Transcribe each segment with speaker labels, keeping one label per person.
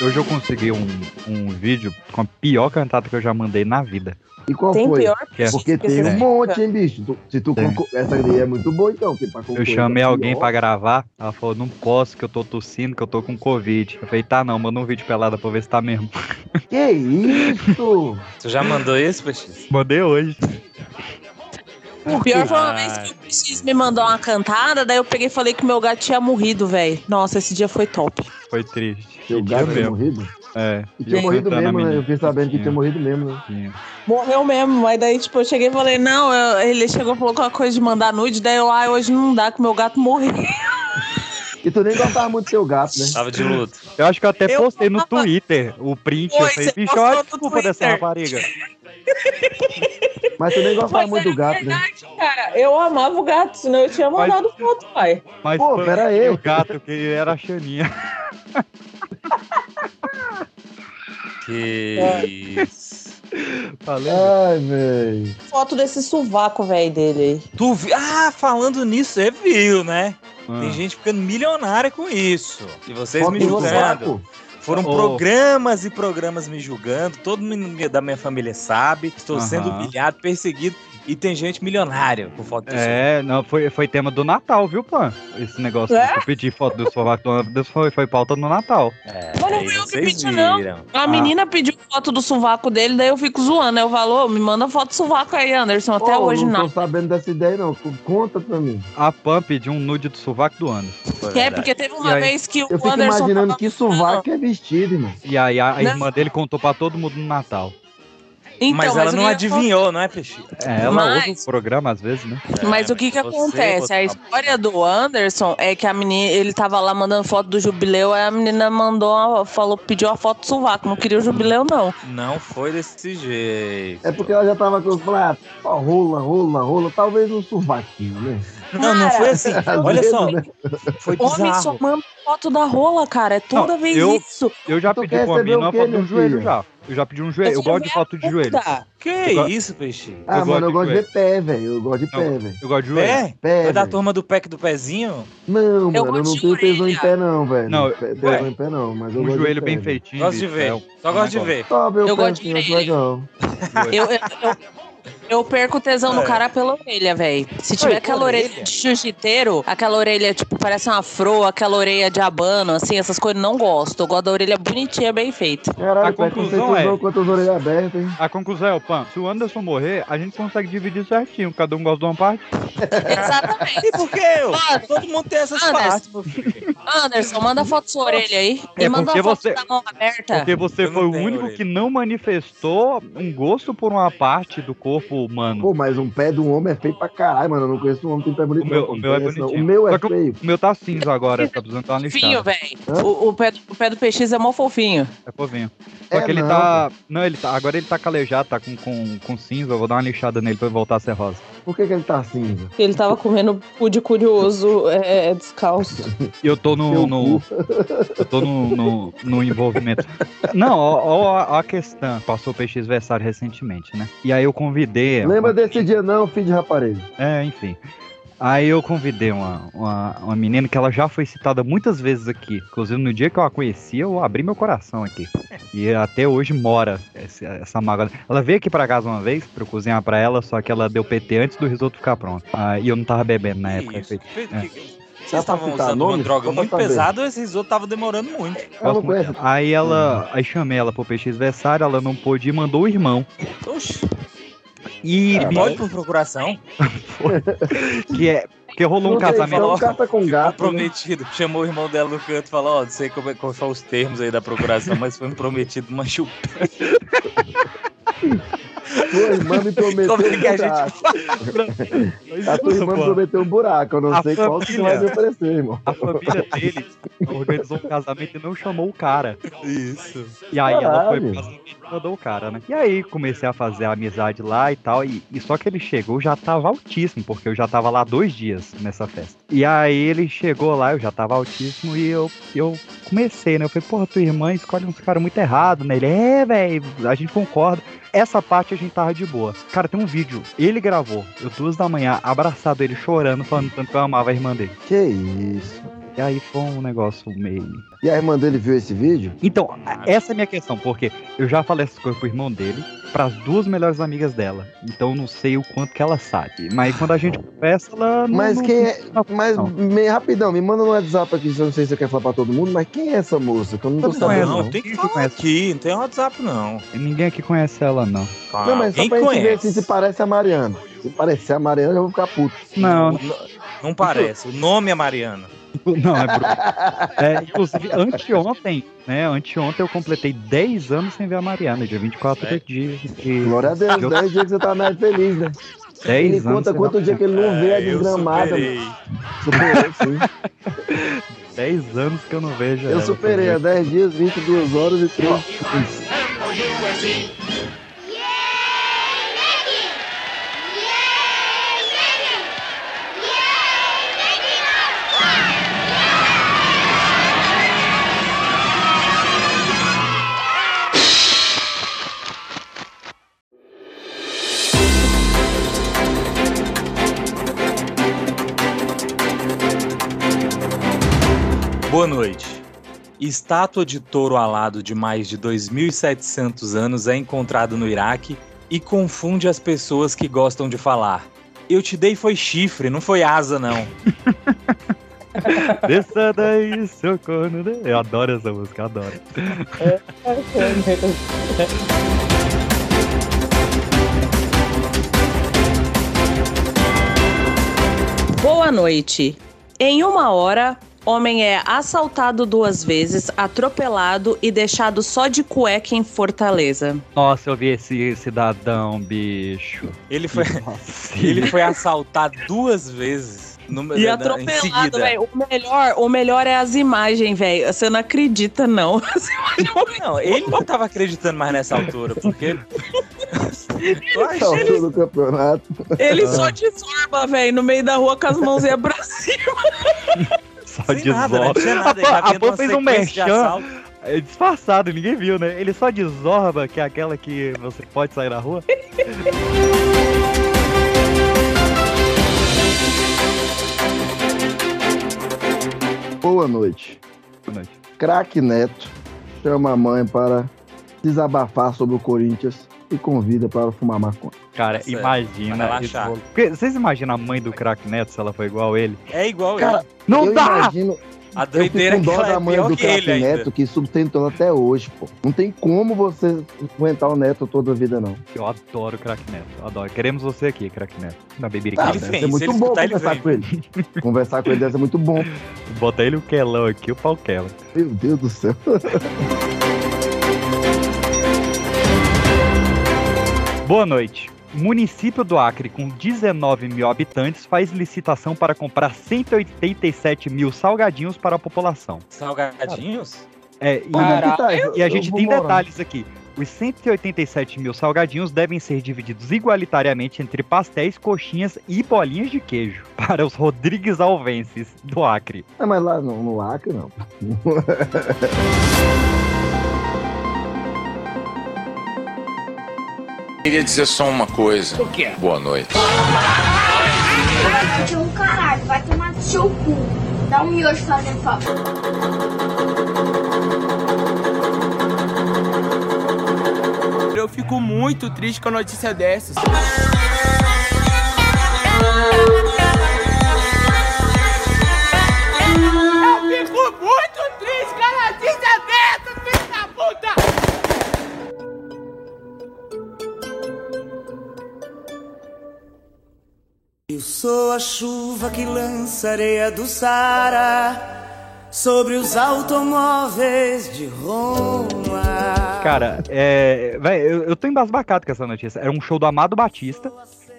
Speaker 1: Hoje eu consegui um, um vídeo com a pior cantada que eu já mandei na vida.
Speaker 2: E qual
Speaker 3: Tem
Speaker 2: foi?
Speaker 3: pior
Speaker 1: Que é-
Speaker 2: Porque
Speaker 3: que
Speaker 2: tem
Speaker 3: você
Speaker 2: um monte, hein, bicho? Tu- se tu
Speaker 1: Tem.
Speaker 2: concor- Essa daí é muito boa, então.
Speaker 1: Eu chamei
Speaker 2: a
Speaker 1: alguém pra gravar, ela falou, não posso, que eu tô tossindo, que eu tô com Covid. Eu falei, tá não, manda um vídeo pelada pra ver se tá mesmo.
Speaker 2: Que isso?
Speaker 4: Tu já mandou esse, PX?
Speaker 1: Mandei hoje.
Speaker 3: O pior foi uma vez que o X me mandou uma cantada, daí eu peguei e falei que meu gato tinha morrido, velho. Nossa, esse dia foi top.
Speaker 1: Foi triste.
Speaker 2: Seu
Speaker 1: Que
Speaker 2: gato tinha morrido?
Speaker 1: É.
Speaker 2: E tinha
Speaker 1: eu
Speaker 2: morrido
Speaker 1: a
Speaker 2: mesmo, né? Eu fiquei sabendo que
Speaker 1: Tinha.
Speaker 2: tinha morrido mesmo, né?
Speaker 1: Tinha.
Speaker 3: Morreu mesmo, mas daí, tipo, eu cheguei e falei, não, eu- ele chegou e falou uma coisa de mandar nude, daí eu, ah, hoje não dá, que meu gato morreu.
Speaker 2: E tu nem gostava muito do seu gato, né?
Speaker 4: Tava de luto.
Speaker 1: Eu acho que eu até
Speaker 3: Eu
Speaker 1: postei no
Speaker 3: tava-
Speaker 1: Twitter o print.
Speaker 3: Foi,
Speaker 1: eu falei, bicho, olha a
Speaker 3: no
Speaker 1: desculpa dessa rapariga.
Speaker 2: Mas tu nem gostava
Speaker 3: Mas
Speaker 2: muito do
Speaker 3: era
Speaker 2: gato, né?
Speaker 3: verdade, cara. Eu amava o gato, senão eu tinha
Speaker 1: Mas-
Speaker 3: mandado foto, pai.
Speaker 1: Mas
Speaker 2: Pô, pera aí.
Speaker 1: o gato que era a Xaninha.
Speaker 4: Que isso.
Speaker 1: Falei.
Speaker 2: Ai, velho.
Speaker 3: Foto desse sovaco, velho, dele aí.
Speaker 4: Tu vi... Ah, falando nisso, você viu, né?
Speaker 1: Ah.
Speaker 4: Tem gente ficando milionária com isso. E vocês
Speaker 2: Foto
Speaker 4: me
Speaker 2: do
Speaker 4: julgando. Foram
Speaker 1: Ô.
Speaker 4: programas e programas me julgando. Todo mundo da minha família sabe. Estou sendo humilhado, perseguido. E tem gente milionária com foto do
Speaker 1: É, não, foi, foi tema do Natal, viu, Pan? Esse negócio
Speaker 3: É?
Speaker 1: de eu pedir foto do sovaco do Anderson foi, foi pauta no Natal.
Speaker 4: É,
Speaker 3: Mas não fui eu que pedi, não. A
Speaker 1: Ah.
Speaker 3: menina pediu foto do sovaco dele, daí eu fico zoando. Eu falo, "Ô, me manda foto do sovaco aí, Anderson. Até
Speaker 2: Pô,
Speaker 3: hoje
Speaker 2: não
Speaker 3: não.
Speaker 2: tô sabendo dessa ideia, não. Conta pra mim.
Speaker 1: A Pan pediu um nude do sovaco do Anderson.
Speaker 4: Foi
Speaker 3: É,
Speaker 4: verdade.
Speaker 3: porque teve uma
Speaker 1: E aí?
Speaker 3: vez que o
Speaker 2: Eu fico
Speaker 3: Anderson
Speaker 2: imaginando
Speaker 3: tava
Speaker 2: que sovaco é vestido, irmão.
Speaker 1: E aí a, a irmã dele contou pra todo mundo no Natal.
Speaker 3: Então,
Speaker 4: mas ela
Speaker 3: o
Speaker 4: não adivinhou, não é, Peixe?
Speaker 1: É, ela
Speaker 3: Mas-
Speaker 1: ouve o programa às vezes, né?
Speaker 3: Mas o que que
Speaker 4: É,
Speaker 3: acontece?
Speaker 4: botou-
Speaker 3: A história do Anderson é que a menina, ele tava lá mandando foto do jubileu, aí a menina mandou, uma- falou, pediu a foto do sovaco, não queria o jubileu não.
Speaker 4: Não foi desse jeito.
Speaker 2: É porque ela já tava com os ah, rola, rola, rola. Talvez um sovaquinho, né?
Speaker 4: Não, não foi assim. Olha só,
Speaker 2: né?
Speaker 4: foi
Speaker 3: Homem só
Speaker 4: bizarro.
Speaker 3: manda foto da rola, cara, é toda
Speaker 1: Não,
Speaker 3: vez
Speaker 1: eu-
Speaker 3: isso.
Speaker 1: Eu já
Speaker 2: Tu
Speaker 1: pedi pra mim
Speaker 2: o
Speaker 1: uma foto do joelho já. Eu já pedi um joelho. Eu gosto de foto de joelho.
Speaker 3: Bunda.
Speaker 4: Que
Speaker 1: Eu
Speaker 4: isso, Peixe?
Speaker 2: Ah,
Speaker 1: Eu gosto
Speaker 2: mano, eu
Speaker 1: de
Speaker 2: gosto de
Speaker 1: joelho.
Speaker 2: ver pé, velho. Eu gosto de pé, velho.
Speaker 1: Eu gosto de joelho.
Speaker 4: Pé?
Speaker 2: Pé,
Speaker 4: Foi da turma do PEC do pezinho?
Speaker 2: Não,
Speaker 3: Eu
Speaker 2: mano, eu
Speaker 3: gosto
Speaker 2: não
Speaker 3: de
Speaker 2: tenho tesão em pé, não, velho.
Speaker 1: Não,
Speaker 2: tesão em pé, não. Mas eu
Speaker 1: Um
Speaker 2: gosto de
Speaker 1: joelho
Speaker 2: pé,
Speaker 1: bem feitinho.
Speaker 4: Gosto de ver.
Speaker 1: é
Speaker 4: Só gosto de ver.
Speaker 2: Só ver o
Speaker 3: Eu gosto de orelha.
Speaker 2: legal.
Speaker 3: Eu, eu, eu, perco tesão no
Speaker 4: É.
Speaker 3: cara pela orelha, velho. Se tiver
Speaker 4: Oi,
Speaker 3: aquela
Speaker 4: orelha?
Speaker 3: orelha de jiu-jiteiro, aquela orelha, tipo, parece uma fro, aquela orelha de abano, assim, essas coisas, não gosto. Eu gosto da orelha bonitinha, bem feita.
Speaker 2: Caralho,
Speaker 1: A conclusão é-
Speaker 2: quanto as orelhas abertas, hein?
Speaker 1: A conclusão é, o Pan, se o Anderson morrer, a gente consegue dividir certinho. Cada um gosta de uma parte.
Speaker 3: Exatamente.
Speaker 4: E por que eu?
Speaker 3: Mano,
Speaker 4: Todo mundo tem essas
Speaker 3: Anderson.
Speaker 4: partes.
Speaker 3: Anderson, manda foto da sua orelha aí.
Speaker 1: É
Speaker 3: E manda uma foto
Speaker 1: você-
Speaker 3: da mão aberta.
Speaker 1: Porque você foi o único
Speaker 4: orelha.
Speaker 1: que não manifestou um gosto por uma parte do corpo humano.
Speaker 2: Pô, mas um pé de um homem é feio pra caralho, mano. Eu não conheço um homem que tem pé bonito.
Speaker 1: O meu-
Speaker 2: não, pô,
Speaker 1: o meu é
Speaker 2: conheço, não.
Speaker 1: bonitinho.
Speaker 2: O meu é
Speaker 1: Só o-
Speaker 2: feio.
Speaker 1: O meu tá cinza agora, tá precisando dar uma
Speaker 3: Fofinho,
Speaker 1: lixada.
Speaker 3: velho. O, o, pé, o pé do PX é mó fofinho.
Speaker 1: É fofinho. Só
Speaker 2: É,
Speaker 1: que ele
Speaker 2: não,
Speaker 1: tá. Não, ele tá. Agora ele tá calejado, tá com, com, com cinza. Eu vou dar uma lixada nele pra ele voltar a ser rosa.
Speaker 2: Por que, que ele tá cinza?
Speaker 3: Ele tava comendo cu de curioso é, descalço.
Speaker 1: E eu tô no. No eu tô no, no, no envolvimento. Não, ó, ó a, a questão. Passou o PX versário recentemente, né? E aí eu convidei.
Speaker 2: Lembra
Speaker 1: uma-
Speaker 2: desse dia não, filho de rapariga?
Speaker 1: É, enfim. Aí eu convidei uma, uma, uma menina que ela já foi citada muitas vezes aqui. Inclusive, no dia que eu a conheci, eu abri meu coração aqui. E até hoje mora essa, essa mágoa. Ela veio aqui pra casa uma vez pra eu cozinhar pra ela, só que ela deu PT antes do risoto ficar pronto. Ah, e eu não tava bebendo na época.
Speaker 4: Isso.
Speaker 1: É.
Speaker 4: Vocês estavam usando uma
Speaker 2: nomes?
Speaker 4: droga
Speaker 2: Só
Speaker 4: muito pesada, esse risoto tava demorando muito.
Speaker 1: Aí ela. Aí chamei ela pro PX versário, ela não pôde ir, mandou o irmão.
Speaker 4: Oxi,
Speaker 1: E
Speaker 2: Ah,
Speaker 4: pode por procuração?
Speaker 1: que é. Porque rolou um casamento.
Speaker 2: um com gato. né?
Speaker 4: prometido. Chamou o irmão dela no canto e falou, ó, não sei como é, quais são os termos aí da procuração, mas foi um prometido uma chupa.
Speaker 2: Tua irmã me prometeu
Speaker 4: Como é
Speaker 2: um
Speaker 4: que a gente
Speaker 2: buraco. A tua irmã me prometeu um buraco. Eu não
Speaker 1: A
Speaker 2: sei qual que vai me oferecer, irmão.
Speaker 1: A família dele organizou um casamento e não chamou o cara.
Speaker 4: Isso.
Speaker 1: E aí ela foi
Speaker 2: Caralho.
Speaker 1: pro casamento e mandou o cara, né? E aí comecei a fazer a amizade lá e tal. E, e só que ele chegou já tava altíssimo, porque eu já tava lá dois dias nessa festa. E aí ele chegou lá, eu já tava altíssimo e eu, eu comecei, né? Eu falei, porra, tua irmã escolhe uns caras muito errados, né? Ele, é, velho, a gente concorda. Essa parte a gente tava de boa. Cara, tem um vídeo, ele gravou, eu duas da manhã, abraçado ele, chorando, falando tanto que eu amava a irmã dele.
Speaker 2: Que isso.
Speaker 1: E aí foi um negócio meio.
Speaker 2: E a irmã dele viu esse vídeo?
Speaker 1: Então, essa é a minha questão, porque eu já falei essas coisas pro irmão dele, pras duas melhores amigas dela. Então eu não sei o quanto que ela sabe. Mas quando a gente conversa, ela não.
Speaker 2: Mas
Speaker 1: não-
Speaker 2: quem é.
Speaker 1: não-
Speaker 2: Mas,
Speaker 1: não.
Speaker 2: me, rapidão, me manda no WhatsApp aqui, eu não sei se você quer falar pra todo mundo, mas quem é essa moça? Que eu não tô
Speaker 1: Não,
Speaker 2: sabendo.
Speaker 4: Não,
Speaker 2: Não,
Speaker 4: tem que
Speaker 1: Ninguém
Speaker 4: falar
Speaker 1: conhece.
Speaker 4: aqui, não tem WhatsApp, não.
Speaker 1: Ninguém aqui conhece ela, não.
Speaker 2: Não, mas só pra gente ver assim, se parece a Mariana. Se parecer a Mariana, eu vou ficar puto.
Speaker 1: Não,
Speaker 4: Não, não parece. O nome é Mariana.
Speaker 1: não, é Bruno. É, inclusive, anteontem, né? Anteontem eu completei 10 anos sem ver a Mariana, dia 24
Speaker 4: É.
Speaker 1: de. de
Speaker 2: Glória a Deus,
Speaker 1: Eu-
Speaker 2: 10 dias que você tá mais feliz, né?
Speaker 1: 10
Speaker 2: Ele
Speaker 1: anos.
Speaker 2: conta quanto dia que ele não vê a
Speaker 4: É, eu
Speaker 2: desgramada.
Speaker 4: superei.
Speaker 2: mano. Superou, sim.
Speaker 1: 10 anos que eu não vejo
Speaker 2: Eu
Speaker 1: ela.
Speaker 2: superei a 10 dias, 22 horas e 3 segundos.
Speaker 4: Boa noite. Estátua de touro alado de mais de 2.700 anos é encontrada no Iraque e confunde as pessoas que gostam de falar. Eu te dei foi chifre, não foi asa, não.
Speaker 1: Desça daí, seu corno. né? Eu adoro essa música, adoro.
Speaker 3: Boa noite. Em uma hora, homem é assaltado duas vezes, atropelado e deixado só de cueca em Fortaleza.
Speaker 1: Nossa, eu vi esse cidadão, bicho.
Speaker 4: Ele foi,
Speaker 1: Nossa.
Speaker 4: ele foi assaltado duas vezes. no-
Speaker 3: E
Speaker 4: na-
Speaker 3: atropelado, velho. O melhor, o melhor é as imagens, velho. Você não acredita, não.
Speaker 4: Não, ele não tava acreditando mais nessa altura, porque. Ele-
Speaker 2: do campeonato.
Speaker 3: Ele só desorba, velho, no meio da rua com as mãozinhas pra cima.
Speaker 1: Só
Speaker 4: sem nada, né?
Speaker 1: desorba.
Speaker 4: Tinha nada, ele
Speaker 1: A
Speaker 4: tá
Speaker 1: a Pan fez um merchan. É disfarçado, ninguém viu, né? Ele só desorba, que é aquela que você pode sair na rua.
Speaker 2: Boa noite.
Speaker 1: Boa noite.
Speaker 2: Craque Neto chama a mãe para desabafar sobre o Corinthians e convida para fumar maconha.
Speaker 1: Cara,
Speaker 4: Tá certo,
Speaker 1: imagina. Porque Vocês imaginam a mãe do craque Neto se ela for igual ele?
Speaker 4: É igual
Speaker 2: Cara,
Speaker 4: ele.
Speaker 1: Não
Speaker 2: eu
Speaker 1: dá!
Speaker 2: imagino,
Speaker 4: A
Speaker 2: eu fico
Speaker 4: doideira é
Speaker 2: com
Speaker 4: que
Speaker 2: dó
Speaker 4: ela
Speaker 2: da
Speaker 4: é
Speaker 2: mãe
Speaker 4: pior
Speaker 2: do
Speaker 4: que ele
Speaker 2: Craque
Speaker 4: ainda.
Speaker 2: Neto que sustentou até hoje, pô. Não tem como você aguentar o Neto toda a vida, não.
Speaker 1: Eu adoro o craque Neto. Adoro. Queremos você aqui, craque Neto. Na bebida
Speaker 2: Tá,
Speaker 4: Ele
Speaker 2: deve
Speaker 4: vem,
Speaker 2: ser
Speaker 4: se
Speaker 2: muito
Speaker 4: ele
Speaker 2: bom
Speaker 4: escutar, ele
Speaker 2: conversar
Speaker 4: vem.
Speaker 2: com ele. conversar com ele deve ser muito bom.
Speaker 1: Bota ele o quelão aqui, o pau quebra.
Speaker 2: Meu Deus do céu.
Speaker 1: Boa noite. Município do Acre, com 19 mil habitantes, faz licitação para comprar 187 mil salgadinhos para a população.
Speaker 4: Salgadinhos?
Speaker 1: É, e,
Speaker 2: tá?
Speaker 1: e a gente tem
Speaker 2: morar.
Speaker 1: detalhes aqui. Os 187 mil salgadinhos devem ser divididos igualitariamente entre pastéis, coxinhas e bolinhas de queijo para os Rodrigues Alvenses do Acre.
Speaker 2: É, mas lá no, no Acre, não.
Speaker 5: Queria dizer só uma coisa. O quê? Boa noite.
Speaker 6: de um caralho, vai tomar no seu cu. Dá um miojo fazendo favor.
Speaker 7: Eu fico muito triste com a notícia dessas. Eu fico muito Eu sou a chuva que lança areia do Sara sobre os automóveis de Roma.
Speaker 1: Cara, é. Véi, eu, eu tô embasbacado com essa notícia. Era um show do Amado Batista,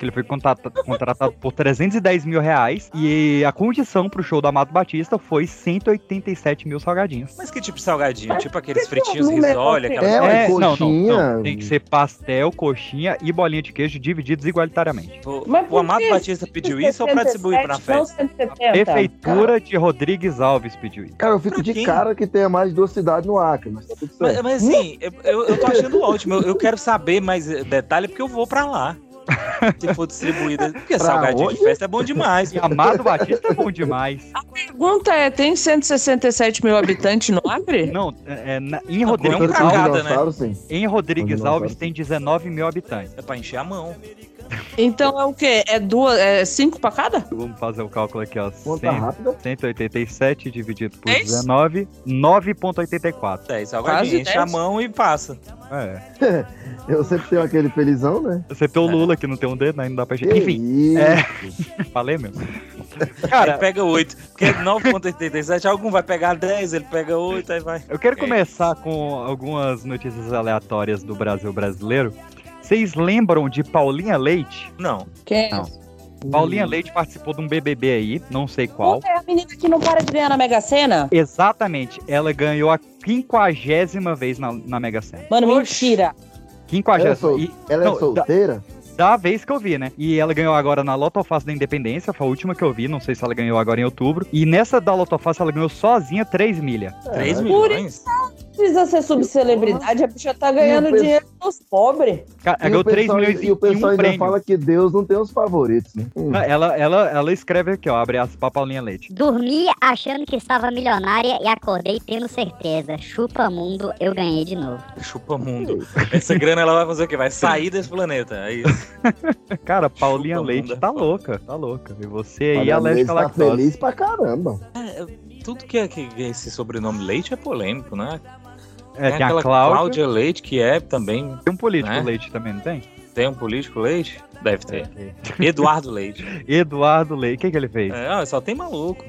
Speaker 1: que ele foi contrata- contratado por 310 mil reais. E a condição pro show do Amado Batista foi 187 mil salgadinhos.
Speaker 4: Mas que tipo de salgadinho? Tipo aqueles
Speaker 2: que
Speaker 4: fritinhos
Speaker 2: é
Speaker 4: risole, aquelas
Speaker 2: É, ué,
Speaker 1: não, não, não. Tem que ser pastel, coxinha e bolinha de queijo divididos igualitariamente.
Speaker 4: O, o Amado Batista pediu isso ou pra distribuir pra festa?
Speaker 1: Prefeitura de Rodrigues Alves pediu isso.
Speaker 2: Cara, eu fico
Speaker 4: Pra
Speaker 2: de
Speaker 4: quem?
Speaker 2: cara que tenha mais de duas cidades no Acre, mas tá
Speaker 4: Mas, mas assim, eu, eu, tô achando ótimo. Eu, eu quero saber mais detalhe porque eu vou pra lá. Se for distribuída. Porque
Speaker 2: Pra
Speaker 4: salgadinho
Speaker 2: onde?
Speaker 4: de festa é bom demais.
Speaker 1: E Amado Batista é bom demais.
Speaker 3: A pergunta é: tem 167 mil habitantes no Acre?
Speaker 1: Não, é, na- em
Speaker 4: Não,
Speaker 1: Rodrigues,
Speaker 4: um cagada,
Speaker 1: Alves,
Speaker 4: né?
Speaker 1: em Rodrigues. Alves tem 19 mil habitantes.
Speaker 4: É pra encher a mão.
Speaker 3: Então é o quê? É duas, é cinco pra cada?
Speaker 1: Vamos fazer o cálculo aqui, ó.
Speaker 2: Conta
Speaker 1: 100,
Speaker 2: rápida.
Speaker 1: 187 dividido por
Speaker 3: É isso?
Speaker 1: 19, 9,84.
Speaker 4: 10
Speaker 3: Quase
Speaker 4: salgadinhos, enche a
Speaker 3: 10.
Speaker 4: mão e passa.
Speaker 1: É.
Speaker 2: Eu sempre tenho aquele felizão, né?
Speaker 1: Você tem o Lula que não tem um dedo, né? Não dá pra gente. Enfim, é. falei mesmo.
Speaker 4: Ele
Speaker 1: Cara,
Speaker 4: pega 8. Porque 9,87, algum vai pegar 10, ele pega 8, aí vai.
Speaker 1: eu quero começar com algumas notícias aleatórias do Brasil brasileiro. Vocês lembram de Paulinha Leite?
Speaker 4: Não.
Speaker 3: Quem?
Speaker 1: Não. Paulinha Leite participou de um BBB aí, não sei qual.
Speaker 3: Puta, é a menina que não para de ganhar na Mega Sena?
Speaker 1: Exatamente, ela ganhou a quinquagésima vez na, na Mega Sena.
Speaker 3: Mano,
Speaker 4: Oxi.
Speaker 3: mentira.
Speaker 2: Ela, é
Speaker 1: Quinquagésima.
Speaker 2: sol...
Speaker 1: E
Speaker 2: ela
Speaker 1: não,
Speaker 2: é solteira?
Speaker 1: da vez que eu vi, né? E ela ganhou agora na Lotofácil da Independência, foi a última que eu vi, não sei se ela ganhou agora em outubro. E nessa da Lotofácil ela ganhou sozinha 3 milha.
Speaker 4: 3
Speaker 2: É,
Speaker 4: milhões?
Speaker 3: Não precisa ser subcelebridade, a bicha tá ganhando dinheiro dos pobres.
Speaker 1: Cara,
Speaker 2: E
Speaker 1: ganhou
Speaker 2: o
Speaker 1: 3
Speaker 2: pessoal,
Speaker 1: milhões
Speaker 2: e o pessoal
Speaker 1: um
Speaker 2: ainda
Speaker 1: prêmio.
Speaker 2: fala que Deus não tem os favoritos, né? Hum.
Speaker 1: Ela, ela, ela escreve aqui, ó, abre as pra Paulinha Leite.
Speaker 8: Dormi achando que estava milionária e acordei tendo certeza. Chupa mundo, eu ganhei de novo.
Speaker 4: Chupa mundo. Essa grana ela vai fazer o quê? Vai sair desse planeta. É isso.
Speaker 1: Cara, Paulinha
Speaker 4: Chupa
Speaker 1: Leite
Speaker 4: mundo,
Speaker 1: tá
Speaker 4: é
Speaker 1: louca, tá louca. E você aí, alérgica
Speaker 2: tá
Speaker 1: lactose.
Speaker 2: feliz pra caramba.
Speaker 4: Tudo que é que é esse sobrenome Leite é polêmico, né?
Speaker 1: É, tem
Speaker 4: aquela
Speaker 1: a Cláudia,
Speaker 4: Cláudia Leite, que é também.
Speaker 1: tem um político
Speaker 4: né?
Speaker 1: Leite também, não tem?
Speaker 4: Tem um político Leite? Deve ter. Eduardo Leite.
Speaker 1: Eduardo Leite, o que, que ele fez?
Speaker 4: É, só tem maluco.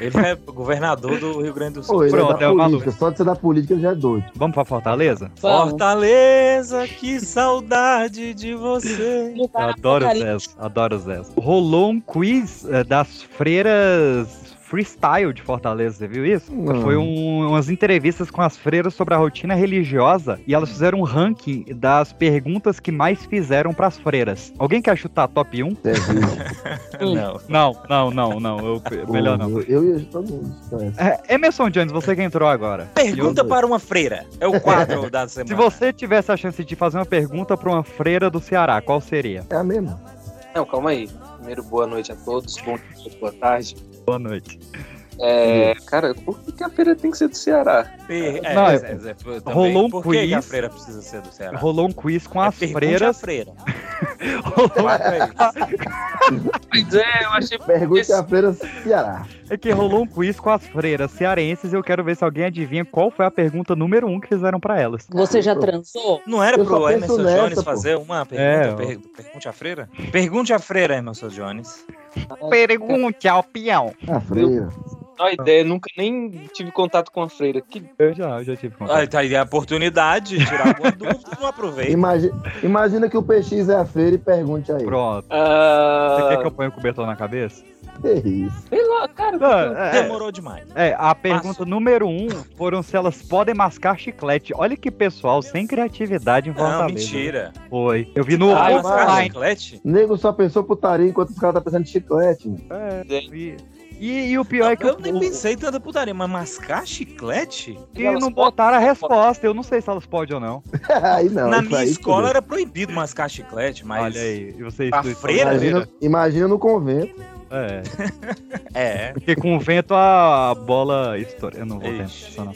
Speaker 4: Ele é governador do Rio Grande do Sul.
Speaker 2: Pô, ele
Speaker 1: Pronto,
Speaker 2: é
Speaker 1: é o
Speaker 2: política. Só de ser da política ele já é doido.
Speaker 1: Vamos pra Fortaleza?
Speaker 3: Vamos.
Speaker 4: Fortaleza, que saudade de você.
Speaker 1: Eu adoro os Zés, adoro os Zés. Rolou um quiz eh, das freiras freestyle de Fortaleza, você viu isso?
Speaker 2: Não.
Speaker 1: Foi um- umas entrevistas com as freiras sobre a rotina religiosa e elas fizeram um ranking das perguntas que mais fizeram pras freiras. Alguém quer chutar top 1?
Speaker 2: É.
Speaker 4: Não.
Speaker 1: Não, não, não, não. Eu, melhor não.
Speaker 2: Eu, e todo mundo conhece.
Speaker 1: É, Emerson Jones, você que entrou agora.
Speaker 4: Pergunta
Speaker 2: Eu-
Speaker 4: para uma freira. É o quadro da semana.
Speaker 1: Se você tivesse a chance de fazer uma pergunta pra uma freira do Ceará, qual seria?
Speaker 2: É a mesma.
Speaker 9: Não, calma aí. Primeiro, boa noite a todos. Bom dia, boa tarde.
Speaker 1: Boa noite.
Speaker 9: É, cara, por que, que a feira tem que ser do Ceará?
Speaker 4: Per- é,
Speaker 1: Não,
Speaker 4: é,
Speaker 1: é-
Speaker 4: é, é,
Speaker 1: rolou um
Speaker 4: Por que que a
Speaker 1: quiz.
Speaker 4: freira precisa ser do Ceará?
Speaker 1: Rolou um quiz com
Speaker 4: É
Speaker 1: as
Speaker 4: pergunte
Speaker 1: freiras.
Speaker 4: freira.
Speaker 1: Rolou-
Speaker 9: Pois é, eu achei
Speaker 2: Pergunte a feira Ceará.
Speaker 1: É que rolou um quiz com as freiras cearenses e eu quero ver se alguém adivinha qual foi a pergunta número um que fizeram pra elas.
Speaker 3: Você já transou?
Speaker 4: Não era
Speaker 2: Eu
Speaker 4: pro Emerson
Speaker 2: nessa,
Speaker 4: Jones
Speaker 2: pô.
Speaker 4: fazer uma pergunta?
Speaker 1: É,
Speaker 4: Per- Pergunte à freira? Pergunte à freira, Emerson Jones.
Speaker 1: Pergunte ao peão.
Speaker 2: A freira.
Speaker 9: a ideia, nunca nem tive contato com a freira. Que
Speaker 1: Eu já, eu já tive contato.
Speaker 4: Ah, tá aí a oportunidade de tirar alguma dúvida, não aproveita.
Speaker 2: Imagi- imagina que o PX é a feira e pergunte aí.
Speaker 1: Pronto.
Speaker 9: ah,
Speaker 1: Você quer que eu ponha o cobertor na cabeça?
Speaker 2: Que isso?
Speaker 9: sei lá, cara.
Speaker 1: Não, é,
Speaker 4: Demorou demais.
Speaker 1: é, a pergunta número um foram se elas podem mascar chiclete. Olha que pessoal sem criatividade em
Speaker 4: Não,
Speaker 1: Fortaleza.
Speaker 4: mentira.
Speaker 1: Foi. Eu vi no
Speaker 9: Ah,
Speaker 1: offline.
Speaker 4: chiclete?
Speaker 2: Nego só pensou putaria enquanto os caras tá pensando em chiclete. mano.
Speaker 1: É, vi. E, e o pior é que
Speaker 4: eu
Speaker 1: o-
Speaker 4: nem pensei tanta putaria, mas mascar chiclete?
Speaker 1: e não botaram a resposta. Eu não sei se elas podem ou não.
Speaker 2: aí não.
Speaker 4: Na minha
Speaker 2: aí
Speaker 4: escola era proibido mascar chiclete, mas.
Speaker 1: Olha aí. E vocês
Speaker 4: A freira?
Speaker 2: Imagina, imagina no convento.
Speaker 1: É.
Speaker 4: É.
Speaker 1: Porque com o vento a bola estoura. Eu não vou ver
Speaker 4: Ixi.
Speaker 1: não.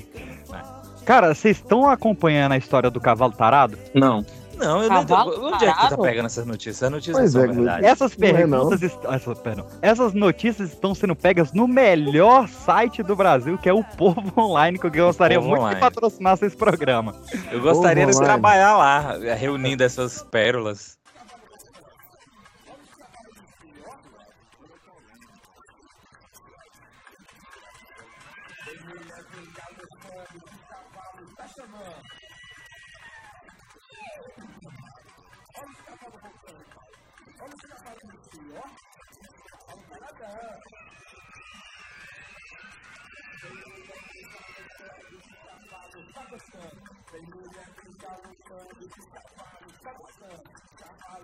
Speaker 1: Cara, vocês estão acompanhando a história do cavalo tarado?
Speaker 9: Não.
Speaker 4: Não, eu não entendo. Onde é que tu tá pegando essas notícias? Essas notícias
Speaker 2: Pois
Speaker 4: são
Speaker 2: é,
Speaker 4: verdade.
Speaker 1: Essas
Speaker 2: Não é, não.
Speaker 1: perguntas, est- essas, perdão, essas notícias estão sendo pegas no melhor site do Brasil, que é o Povo Online, que eu gostaria
Speaker 4: Povo
Speaker 1: muito
Speaker 4: Online.
Speaker 1: que patrocinasse esse programa.
Speaker 4: Eu gostaria de
Speaker 2: Online.
Speaker 4: trabalhar lá, reunindo essas pérolas.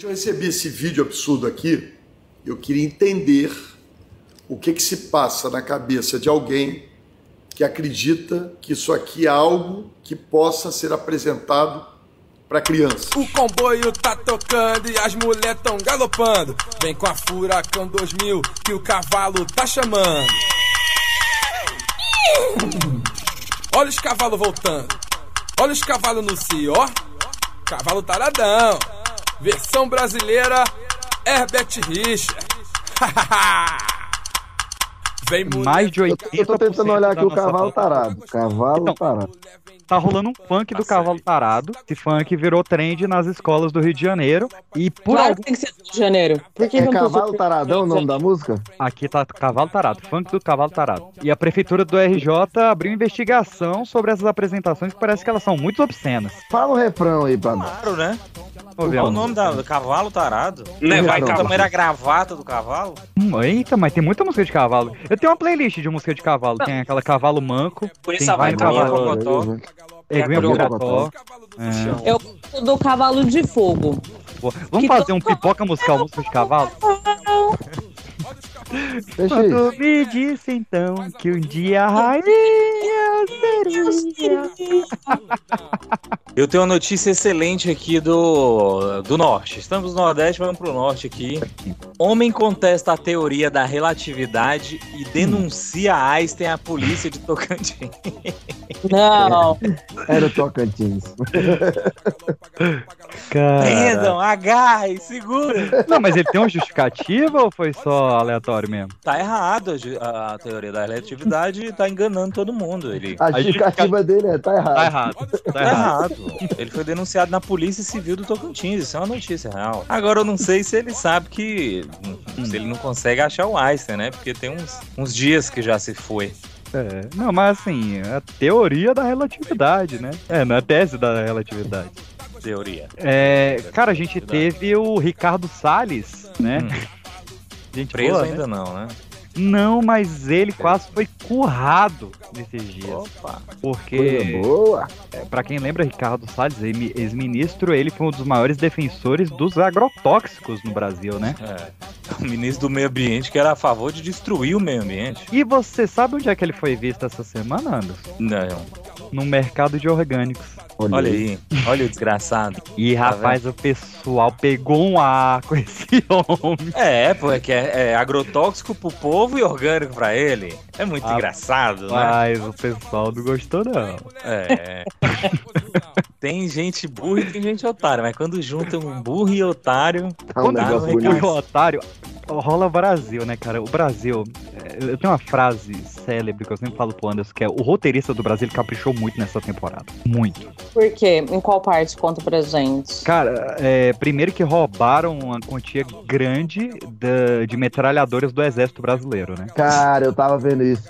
Speaker 10: Gente, eu recebi esse vídeo absurdo aqui. Eu queria entender o que, que se passa na cabeça de alguém que acredita que isso aqui é algo que possa ser apresentado para criança.
Speaker 7: O comboio tá tocando e as mulher tão galopando. Vem com a Furacão 2000 que o cavalo tá chamando. Olha os cavalos voltando. Olha os cavalos no cio, ó. Cavalo taradão. Versão brasileira, Herbert Richard. Vem.
Speaker 1: Mais de 80%.
Speaker 2: Eu tô tentando olhar aqui o cavalo tarado. Cavalo
Speaker 1: Então,
Speaker 2: tarado.
Speaker 1: Tá rolando um funk do cavalo tarado. Esse funk virou trend nas escolas do Rio de Janeiro. E por
Speaker 3: Claro
Speaker 1: algum...
Speaker 3: que tem que ser Rio de Janeiro. Por que
Speaker 2: É
Speaker 3: não
Speaker 2: Cavalo Taradão o nome da música?
Speaker 1: Aqui tá Cavalo Tarado, funk do Cavalo Tarado. E a prefeitura do RJ abriu investigação sobre essas apresentações que parece que elas são muito obscenas.
Speaker 2: Fala o refrão aí pra nós.
Speaker 4: Claro, né? Qual o nome da, do cavalo tarado?
Speaker 2: Né, vai
Speaker 4: tamanho da gravata do cavalo?
Speaker 1: Hum, Eita, mas tem muita música de cavalo. Eu tenho uma playlist de música de cavalo. Tem aquela Cavalo Manco, tem
Speaker 4: a
Speaker 1: Vai no Cavalo,
Speaker 4: Cavalo.
Speaker 1: Eguinha
Speaker 4: Cavalo.
Speaker 1: Procotó. É.
Speaker 3: Eu gosto do cavalo de fogo.
Speaker 1: Vamos fazer um pipoca musical, música de cavalo?
Speaker 2: Deixa aí.
Speaker 1: Quando me disse então que um dia a rainha seria.
Speaker 4: Eu tenho uma notícia excelente aqui do, do norte. Estamos no Nordeste, vamos pro norte aqui. Homem contesta a teoria da relatividade e denuncia Einstein à polícia de Tocantins.
Speaker 3: Não.
Speaker 2: Era o Tocantins.
Speaker 4: Prendam, agarre, segura.
Speaker 1: Não, mas ele tem uma justificativa ou foi só aleatório mesmo?
Speaker 4: Tá errado a a, teoria da relatividade e tá enganando todo mundo. Ele
Speaker 2: A justificativa dele é, tá errado.
Speaker 1: Tá errado. Tá
Speaker 4: Tá
Speaker 1: errado.
Speaker 4: errado. Ele foi denunciado na Polícia Civil do Tocantins. Isso é uma notícia real. Agora eu não sei se ele sabe que. Se ele não consegue achar o Einstein, né? Porque tem uns, uns dias que já se foi.
Speaker 1: É, não, mas assim, é a teoria da relatividade, né? É, não é a tese da relatividade.
Speaker 4: Teoria.
Speaker 1: É, cara, a gente teve o Ricardo Salles, né? Gente
Speaker 4: Preso
Speaker 1: boa,
Speaker 4: ainda
Speaker 1: né?
Speaker 4: não, né?
Speaker 1: Não, mas ele quase foi currado nesses dias.
Speaker 4: Opa.
Speaker 1: Porque,
Speaker 2: boa.
Speaker 1: é, pra quem lembra, Ricardo Salles, ex-ministro, ele foi um dos maiores defensores dos agrotóxicos no Brasil, né?
Speaker 4: É. O ministro do Meio Ambiente que era a favor de destruir o meio ambiente.
Speaker 1: E você sabe onde é que ele foi visto essa semana, Anderson?
Speaker 4: Não.
Speaker 1: No mercado de orgânicos.
Speaker 4: Olha aí. Olha o desgraçado.
Speaker 1: E
Speaker 4: Tá
Speaker 1: rapaz, o pessoal pegou um ar com esse homem.
Speaker 4: É, pô, é que é, é agrotóxico pro povo e orgânico pra ele. É muito
Speaker 1: Ah,
Speaker 4: engraçado, né?
Speaker 1: Mas o pessoal não gostou, não.
Speaker 4: É. tem gente burra e tem gente otária, mas quando junta um burro e otário.
Speaker 2: Tá um
Speaker 1: Quando
Speaker 2: negócio
Speaker 4: um
Speaker 1: eu
Speaker 2: bonito.
Speaker 1: fui o otário, rola Brasil, né, cara? O Brasil, é, eu tenho uma frase célebre que eu sempre falo pro Anderson, que é o roteirista do Brasil caprichou muito nessa temporada. Muito.
Speaker 3: Por quê? Em qual parte? Conta pra gente.
Speaker 1: Cara, é, primeiro que roubaram uma quantia grande da- de metralhadoras do exército brasileiro, né?
Speaker 2: Cara, eu tava vendo isso.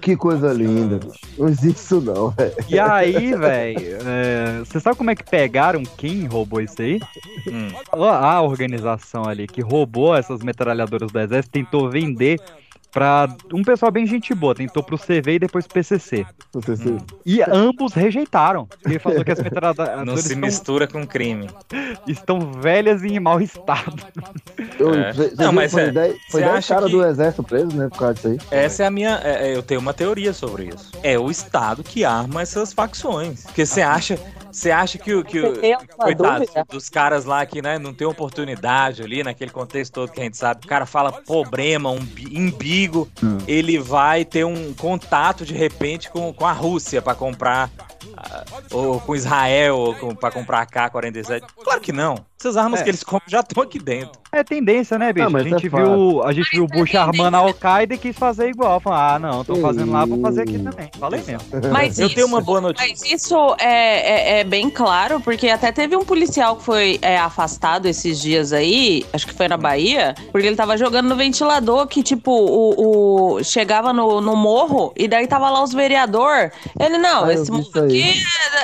Speaker 2: Que coisa linda. Não existe isso não, velho.
Speaker 1: E aí, velho, você sabe como é que pegaram quem roubou isso aí?
Speaker 4: Hum.
Speaker 1: A a organização ali que roubou essas metralhadoras do exército tentou vender pra um pessoal bem gente boa, tentou pro CV e depois pro PCC.
Speaker 2: Você se...
Speaker 1: E ambos rejeitaram. Ele falou que as metralhadoras
Speaker 4: Não se
Speaker 1: estão,
Speaker 4: mistura com crime.
Speaker 1: estão velhas e em mau estado.
Speaker 2: Eu,
Speaker 4: É.
Speaker 2: cê-
Speaker 4: Não, mas
Speaker 2: foi
Speaker 4: é,
Speaker 2: dez- Foi
Speaker 4: cê
Speaker 2: 10
Speaker 4: acha
Speaker 2: caras
Speaker 4: que-
Speaker 2: do exército presos, né? Por causa disso aí.
Speaker 4: Essa é a minha. é- é, eu tenho uma teoria sobre isso. É o Estado que arma essas facções. Porque você acha. Você acha que, o- que o-
Speaker 3: dúvida?
Speaker 4: dos caras lá que né, não tem oportunidade ali, naquele contexto todo que a gente sabe, o cara fala problema, um bi- embigo,
Speaker 1: Hum.
Speaker 4: ele vai ter um contato de repente com, com a Rússia pra comprar, ah, ou com Israel, ou com, pra comprar a K-47. Claro que não. Essas armas
Speaker 1: É.
Speaker 4: que eles compram já estão aqui dentro.
Speaker 1: É tendência, né, bicho?
Speaker 2: Ah, mas
Speaker 1: a gente
Speaker 2: é
Speaker 1: viu, a gente viu o Bush armando a Al-Qaeda e quis fazer igual. Falou, ah, não, tô fazendo lá, vou fazer aqui também. Falei mesmo.
Speaker 3: Mas
Speaker 4: Eu
Speaker 3: isso,
Speaker 4: tenho uma boa notícia.
Speaker 3: mas isso é, é, é bem claro, porque até teve um policial que foi é, afastado esses dias aí, acho que foi na Bahia, porque ele tava jogando no ventilador que, tipo, o, o- chegava no, no morro e daí tava lá os vereador. Ele, não,
Speaker 2: Ah, eu
Speaker 3: esse morro aqui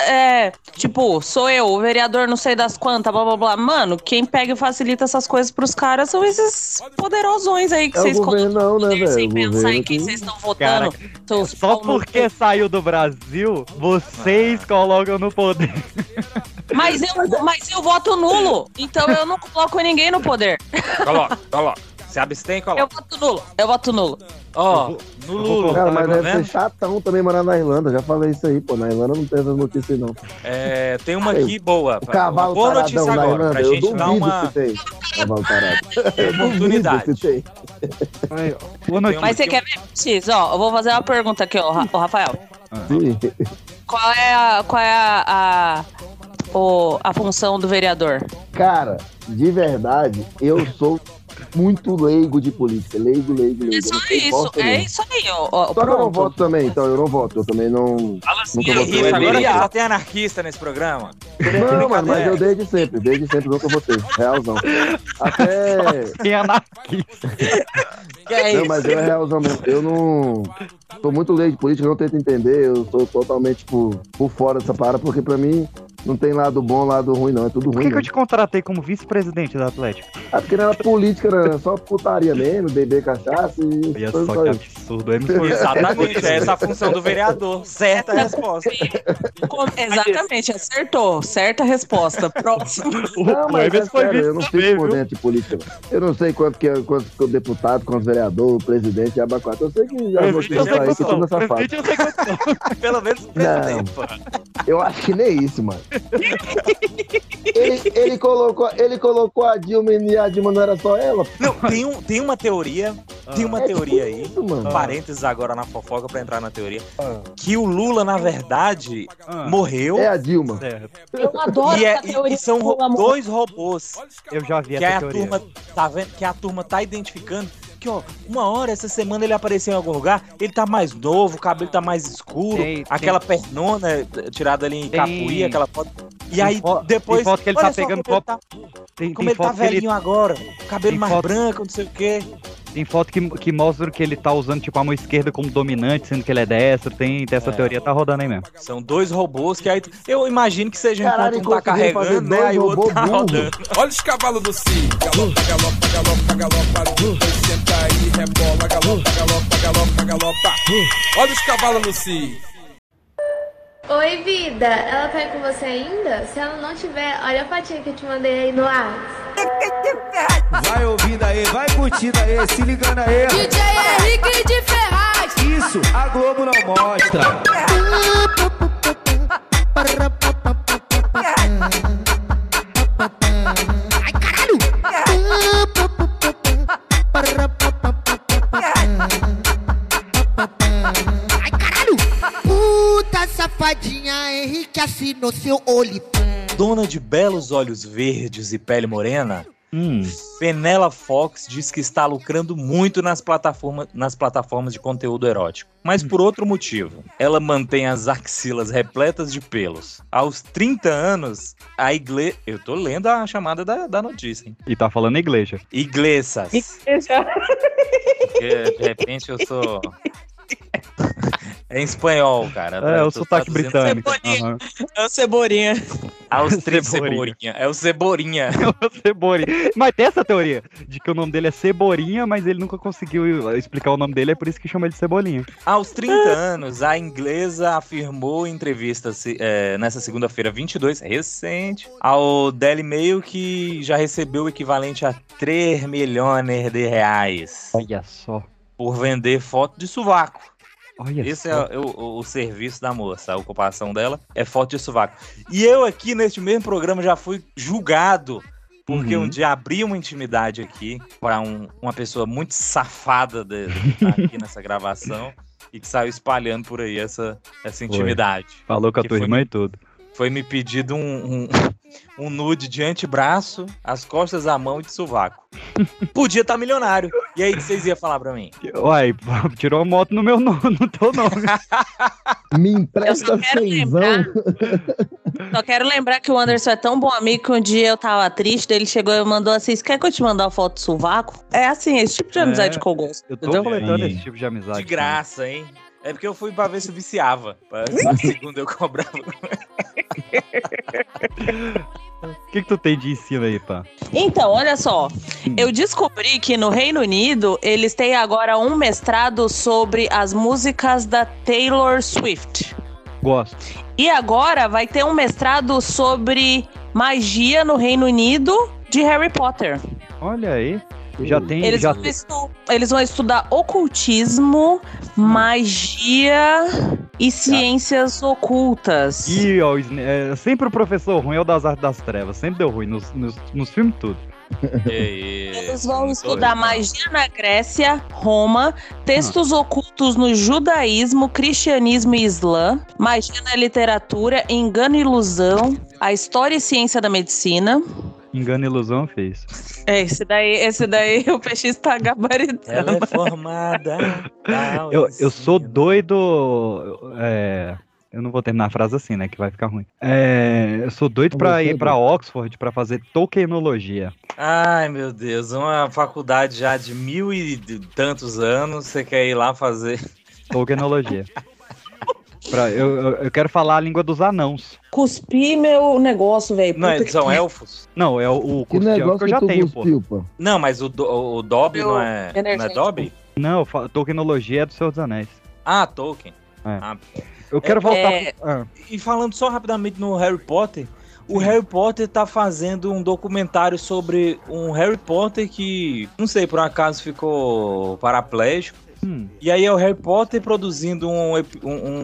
Speaker 3: é, é, tipo, sou eu, o vereador não sei das quantas, blá blá blá. Mano, quem pega e facilita essas coisas pros caras são esses poderosões aí que
Speaker 2: É
Speaker 3: vocês colocam
Speaker 2: né,
Speaker 3: poder sem pensar em quem
Speaker 2: que-
Speaker 3: vocês estão votando. seus
Speaker 1: Só
Speaker 3: pau no
Speaker 1: porque saiu do Brasil, vocês colocam no poder.
Speaker 3: Mas eu, mas eu voto nulo, então eu não coloco ninguém no poder.
Speaker 4: Coloca, coloca. Se abstém,
Speaker 3: Eu
Speaker 4: coloca.
Speaker 3: voto nulo, eu voto nulo.
Speaker 4: Ó, no Lula,
Speaker 2: Cara, mas
Speaker 4: tá
Speaker 2: deve
Speaker 4: vendo?
Speaker 2: ser chatão também morar na Irlanda. Já falei isso aí, pô. Na Irlanda não tem essas notícias, aí, não.
Speaker 4: É, tem uma aqui boa.
Speaker 2: O cavalo
Speaker 4: boa
Speaker 2: taradão
Speaker 4: notícia
Speaker 2: na
Speaker 4: agora,
Speaker 2: Irlanda,
Speaker 4: pra
Speaker 2: eu
Speaker 4: gente dar uma.
Speaker 2: Cavalo tarado. Eu
Speaker 4: oportunidade.
Speaker 2: tem.
Speaker 1: Aí, boa noite.
Speaker 3: Mas você quer ver, X? Ó, eu vou fazer uma pergunta aqui, ó, ô, Rafael.
Speaker 2: Sim.
Speaker 3: Qual é a, qual é a, a, o- a função do vereador?
Speaker 2: Cara, de verdade, eu sou muito leigo de política. Leigo, leigo, leigo.
Speaker 3: Isso,
Speaker 2: não
Speaker 3: isso, é isso aí, ó. ó
Speaker 2: Só que eu não
Speaker 3: pronto.
Speaker 2: voto também, então eu não voto. Eu também não. Nunca
Speaker 4: Que
Speaker 2: votei.
Speaker 4: isso, agora que
Speaker 2: Não,
Speaker 4: só tem anarquista nesse programa.
Speaker 2: mano, mas eu desde sempre, desde sempre nunca votei. Realzão. Até.
Speaker 1: Tem anarquista.
Speaker 3: Que é
Speaker 2: Não,
Speaker 3: isso?
Speaker 2: mas eu é realzão mesmo. Eu não. Sou muito leigo de política, eu não tento entender. Eu sou totalmente, tipo, por fora dessa parada, porque pra mim não tem lado bom, lado ruim, não. É tudo
Speaker 1: Por
Speaker 2: ruim.
Speaker 1: que, que eu te contratei como vice-presidente do Atlético?
Speaker 2: Ah, porque não era política, era só putaria mesmo, beber cachaça e.
Speaker 1: Olha só
Speaker 2: só
Speaker 1: que
Speaker 2: isso.
Speaker 1: absurdo.
Speaker 4: Exatamente, é essa a função do vereador. Certa resposta.
Speaker 3: Exatamente, acertou. Certa resposta. Próximo.
Speaker 2: Não, mas é
Speaker 1: foi
Speaker 2: sério, eu não fico
Speaker 1: também,
Speaker 2: por dentro de política. Eu não sei quanto que é, quanto que o deputado, quanto vereador, o presidente abacate. Eu sei que já vou
Speaker 1: que
Speaker 2: que
Speaker 1: eu
Speaker 2: tudo nessa fase.
Speaker 1: Eu sou.
Speaker 4: Pelo menos o presidente, pô.
Speaker 2: Eu acho que nem isso, mano. Ele, ele, colocou, ele colocou a Dilma e a Dilma não era só ela.
Speaker 4: Não, tem, um, tem uma teoria, tem uma
Speaker 2: É
Speaker 4: teoria aí,
Speaker 2: isso, mano.
Speaker 4: parênteses agora na fofoca pra entrar na teoria,
Speaker 1: Ah.
Speaker 4: que o Lula, na verdade,
Speaker 1: Ah.
Speaker 4: morreu
Speaker 2: É a Dilma.
Speaker 1: Certo.
Speaker 3: Eu adoro
Speaker 4: e, é-
Speaker 3: essa teoria.
Speaker 4: e são dois robôs
Speaker 1: Eu já vi
Speaker 4: que
Speaker 1: essa
Speaker 4: a
Speaker 1: teoria.
Speaker 4: turma tá vendo, que a turma tá identificando que, ó, uma hora essa semana ele apareceu em algum lugar, ele tá mais novo, o cabelo tá mais escuro,
Speaker 1: Tem-
Speaker 4: aquela pernona eh, tirada ali em
Speaker 1: Tem-
Speaker 4: Capuí, aquela foto. E
Speaker 1: Tem
Speaker 4: aí depois,
Speaker 1: tem foto que ele tá pegando
Speaker 4: como ele
Speaker 1: copo-
Speaker 4: tá,
Speaker 1: Tem,
Speaker 4: como
Speaker 1: tem
Speaker 4: ele tá
Speaker 1: que ele,
Speaker 4: velhinho agora, cabelo
Speaker 1: tem
Speaker 4: mais branco, não sei o quê.
Speaker 1: Tem foto que, que mostra que ele tá usando tipo a mão esquerda como dominante, sendo que ele é destro. Tem, tem essa
Speaker 4: É.
Speaker 1: teoria tá rodando aí mesmo.
Speaker 4: São dois robôs que aí. Eu imagino que seja
Speaker 2: Caralho,
Speaker 4: enquanto um tá carregando, né? Aí o outro tá rodando.
Speaker 7: Olha os cavalos do cio. Galopa, galopa, galopa, galopa. Dois senta aí, rebola. Galopa, galopa, galopa, galopa. Olha os cavalos no cio.
Speaker 11: Oi, vida. Ela tá aí com você ainda? Se ela não tiver, olha a fotinha que eu te mandei aí no ar.
Speaker 12: Vai ouvindo aí, vai curtindo aí, se ligando aí.
Speaker 11: DJ Henrique de Ferraz.
Speaker 12: Isso, a Globo não mostra.
Speaker 11: Safadinha, Henrique assinou seu olho.
Speaker 4: Dona de belos olhos verdes e pele morena,
Speaker 1: Hum.
Speaker 4: Penela Fox diz que está lucrando muito nas, plataforma, nas plataformas de conteúdo erótico. Mas por outro motivo. Ela mantém as axilas repletas de pelos. Aos 30 anos, a igreja. Eu tô lendo a chamada da, da notícia, hein?
Speaker 1: E tá falando igreja.
Speaker 4: Iglesias. Porque de repente eu sou. É em espanhol, cara.
Speaker 1: É,
Speaker 4: Eu
Speaker 1: o sotaque britânico.
Speaker 3: Cebolinha.
Speaker 1: Aham.
Speaker 3: É o Cebolinha.
Speaker 4: 30
Speaker 1: Cebolinha.
Speaker 4: cebolinha. É o cebolinha.
Speaker 1: Mas tem essa teoria de que o nome dele é Cebolinha, mas ele nunca conseguiu explicar o nome dele, é por isso que chama ele de Cebolinha.
Speaker 4: Aos 30 anos, a inglesa afirmou em entrevista é, nessa segunda-feira 22, recente, ao Daily Mail que já recebeu o equivalente a 3 milhões de reais
Speaker 1: Olha só.
Speaker 4: por vender foto de sovaco.
Speaker 1: Olha
Speaker 4: Esse é
Speaker 1: só.
Speaker 4: o, o- o serviço da moça, a ocupação dela é foto de sovaco. E eu aqui neste mesmo programa já fui julgado porque
Speaker 1: Uhum.
Speaker 4: um dia abri uma intimidade aqui para uma pessoa muito safada de, de tá aqui nessa gravação e que saiu espalhando por aí essa, essa intimidade.
Speaker 1: Falou com a
Speaker 4: Que
Speaker 1: tua
Speaker 4: foi-
Speaker 1: irmã e tudo.
Speaker 4: Foi me pedido um, um, um nude de antebraço, as costas, a mão e de sovaco. Podia estar milionário. E aí, o que vocês iam falar pra mim?
Speaker 1: Uai, tirou a moto no meu nome, no teu nome.
Speaker 2: Me
Speaker 3: Eu
Speaker 2: empresta
Speaker 3: só quero
Speaker 2: cenzão.
Speaker 3: lembrar. Só quero lembrar que o Anderson é tão bom amigo que um dia eu tava triste, ele chegou e mandou assim: "Você quer que eu te mandar uma foto do sovaco? É assim, esse tipo de amizade
Speaker 1: É,
Speaker 3: que eu gosto.
Speaker 1: Eu tô
Speaker 3: entendeu?
Speaker 1: coletando esse tipo de amizade.
Speaker 4: De graça, hein? É porque eu fui pra ver se viciava. Pra na segunda eu cobrava.
Speaker 1: O que, que tu tem de ensino aí, pá?
Speaker 3: Então, olha só. Eu descobri que no Reino Unido eles têm agora um mestrado sobre as músicas da Taylor Swift.
Speaker 1: Gosto.
Speaker 3: E agora vai ter um mestrado sobre magia no Reino Unido de Harry Potter.
Speaker 1: Olha aí. Já tem.
Speaker 3: Eles,
Speaker 1: já
Speaker 3: vão, estu- eles vão estudar ocultismo, magia e ciências ocultas.
Speaker 1: Ih, ó, é, sempre o professor ruim é o das artes das trevas. Sempre deu ruim nos, nos, nos filmes tudo.
Speaker 3: Eles vão estudar magia na Grécia, Roma, textos ocultos no judaísmo, cristianismo e islã, magia na literatura, engano e ilusão, a história e ciência da medicina.
Speaker 1: Engano e ilusão fez.
Speaker 3: É, esse daí, esse daí o PX tá gabaritando.
Speaker 4: Ela é formada. tal,
Speaker 1: Eu, eu sou doido. É, eu não vou terminar a frase assim, né? Que vai ficar ruim. É, eu sou doido pra ir pra Oxford pra fazer Tolkienologia.
Speaker 4: Ai, meu Deus, uma faculdade já de mil e tantos anos, você quer ir lá fazer.
Speaker 1: Tolkienologia. Pra- eu, eu, eu quero falar a língua dos anãos.
Speaker 3: Cuspi meu negócio, velho.
Speaker 4: Não, é, são
Speaker 3: que-
Speaker 4: elfos?
Speaker 1: Não, é o, o
Speaker 2: Que
Speaker 1: elfo
Speaker 2: negócio
Speaker 1: que eu já tenho, pô.
Speaker 2: cuspiu, pô?
Speaker 4: Não, mas o, do- o Dobby não é. Não é. Dobby?
Speaker 1: Não, Tolkienologia é do Senhor dos Anéis.
Speaker 4: Ah, Tolkien.
Speaker 1: É.
Speaker 4: Ah,
Speaker 1: Eu quero
Speaker 4: É,
Speaker 1: voltar.
Speaker 4: é,
Speaker 1: pro- ah,
Speaker 4: E falando só rapidamente no Harry Potter, o Harry Potter tá fazendo um documentário sobre um Harry Potter que, não sei, por um acaso ficou paraplégico.
Speaker 1: Hum,
Speaker 4: E aí é o Harry Potter produzindo um, um-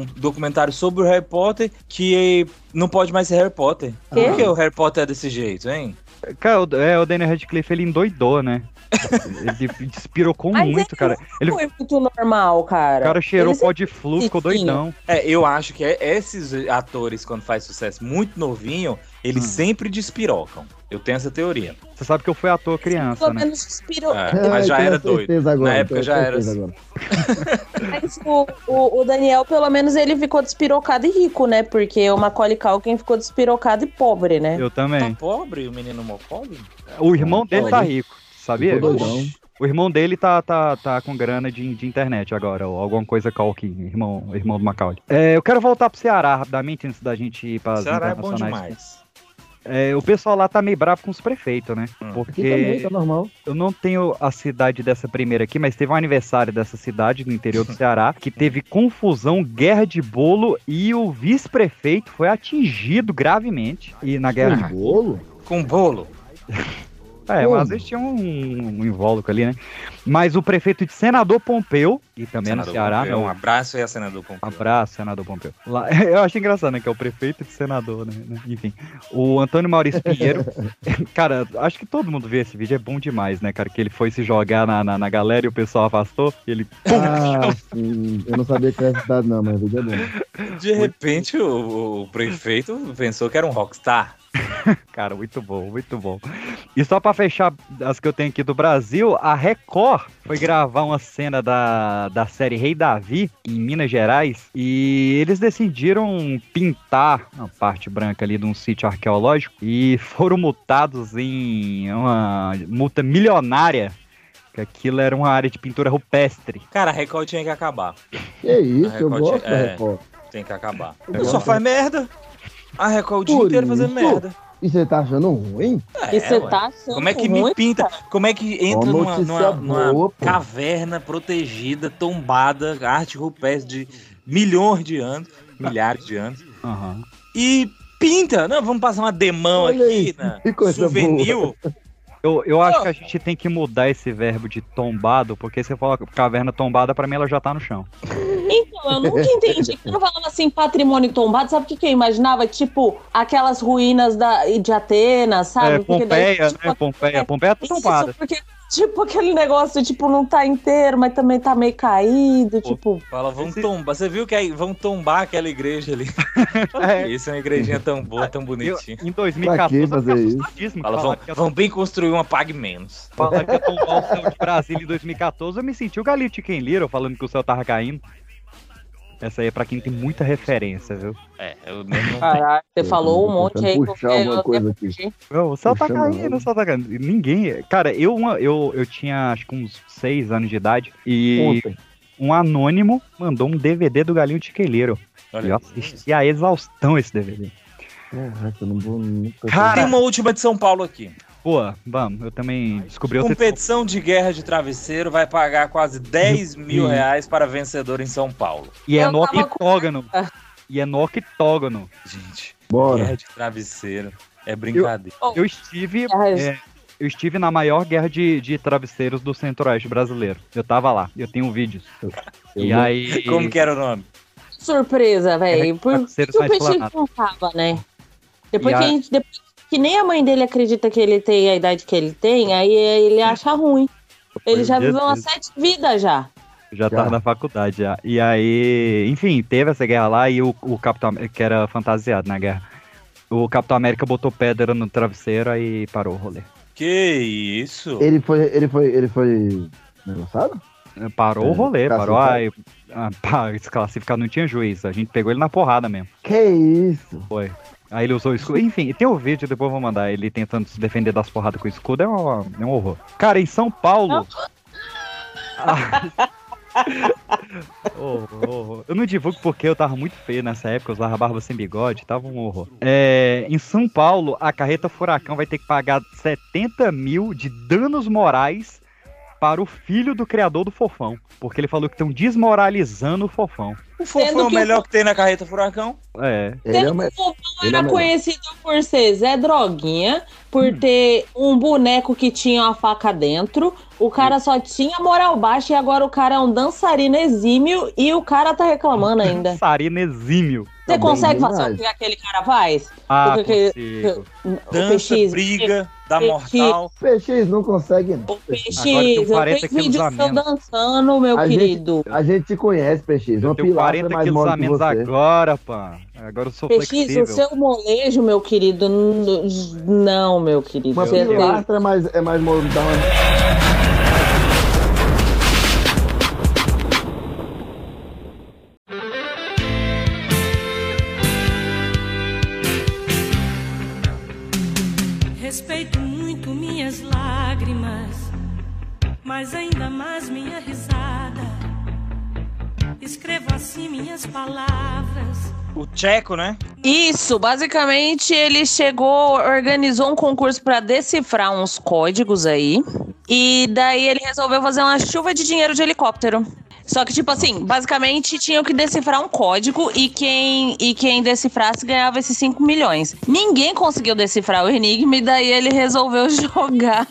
Speaker 4: um documentário sobre o Harry Potter que não pode mais ser Harry Potter.
Speaker 1: Quê?
Speaker 4: Por que o Harry Potter é desse jeito, hein?
Speaker 1: Cara, o- é, o Daniel Radcliffe ele endoidou, né? ele despirocou
Speaker 3: Mas
Speaker 1: muito, cara. Ele,
Speaker 3: Foi muito normal,
Speaker 1: o
Speaker 3: cara.
Speaker 1: cara cheirou pó de flu, ficou doidão.
Speaker 4: É, eu acho que é- esses atores, quando faz sucesso muito novinho, eles
Speaker 1: Hum.
Speaker 4: sempre despirocam. Eu tenho essa teoria.
Speaker 1: Você sabe que eu fui ator criança,
Speaker 3: Pelo
Speaker 1: né?
Speaker 3: menos inspirou.
Speaker 4: É, mas já era doido.
Speaker 2: agora,
Speaker 4: Na época já era.
Speaker 3: Mas o, o, o Daniel, pelo menos, ele ficou despirocado e rico, né? Porque o Macaulay Culkin ficou despirocado e pobre, né?
Speaker 1: Eu também.
Speaker 4: Tá pobre, o menino homofóbico?
Speaker 1: O irmão dele tá rico, sabia? O irmão dele tá, tá, tá com grana de, de internet agora, ou alguma coisa Calkin, irmão, irmão do Macaulay. É, eu quero voltar pro Ceará rapidamente antes da gente ir para as
Speaker 4: Ceará é bom
Speaker 1: internacionais.
Speaker 4: demais.
Speaker 1: É, o pessoal lá tá meio bravo com os prefeitos, né?
Speaker 2: Aqui também,
Speaker 1: Porque
Speaker 2: tá normal.
Speaker 1: eu não tenho a cidade dessa primeira aqui, mas teve um aniversário dessa cidade no interior do Ceará que teve confusão, guerra de bolo e o vice-prefeito foi atingido gravemente e na guerra de
Speaker 2: bolo.
Speaker 4: Com bolo.
Speaker 1: É,
Speaker 2: Como?
Speaker 1: mas eles tinham um, um invólucro ali, né? Mas o prefeito de Senador Pompeu, e também é no
Speaker 4: Senador
Speaker 1: Ceará,
Speaker 4: Pompeu,
Speaker 1: né?
Speaker 4: Um abraço aí a senador Pompeu.
Speaker 1: Abraço, senador Pompeu. Lá- eu acho engraçado, né? Que é o prefeito de senador, né? Enfim. O Antônio Maurício Pinheiro. cara, acho que todo mundo vê esse vídeo, é bom demais, né, cara? Que ele foi se jogar na, na, na galera e o pessoal afastou. E ele.
Speaker 2: Ah, sim. Eu não sabia que era cidade, não, mas o vídeo é bom.
Speaker 4: De repente, o, o prefeito pensou que era um rockstar.
Speaker 1: Cara, muito bom, muito bom. E só pra fechar as que eu tenho aqui do Brasil, a Record foi gravar uma cena da, da série Rei Davi em Minas Gerais e eles decidiram pintar a parte branca ali de um sítio arqueológico e foram multados em uma multa milionária. Que aquilo era uma área de pintura rupestre.
Speaker 4: Cara, a Record tinha que acabar.
Speaker 2: Que isso,
Speaker 4: A
Speaker 2: eu
Speaker 4: Record
Speaker 2: gosto da
Speaker 4: é.
Speaker 2: Record.
Speaker 4: Tem que acabar.
Speaker 2: Eu
Speaker 4: Eu só faz merda. A Record o dia
Speaker 2: Por
Speaker 4: inteiro fazendo
Speaker 2: isso?
Speaker 4: merda.
Speaker 2: E você tá achando ruim?
Speaker 3: E você tá achando
Speaker 4: Como é que
Speaker 3: ruim,
Speaker 4: me pinta? Como é que entra numa, numa- numa
Speaker 2: boa, pô.
Speaker 4: caverna protegida, tombada, arte rupestre de milhões de anos, milhares de anos,
Speaker 1: Aham.
Speaker 4: e pinta? Não, vamos passar uma demão
Speaker 2: Olha
Speaker 4: aqui,
Speaker 2: aí,
Speaker 4: né?
Speaker 2: que coisa
Speaker 4: Souvenir.
Speaker 2: boa.
Speaker 1: Eu, eu acho que a gente tem que mudar esse verbo de tombado, porque você fala caverna tombada, pra mim ela já tá no chão.
Speaker 3: Então, eu nunca entendi. Quando eu falava assim, patrimônio tombado, sabe o que, que eu imaginava? Tipo, aquelas ruínas da, de Atenas, sabe?
Speaker 1: É,
Speaker 3: Porque daí,
Speaker 1: Pompeia,
Speaker 3: tipo,
Speaker 1: né? Pompeia. Pompeia tá
Speaker 3: Isso,
Speaker 1: tombada.
Speaker 3: porque, tipo, aquele negócio, tipo, não tá inteiro, mas também tá meio caído, tipo...
Speaker 4: Fala, vamos tombar. Você viu que aí vão tombar aquela igreja ali?
Speaker 1: É.
Speaker 4: Isso é uma igrejinha tão boa, tão bonitinha.
Speaker 1: Em 2014, eu
Speaker 2: fazer isso?
Speaker 4: Fala, vão, vão bem construir uma Pague Menos.
Speaker 1: falar que ia tombar o céu de Brasília em 2014, eu me senti o Galil Chicken Little falando que o céu tava caindo. Essa aí é pra quem tem muita referência, viu?
Speaker 4: É, eu mesmo.
Speaker 3: Caralho, você falou um monte aí que eu
Speaker 2: puxar alguma
Speaker 3: eu-
Speaker 2: coisa aqui.
Speaker 1: Não, o céu tá caindo,
Speaker 2: não.
Speaker 1: o céu tá caindo. Ninguém. Cara, eu, eu, eu tinha acho que uns 6 anos de idade e
Speaker 2: Ontem.
Speaker 1: um anônimo mandou um DVD do Galinho Tiqueleiro. E
Speaker 4: Olha
Speaker 1: eu assisti a exaustão esse DVD.
Speaker 2: Caraca, eu não vou nunca.
Speaker 1: Cara,
Speaker 4: Tem uma última de São Paulo aqui.
Speaker 1: Pô, vamos, eu também descobri outra.
Speaker 4: Competição de guerra de travesseiro vai pagar quase 10 mil
Speaker 1: Sim.
Speaker 4: reais para vencedor em São Paulo.
Speaker 1: E é
Speaker 3: Eu
Speaker 1: no
Speaker 3: com-
Speaker 1: octógono. e é no octógono.
Speaker 4: Gente,
Speaker 2: Bora.
Speaker 4: guerra de travesseiro. É brincadeira.
Speaker 1: Eu estive.
Speaker 3: Ah,
Speaker 1: é, eu estive na maior guerra de, de travesseiros do centro-oeste brasileiro. Eu tava lá, eu tenho vídeos. E
Speaker 2: Eu-
Speaker 1: aí.
Speaker 4: Como que era o nome?
Speaker 3: Surpresa, velho. Por que o
Speaker 1: planado.
Speaker 3: não tava, né? Depois
Speaker 1: E
Speaker 3: que,
Speaker 1: a-
Speaker 3: a gente, depois que nem a mãe dele acredita que ele tem a idade que ele tem, aí ele acha ruim. Ele já viveu umas sete vidas já.
Speaker 1: Já tava na faculdade já. E aí, enfim, teve essa guerra lá e o, o Capitão América, que era fantasiado na guerra. O Capitão América botou pedra no travesseiro aí parou o rolê.
Speaker 4: Que isso?
Speaker 2: Ele foi. Ele foi. Ele foi. Negociado?
Speaker 1: Parou o rolê, parou. Aí, ah, pá, desclassificado não tinha juiz. A gente pegou ele na porrada mesmo.
Speaker 2: Que isso?
Speaker 1: Foi. Aí ele usou o escudo. Enfim, tem o vídeo, depois eu vou mandar. Ele tentando se defender das porradas com o escudo. É um, é um horror. Cara, em São Paulo. Horror, horror. Eu não divulgo porque eu tava muito feio nessa época, eu usava barba sem bigode, tava um horror. É, em São Paulo, a carreta Furacão vai ter que pagar 70 mil de danos morais para o filho do criador do Fofão. Porque ele falou que estão desmoralizando o Fofão.
Speaker 4: O fofão é o
Speaker 3: que
Speaker 4: melhor que tem na carreta furacão?
Speaker 1: É.
Speaker 2: Ele é o me-
Speaker 3: O Fofão
Speaker 2: é
Speaker 3: era
Speaker 2: o melhor.
Speaker 3: conhecido por ser Zé Droguinha, por ter um boneco que tinha uma faca dentro. O cara só tinha moral baixa e agora o cara é um dançarino exímio e o cara tá reclamando ainda.
Speaker 1: Dançarino exímio.
Speaker 3: Você
Speaker 2: Tá
Speaker 3: consegue
Speaker 2: bem
Speaker 3: fazer o
Speaker 2: demais.
Speaker 3: que aquele cara faz?
Speaker 1: Ah,
Speaker 3: O que
Speaker 1: consigo.
Speaker 3: O
Speaker 4: Dança,
Speaker 3: PX,
Speaker 4: briga, dá
Speaker 3: PX,
Speaker 4: mortal.
Speaker 2: PX não consegue, não.
Speaker 3: O PX, eu
Speaker 1: 40
Speaker 3: tenho
Speaker 1: quilos
Speaker 3: vídeo
Speaker 1: a
Speaker 3: seu
Speaker 1: menos.
Speaker 3: dançando, meu
Speaker 2: A gente-
Speaker 3: querido.
Speaker 2: A gente te conhece, PX. Uma
Speaker 1: Eu tenho
Speaker 2: pilastra
Speaker 1: 40
Speaker 2: mais
Speaker 1: quilos a menos agora, pá. Agora eu sou
Speaker 3: PX,
Speaker 1: flexível.
Speaker 3: o seu molejo, meu querido, não, meu querido.
Speaker 2: Uma
Speaker 3: tem-
Speaker 2: pilastra é mais, é mais mole.
Speaker 4: Tcheco, né?
Speaker 3: Isso, basicamente ele chegou, organizou um concurso para decifrar uns códigos aí. E daí ele resolveu fazer uma chuva de dinheiro de helicóptero. Só que, tipo assim, basicamente tinham que decifrar um código e quem, e quem decifrasse ganhava esses 5 milhões. Ninguém conseguiu decifrar o enigma e daí ele resolveu jogar.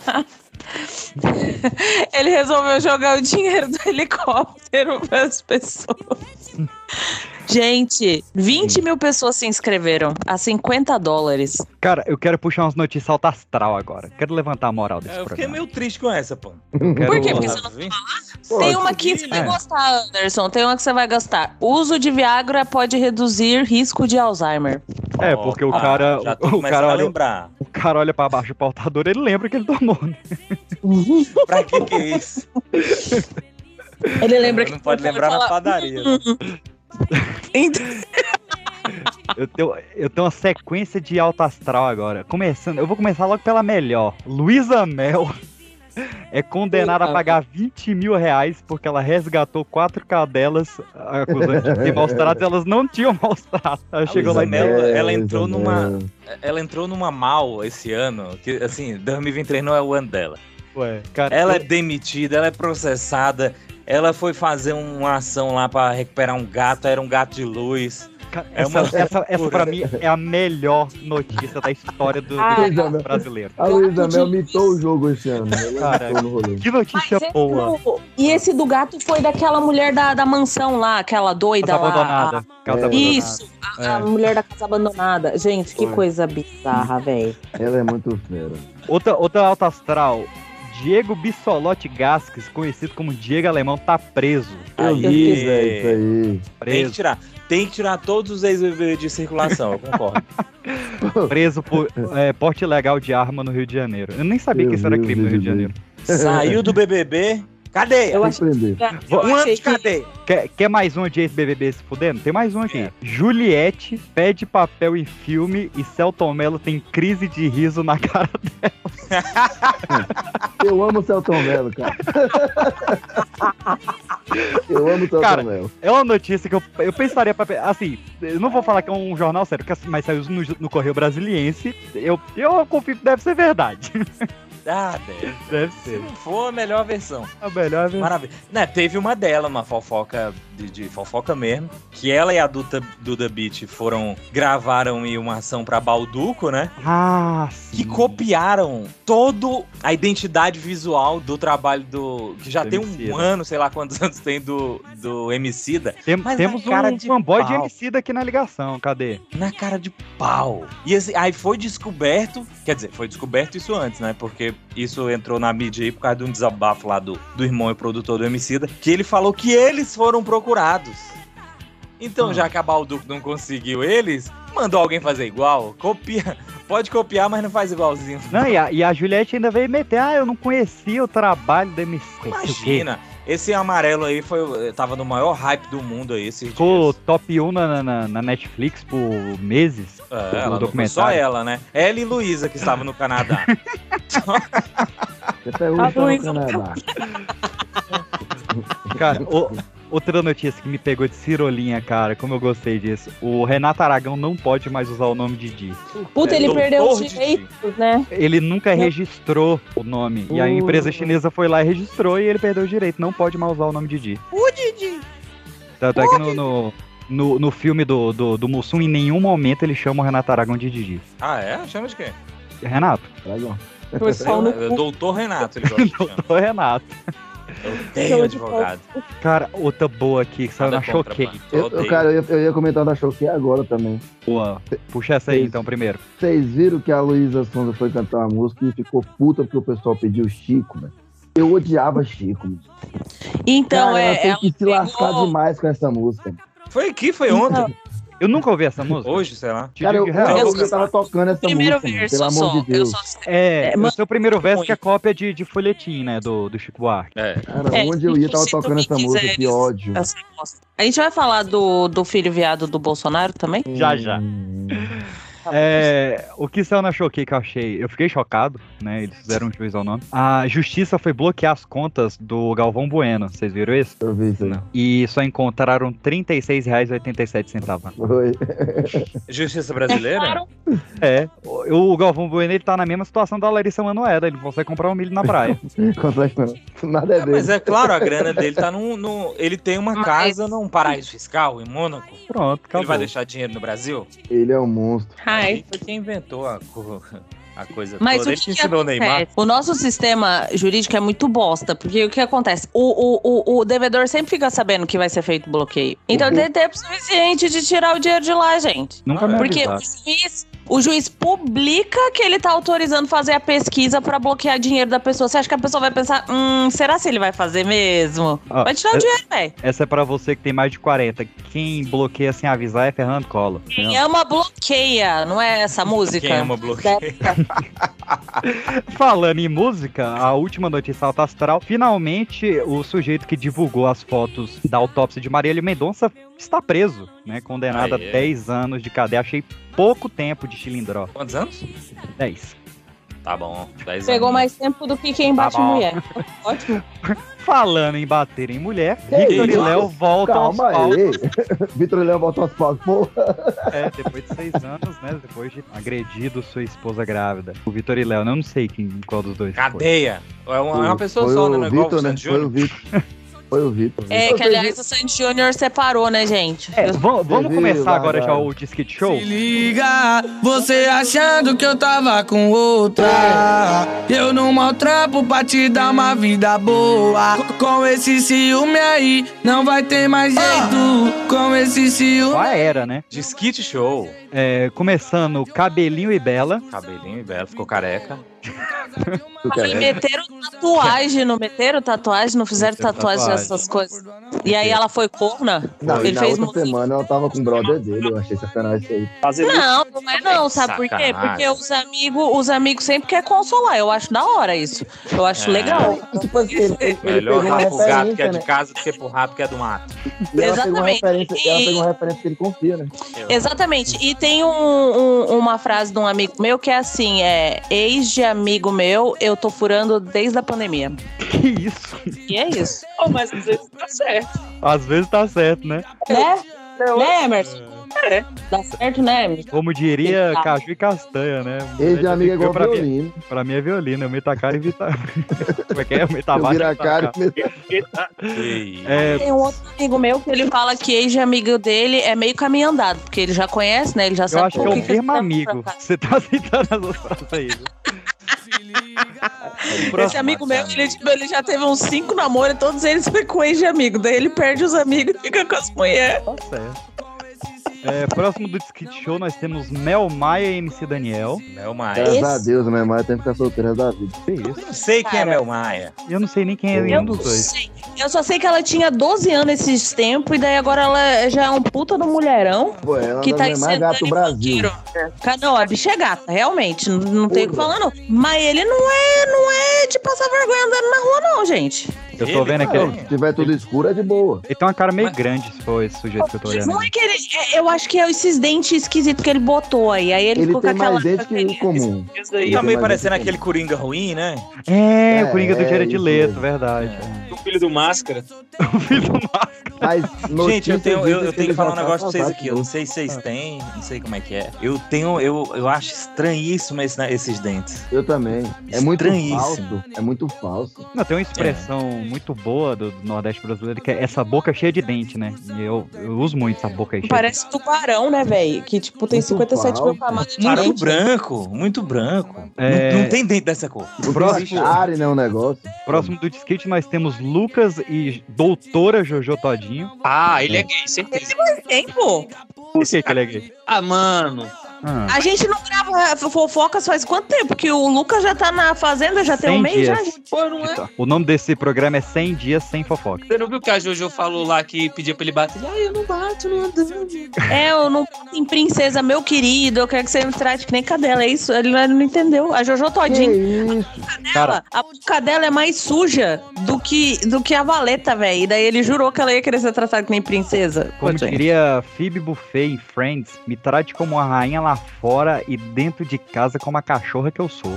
Speaker 3: ele resolveu jogar o dinheiro do helicóptero para as pessoas. Gente, 20 mil pessoas se inscreveram a 50 dólares.
Speaker 1: Cara, eu quero puxar umas notícias alta astral agora. Quero levantar a moral desse
Speaker 4: Eu fiquei
Speaker 1: programa.
Speaker 4: meio triste com essa, pô.
Speaker 1: Eu quero-
Speaker 3: Por quê? Porque você não
Speaker 2: Pô,
Speaker 3: Tem uma que você vai
Speaker 1: É.
Speaker 3: gostar, Anderson. Tem uma que você vai gostar. Uso de Viagra pode reduzir risco de Alzheimer.
Speaker 1: É, porque o cara.
Speaker 4: Já tô
Speaker 1: O, o cara
Speaker 4: a
Speaker 1: olha,
Speaker 4: lembrar.
Speaker 1: o cara olha pra baixo do pautador, ele lembra que ele tomou. né?
Speaker 4: Pra que que é isso?
Speaker 3: Ele lembra que
Speaker 4: Não pode lembrar na
Speaker 3: falar-
Speaker 4: padaria.
Speaker 1: Eu tenho, eu tenho uma sequência de alta astral agora. Começando, eu vou começar logo pela melhor. Luísa Mel é condenada a pagar 20 mil reais porque ela resgatou quatro cadelas acusando de ter maus tratos. Elas não tinham maus tratos. Ela chegou lá e
Speaker 4: Mel,
Speaker 2: É,
Speaker 4: ela entrou numa.
Speaker 2: Mel.
Speaker 4: Ela entrou numa mal esse ano. Que, assim, 2023 não é o ano dela.
Speaker 1: Ué, cara,
Speaker 4: Ela é
Speaker 1: eu-
Speaker 4: demitida, ela é processada. Ela foi fazer uma ação lá pra recuperar um gato, era um gato de luz. É
Speaker 1: essa,
Speaker 4: uma
Speaker 1: essa, essa pra mim é a melhor notícia da história do, do
Speaker 3: Ah,
Speaker 2: Mel.
Speaker 1: brasileiro.
Speaker 2: A Luísa Mel mitou o jogo esse ano. Ela
Speaker 1: Cara. Que notícia
Speaker 3: Mas esse
Speaker 1: boa.
Speaker 3: do- E esse do gato foi daquela mulher da, da mansão lá, aquela doida
Speaker 1: Casa
Speaker 3: lá.
Speaker 1: abandonada.
Speaker 3: a-
Speaker 1: Casa
Speaker 2: É.
Speaker 1: abandonada.
Speaker 3: Isso, a, a
Speaker 1: É.
Speaker 3: mulher da casa abandonada. Gente, que
Speaker 2: Foi.
Speaker 3: coisa bizarra, velho.
Speaker 2: Ela é muito fera.
Speaker 1: Outra, outra alta astral. Diego Bissolotti Gasques, conhecido como Diego Alemão, tá preso.
Speaker 4: Aí.
Speaker 2: isso aí.
Speaker 4: Tem que
Speaker 1: Preso,
Speaker 4: tirar. Tem que tirar todos os ex-BBB de circulação, eu concordo.
Speaker 1: preso por é, porte ilegal de arma no Rio de Janeiro. Eu nem sabia
Speaker 2: Meu
Speaker 1: que isso era crime no Rio de Janeiro.
Speaker 4: Saiu do BBB. Cadeia!
Speaker 3: Eu acho
Speaker 4: Um ano de cadeia.
Speaker 1: Quer, quer mais um de ex-BBB se fudendo? Tem mais um aqui. Juliette pede papel em filme e Celton Mello tem crise de riso na cara
Speaker 2: Eu amo o Celton Mello, cara. Eu amo o Celton
Speaker 1: Cara,
Speaker 2: Mello.
Speaker 1: É uma notícia que eu, eu pensaria pra. Assim, eu não vou falar que é um jornal sério, assim, mas saiu no, no Correio Brasiliense. Eu, eu confio que deve ser verdade.
Speaker 4: Ah, deve.
Speaker 1: Deve
Speaker 4: Se
Speaker 1: ser.
Speaker 4: não for a melhor versão.
Speaker 1: A melhor versão.
Speaker 4: Maravilha. Né, teve uma dela, uma fofoca de, de fofoca mesmo, que ela e a Duda, Duda Beat foram, gravaram em uma ação pra Balduco, né?
Speaker 1: Ah,
Speaker 4: Que copiaram todo a identidade visual do trabalho do. que já
Speaker 1: Do
Speaker 4: tem um
Speaker 1: Emicida.
Speaker 4: ano, sei lá quantos anos tem do, do Emicida.
Speaker 1: Tem-
Speaker 4: Mas
Speaker 1: temos
Speaker 4: cara
Speaker 1: um
Speaker 4: de
Speaker 1: fanboy de
Speaker 4: pau.
Speaker 1: MC aqui na ligação, cadê?
Speaker 4: Na cara de pau. E assim, aí foi descoberto, quer dizer, foi descoberto isso antes, né? Porque isso entrou na mídia aí por causa de um desabafo lá do, do irmão e produtor do Emicida, que ele falou que eles foram procurados. Então,
Speaker 1: Ah.
Speaker 4: já que a Balduco não conseguiu eles, mandou alguém fazer igual. Copia. Pode copiar, mas não faz igualzinho.
Speaker 1: Não, e a, e a Juliette ainda veio meter, ah, eu não conhecia o trabalho do MC.
Speaker 4: Imagina. Esse amarelo aí foi, tava no maior hype do mundo aí. Esse
Speaker 1: Ficou top 1 na, na, na Netflix por meses.
Speaker 4: É,
Speaker 1: o
Speaker 4: ela não foi só ela, né? Ela e Luísa que estavam no Canadá.
Speaker 2: Até
Speaker 3: A
Speaker 2: hoje tá no Canadá.
Speaker 1: Cara, o- outra notícia que me pegou de cirolinha, cara, como eu gostei disso. O Renato Aragão não pode mais usar o nome Didi.
Speaker 3: Puta, ele
Speaker 4: Doutor
Speaker 3: perdeu os direitos, né?
Speaker 1: Ele nunca registrou o nome. E a empresa chinesa foi lá e registrou e ele perdeu o direito. Não pode mais usar o nome Didi.
Speaker 3: O Didi.
Speaker 1: Tanto é que no, no, no, no filme do, do, do Mussum, em nenhum momento ele chama o Renato Aragão de Didi.
Speaker 4: ah, é? Chama de quê?
Speaker 1: Renato?
Speaker 2: Aragão.
Speaker 4: É, Doutor Renato, ele gosta de.
Speaker 1: Doutor Renato.
Speaker 4: Eu odeio advogado.
Speaker 1: Cara, outra boa aqui que saiu na Choquei.
Speaker 4: Eu
Speaker 2: Eu, cara, eu ia, eu ia comentar da Choquei agora também.
Speaker 1: Boa. Puxa essa aí
Speaker 2: Isso.
Speaker 1: então primeiro.
Speaker 2: Vocês viram que a Luísa Sonza foi cantar uma música e ficou puta porque o pessoal pediu Chico, velho. Eu odiava Chico. mano.
Speaker 3: Então,
Speaker 2: Cara,
Speaker 3: é.
Speaker 2: ela tem
Speaker 3: ela
Speaker 2: que se
Speaker 3: pegou-
Speaker 2: lascar demais com essa música.
Speaker 4: Foi aqui, foi ontem.
Speaker 1: Eu nunca ouvi essa música.
Speaker 4: Hoje, sei lá.
Speaker 2: Cara, eu, eu, eu, eu tava tocando essa
Speaker 3: Primeiro
Speaker 2: música,
Speaker 3: verso
Speaker 2: pelo amor
Speaker 3: só.
Speaker 2: de
Speaker 3: Eu
Speaker 2: Deus.
Speaker 3: só
Speaker 1: É,
Speaker 3: É,
Speaker 1: o
Speaker 3: mas-
Speaker 1: seu primeiro verso
Speaker 3: ruim.
Speaker 1: que é cópia de, de folhetim, né? Do, do Chico Buarque.
Speaker 4: É.
Speaker 2: Cara,
Speaker 3: É,
Speaker 2: onde eu ia tava tocando essa música, que ódio.
Speaker 3: essa. A gente vai falar do, do filho viado do Bolsonaro também?
Speaker 1: Já, já.
Speaker 2: Hum,
Speaker 1: É, o que saiu na Choquei que eu achei, eu fiquei chocado, né? Eles fizeram um juiz ao nome. A justiça foi bloquear as contas do Galvão Bueno, vocês viram isso?
Speaker 2: eu vi isso aí.
Speaker 1: E só encontraram R$ 36,87.
Speaker 2: Foi.
Speaker 4: Justiça brasileira?
Speaker 1: É, o, o Galvão Bueno ele tá na mesma situação da Larissa Manoela, ele não consegue comprar um milho na praia.
Speaker 2: Consegue não. Nada é dele.
Speaker 4: mas é claro, a grana dele tá num. num- ele tem uma
Speaker 3: Mas-
Speaker 4: casa num paraíso fiscal em Mônaco.
Speaker 1: Pronto,
Speaker 4: Ele
Speaker 1: acabou.
Speaker 4: vai deixar dinheiro no Brasil?
Speaker 2: Ele é um monstro.
Speaker 3: Ai.
Speaker 4: Foi quem inventou a, a coisa
Speaker 3: Mas
Speaker 4: toda.
Speaker 3: o que,
Speaker 4: ensinou o Neymar.
Speaker 3: O nosso sistema jurídico é muito bosta, porque o que acontece? O, o, o, o devedor sempre fica sabendo que vai ser feito bloqueio. Então
Speaker 2: Uhum.
Speaker 3: ele tem tempo suficiente de tirar o dinheiro de lá, gente.
Speaker 1: Nunca me
Speaker 3: Porque o juiz, o juiz publica que ele tá autorizando fazer a pesquisa pra bloquear dinheiro da pessoa. Você acha que a pessoa vai pensar, hum, será se ele vai fazer mesmo?
Speaker 1: Ó,
Speaker 3: vai tirar o
Speaker 1: é-
Speaker 3: dinheiro, velho.
Speaker 1: Essa é pra você que tem mais de 40. Quem bloqueia sem avisar é Fernando Collor.
Speaker 3: Quem ama bloqueia, não é essa música?
Speaker 4: Quem ama bloqueio.
Speaker 1: Falando em música, a última notícia alta astral, finalmente o sujeito que divulgou as fotos da autópsia de Marília Mendonça está preso, né? Condenado
Speaker 4: Aê.
Speaker 1: a 10 anos de cadeia. Achei pouco tempo de chilindró.
Speaker 4: Quantos anos?
Speaker 1: 10.
Speaker 4: Tá bom. 10
Speaker 3: Pegou
Speaker 4: anos.
Speaker 3: mais tempo do que quem bate
Speaker 4: Tá bom.
Speaker 3: mulher. Ótimo.
Speaker 1: Falando em bater em mulher,
Speaker 2: Que
Speaker 1: Victor e? Léo voltam aos
Speaker 2: Calma
Speaker 1: palcos.
Speaker 2: aí. Vitor Léo voltou aos palcos. Pô,
Speaker 1: É, depois de seis anos, né? Depois de agredido sua esposa grávida. O Vitor e Léo, eu não sei quem, qual dos dois. foi.
Speaker 4: Cadeia. É uma, é uma pessoa
Speaker 2: foi
Speaker 4: só,
Speaker 2: o
Speaker 4: né? Não é igual o
Speaker 2: Vitor, né? Foi o
Speaker 4: Júnior.
Speaker 2: Vitor. Foi o Vitor.
Speaker 3: É, que aliás o Sandy Júnior separou, né, gente?
Speaker 1: É, vamos, começar agora já o Disque Show?
Speaker 12: Se liga, você achando que eu tava com outra. Eu não maltrapo pra te dar uma vida boa. Com esse ciúme aí, não vai ter mais jeito. Com esse ciúme.
Speaker 1: Qual era, né?
Speaker 4: Disquite Show.
Speaker 1: É, começando Cabelinho e Bela.
Speaker 4: Cabelinho e belo, ficou careca.
Speaker 3: E
Speaker 2: ver?
Speaker 3: meteram tatuagem, não meteram tatuagem, não fizeram tatuagem
Speaker 1: tatuagem.
Speaker 3: essas coisas. E aí ela foi corna?
Speaker 2: Não, e
Speaker 3: Ele
Speaker 2: na
Speaker 3: fez
Speaker 2: outra
Speaker 3: música.
Speaker 2: semana ela tava com o brother dele. Eu achei sacanagem isso aí.
Speaker 9: Fazer
Speaker 3: Não, não é não, sabe por quê? Porque os amigos, os amigos sempre querem consolar. Eu acho da hora isso. Eu acho
Speaker 4: É.
Speaker 3: legal.
Speaker 2: Tipo assim, ele, ele, ele
Speaker 4: Melhor dar pro gato que é de
Speaker 2: né?
Speaker 4: casa do que pro rato que é do mato.
Speaker 2: E ela pegou
Speaker 3: Exatamente.
Speaker 2: referência, ela
Speaker 3: E-
Speaker 2: pegou uma referência que ele confia, né?
Speaker 3: Exatamente. E tem um- um- uma frase de um amigo meu que é assim: é ex de amigo meu, eu tô furando desde a pandemia.
Speaker 1: Que isso?
Speaker 3: E é isso.
Speaker 9: Oh, mas às vezes tá certo.
Speaker 1: Às vezes tá certo, né?
Speaker 3: Né? Né, Emerson?
Speaker 13: É.
Speaker 3: Dá certo, né?
Speaker 1: Como diria
Speaker 3: Tá.
Speaker 1: caju e castanha, né?
Speaker 2: Ex de amigo é igual
Speaker 1: pra
Speaker 2: violino.
Speaker 1: Mim, pra mim é violino, eu meto a cara e vita. Como é que é? Eu meto a
Speaker 2: Eu
Speaker 1: baixa
Speaker 2: viro a
Speaker 1: meto
Speaker 2: cara e meto-
Speaker 1: É,
Speaker 3: Tem um outro amigo meu que ele fala que ex-amigo dele é meio caminho andado, porque ele já conhece, né? Ele já
Speaker 1: eu
Speaker 3: sabe
Speaker 1: acho que
Speaker 3: por
Speaker 1: é o
Speaker 3: que
Speaker 1: mesmo
Speaker 3: ele tá
Speaker 1: amigo. Você tá aceitando as outras frases aí. Viu?
Speaker 3: Esse amigo meu, ele, tipo, ele já teve uns cinco namoros e todos eles foi com ex de amigo. Daí ele perde os amigos e fica com as mulheres.
Speaker 1: Tá certo. É, próximo do Skit Show nós temos Mel Maia e MC Daniel.
Speaker 4: Mel Maia.
Speaker 2: Graças a Deus, minha mãe tem que ficar solteira da vida.
Speaker 1: Que isso?
Speaker 4: Não sei quem é. Mel Maia.
Speaker 1: Eu não sei nem quem é
Speaker 3: Eu
Speaker 1: nenhum dos dois.
Speaker 3: sei. Eu só sei que ela tinha 12 anos esses tempos e daí agora ela já é um puta do mulherão.
Speaker 2: Pô, ela
Speaker 3: que
Speaker 2: é
Speaker 3: tá
Speaker 2: mais gato do Brasil.
Speaker 3: Não, a bicha é gata, realmente. Não, não tem o que falar, não. Mas ele não é, não é de passar vergonha andando na rua, não, gente.
Speaker 1: Eu tô vendo aqui.
Speaker 2: Se tiver tudo escuro, é de boa.
Speaker 1: Ele tem uma cara meio grande, se for esse sujeito que eu tô olhando.
Speaker 3: Não é que ele. é- Eu acho que é esses dentes esquisitos que ele botou aí. Aí ele,
Speaker 2: Ele
Speaker 3: ficou com
Speaker 2: tem
Speaker 3: aquela.
Speaker 2: mais dentes que o comum.
Speaker 13: Isso aí.
Speaker 2: Ele
Speaker 4: Tá meio parecendo aquele Coringa ruim, né?
Speaker 1: É,
Speaker 2: É,
Speaker 1: o Coringa do
Speaker 2: é,
Speaker 1: Jared
Speaker 2: isso
Speaker 1: Leto, verdade.
Speaker 13: O filho do Máscara.
Speaker 1: O filho do Máscara.
Speaker 2: Mas
Speaker 4: Gente, eu tenho, eu, eu tenho que falar um negócio pra vocês aqui. Eu não sei se vocês têm, não sei como é que é. Eu tenho, eu, eu acho estranhíssimo esse- né, esses dentes.
Speaker 2: Eu também. É muito falso. É muito falso.
Speaker 1: Não, tem uma expressão muito boa do, do Nordeste brasileiro que é essa boca cheia de dente, né? E eu, eu uso muito essa boca aí cheia
Speaker 3: Parece tubarão, né, velho? Que, tipo, tem
Speaker 2: Muito
Speaker 3: 57 mil camadas de
Speaker 4: Muito
Speaker 3: dente.
Speaker 4: branco, muito branco.
Speaker 1: É.
Speaker 4: Não, não tem dente dessa cor.
Speaker 2: Tipo,
Speaker 1: Próximo.
Speaker 2: Atari, né, o negócio.
Speaker 1: Próximo do skate nós temos Lucas e doutora Jojo Todinho.
Speaker 13: Ah, ele é gay, certeza.
Speaker 3: Tem, pô.
Speaker 1: Por que, que ele é gay?
Speaker 13: Ah, mano.
Speaker 1: Ah,
Speaker 3: A gente não grava fofocas faz quanto tempo? Que o Lucas já tá na fazenda, já tem
Speaker 1: 100
Speaker 3: um mês já,
Speaker 1: dias.
Speaker 3: gente.
Speaker 13: Pô, não é.
Speaker 1: Então, o nome desse programa é 100 dias sem fofoca.
Speaker 13: Você não viu que a Jojo falou lá que pedia pra ele bater? Ah, eu não bato, não ando.
Speaker 3: É, eu não em princesa, meu querido, eu quero que você me trate que nem cadela. É isso, ele não, entendeu. A Jojo
Speaker 2: Que
Speaker 3: Todinho,
Speaker 2: isso?
Speaker 1: Cara,
Speaker 3: a boca dela é mais suja do que, do que a valeta, velho. E daí ele jurou que ela ia querer ser tratada que nem princesa.
Speaker 1: Como diria Phoebe Buffet em Friends, me trate como uma rainha lá fora e dentro de casa como a cachorra que eu sou.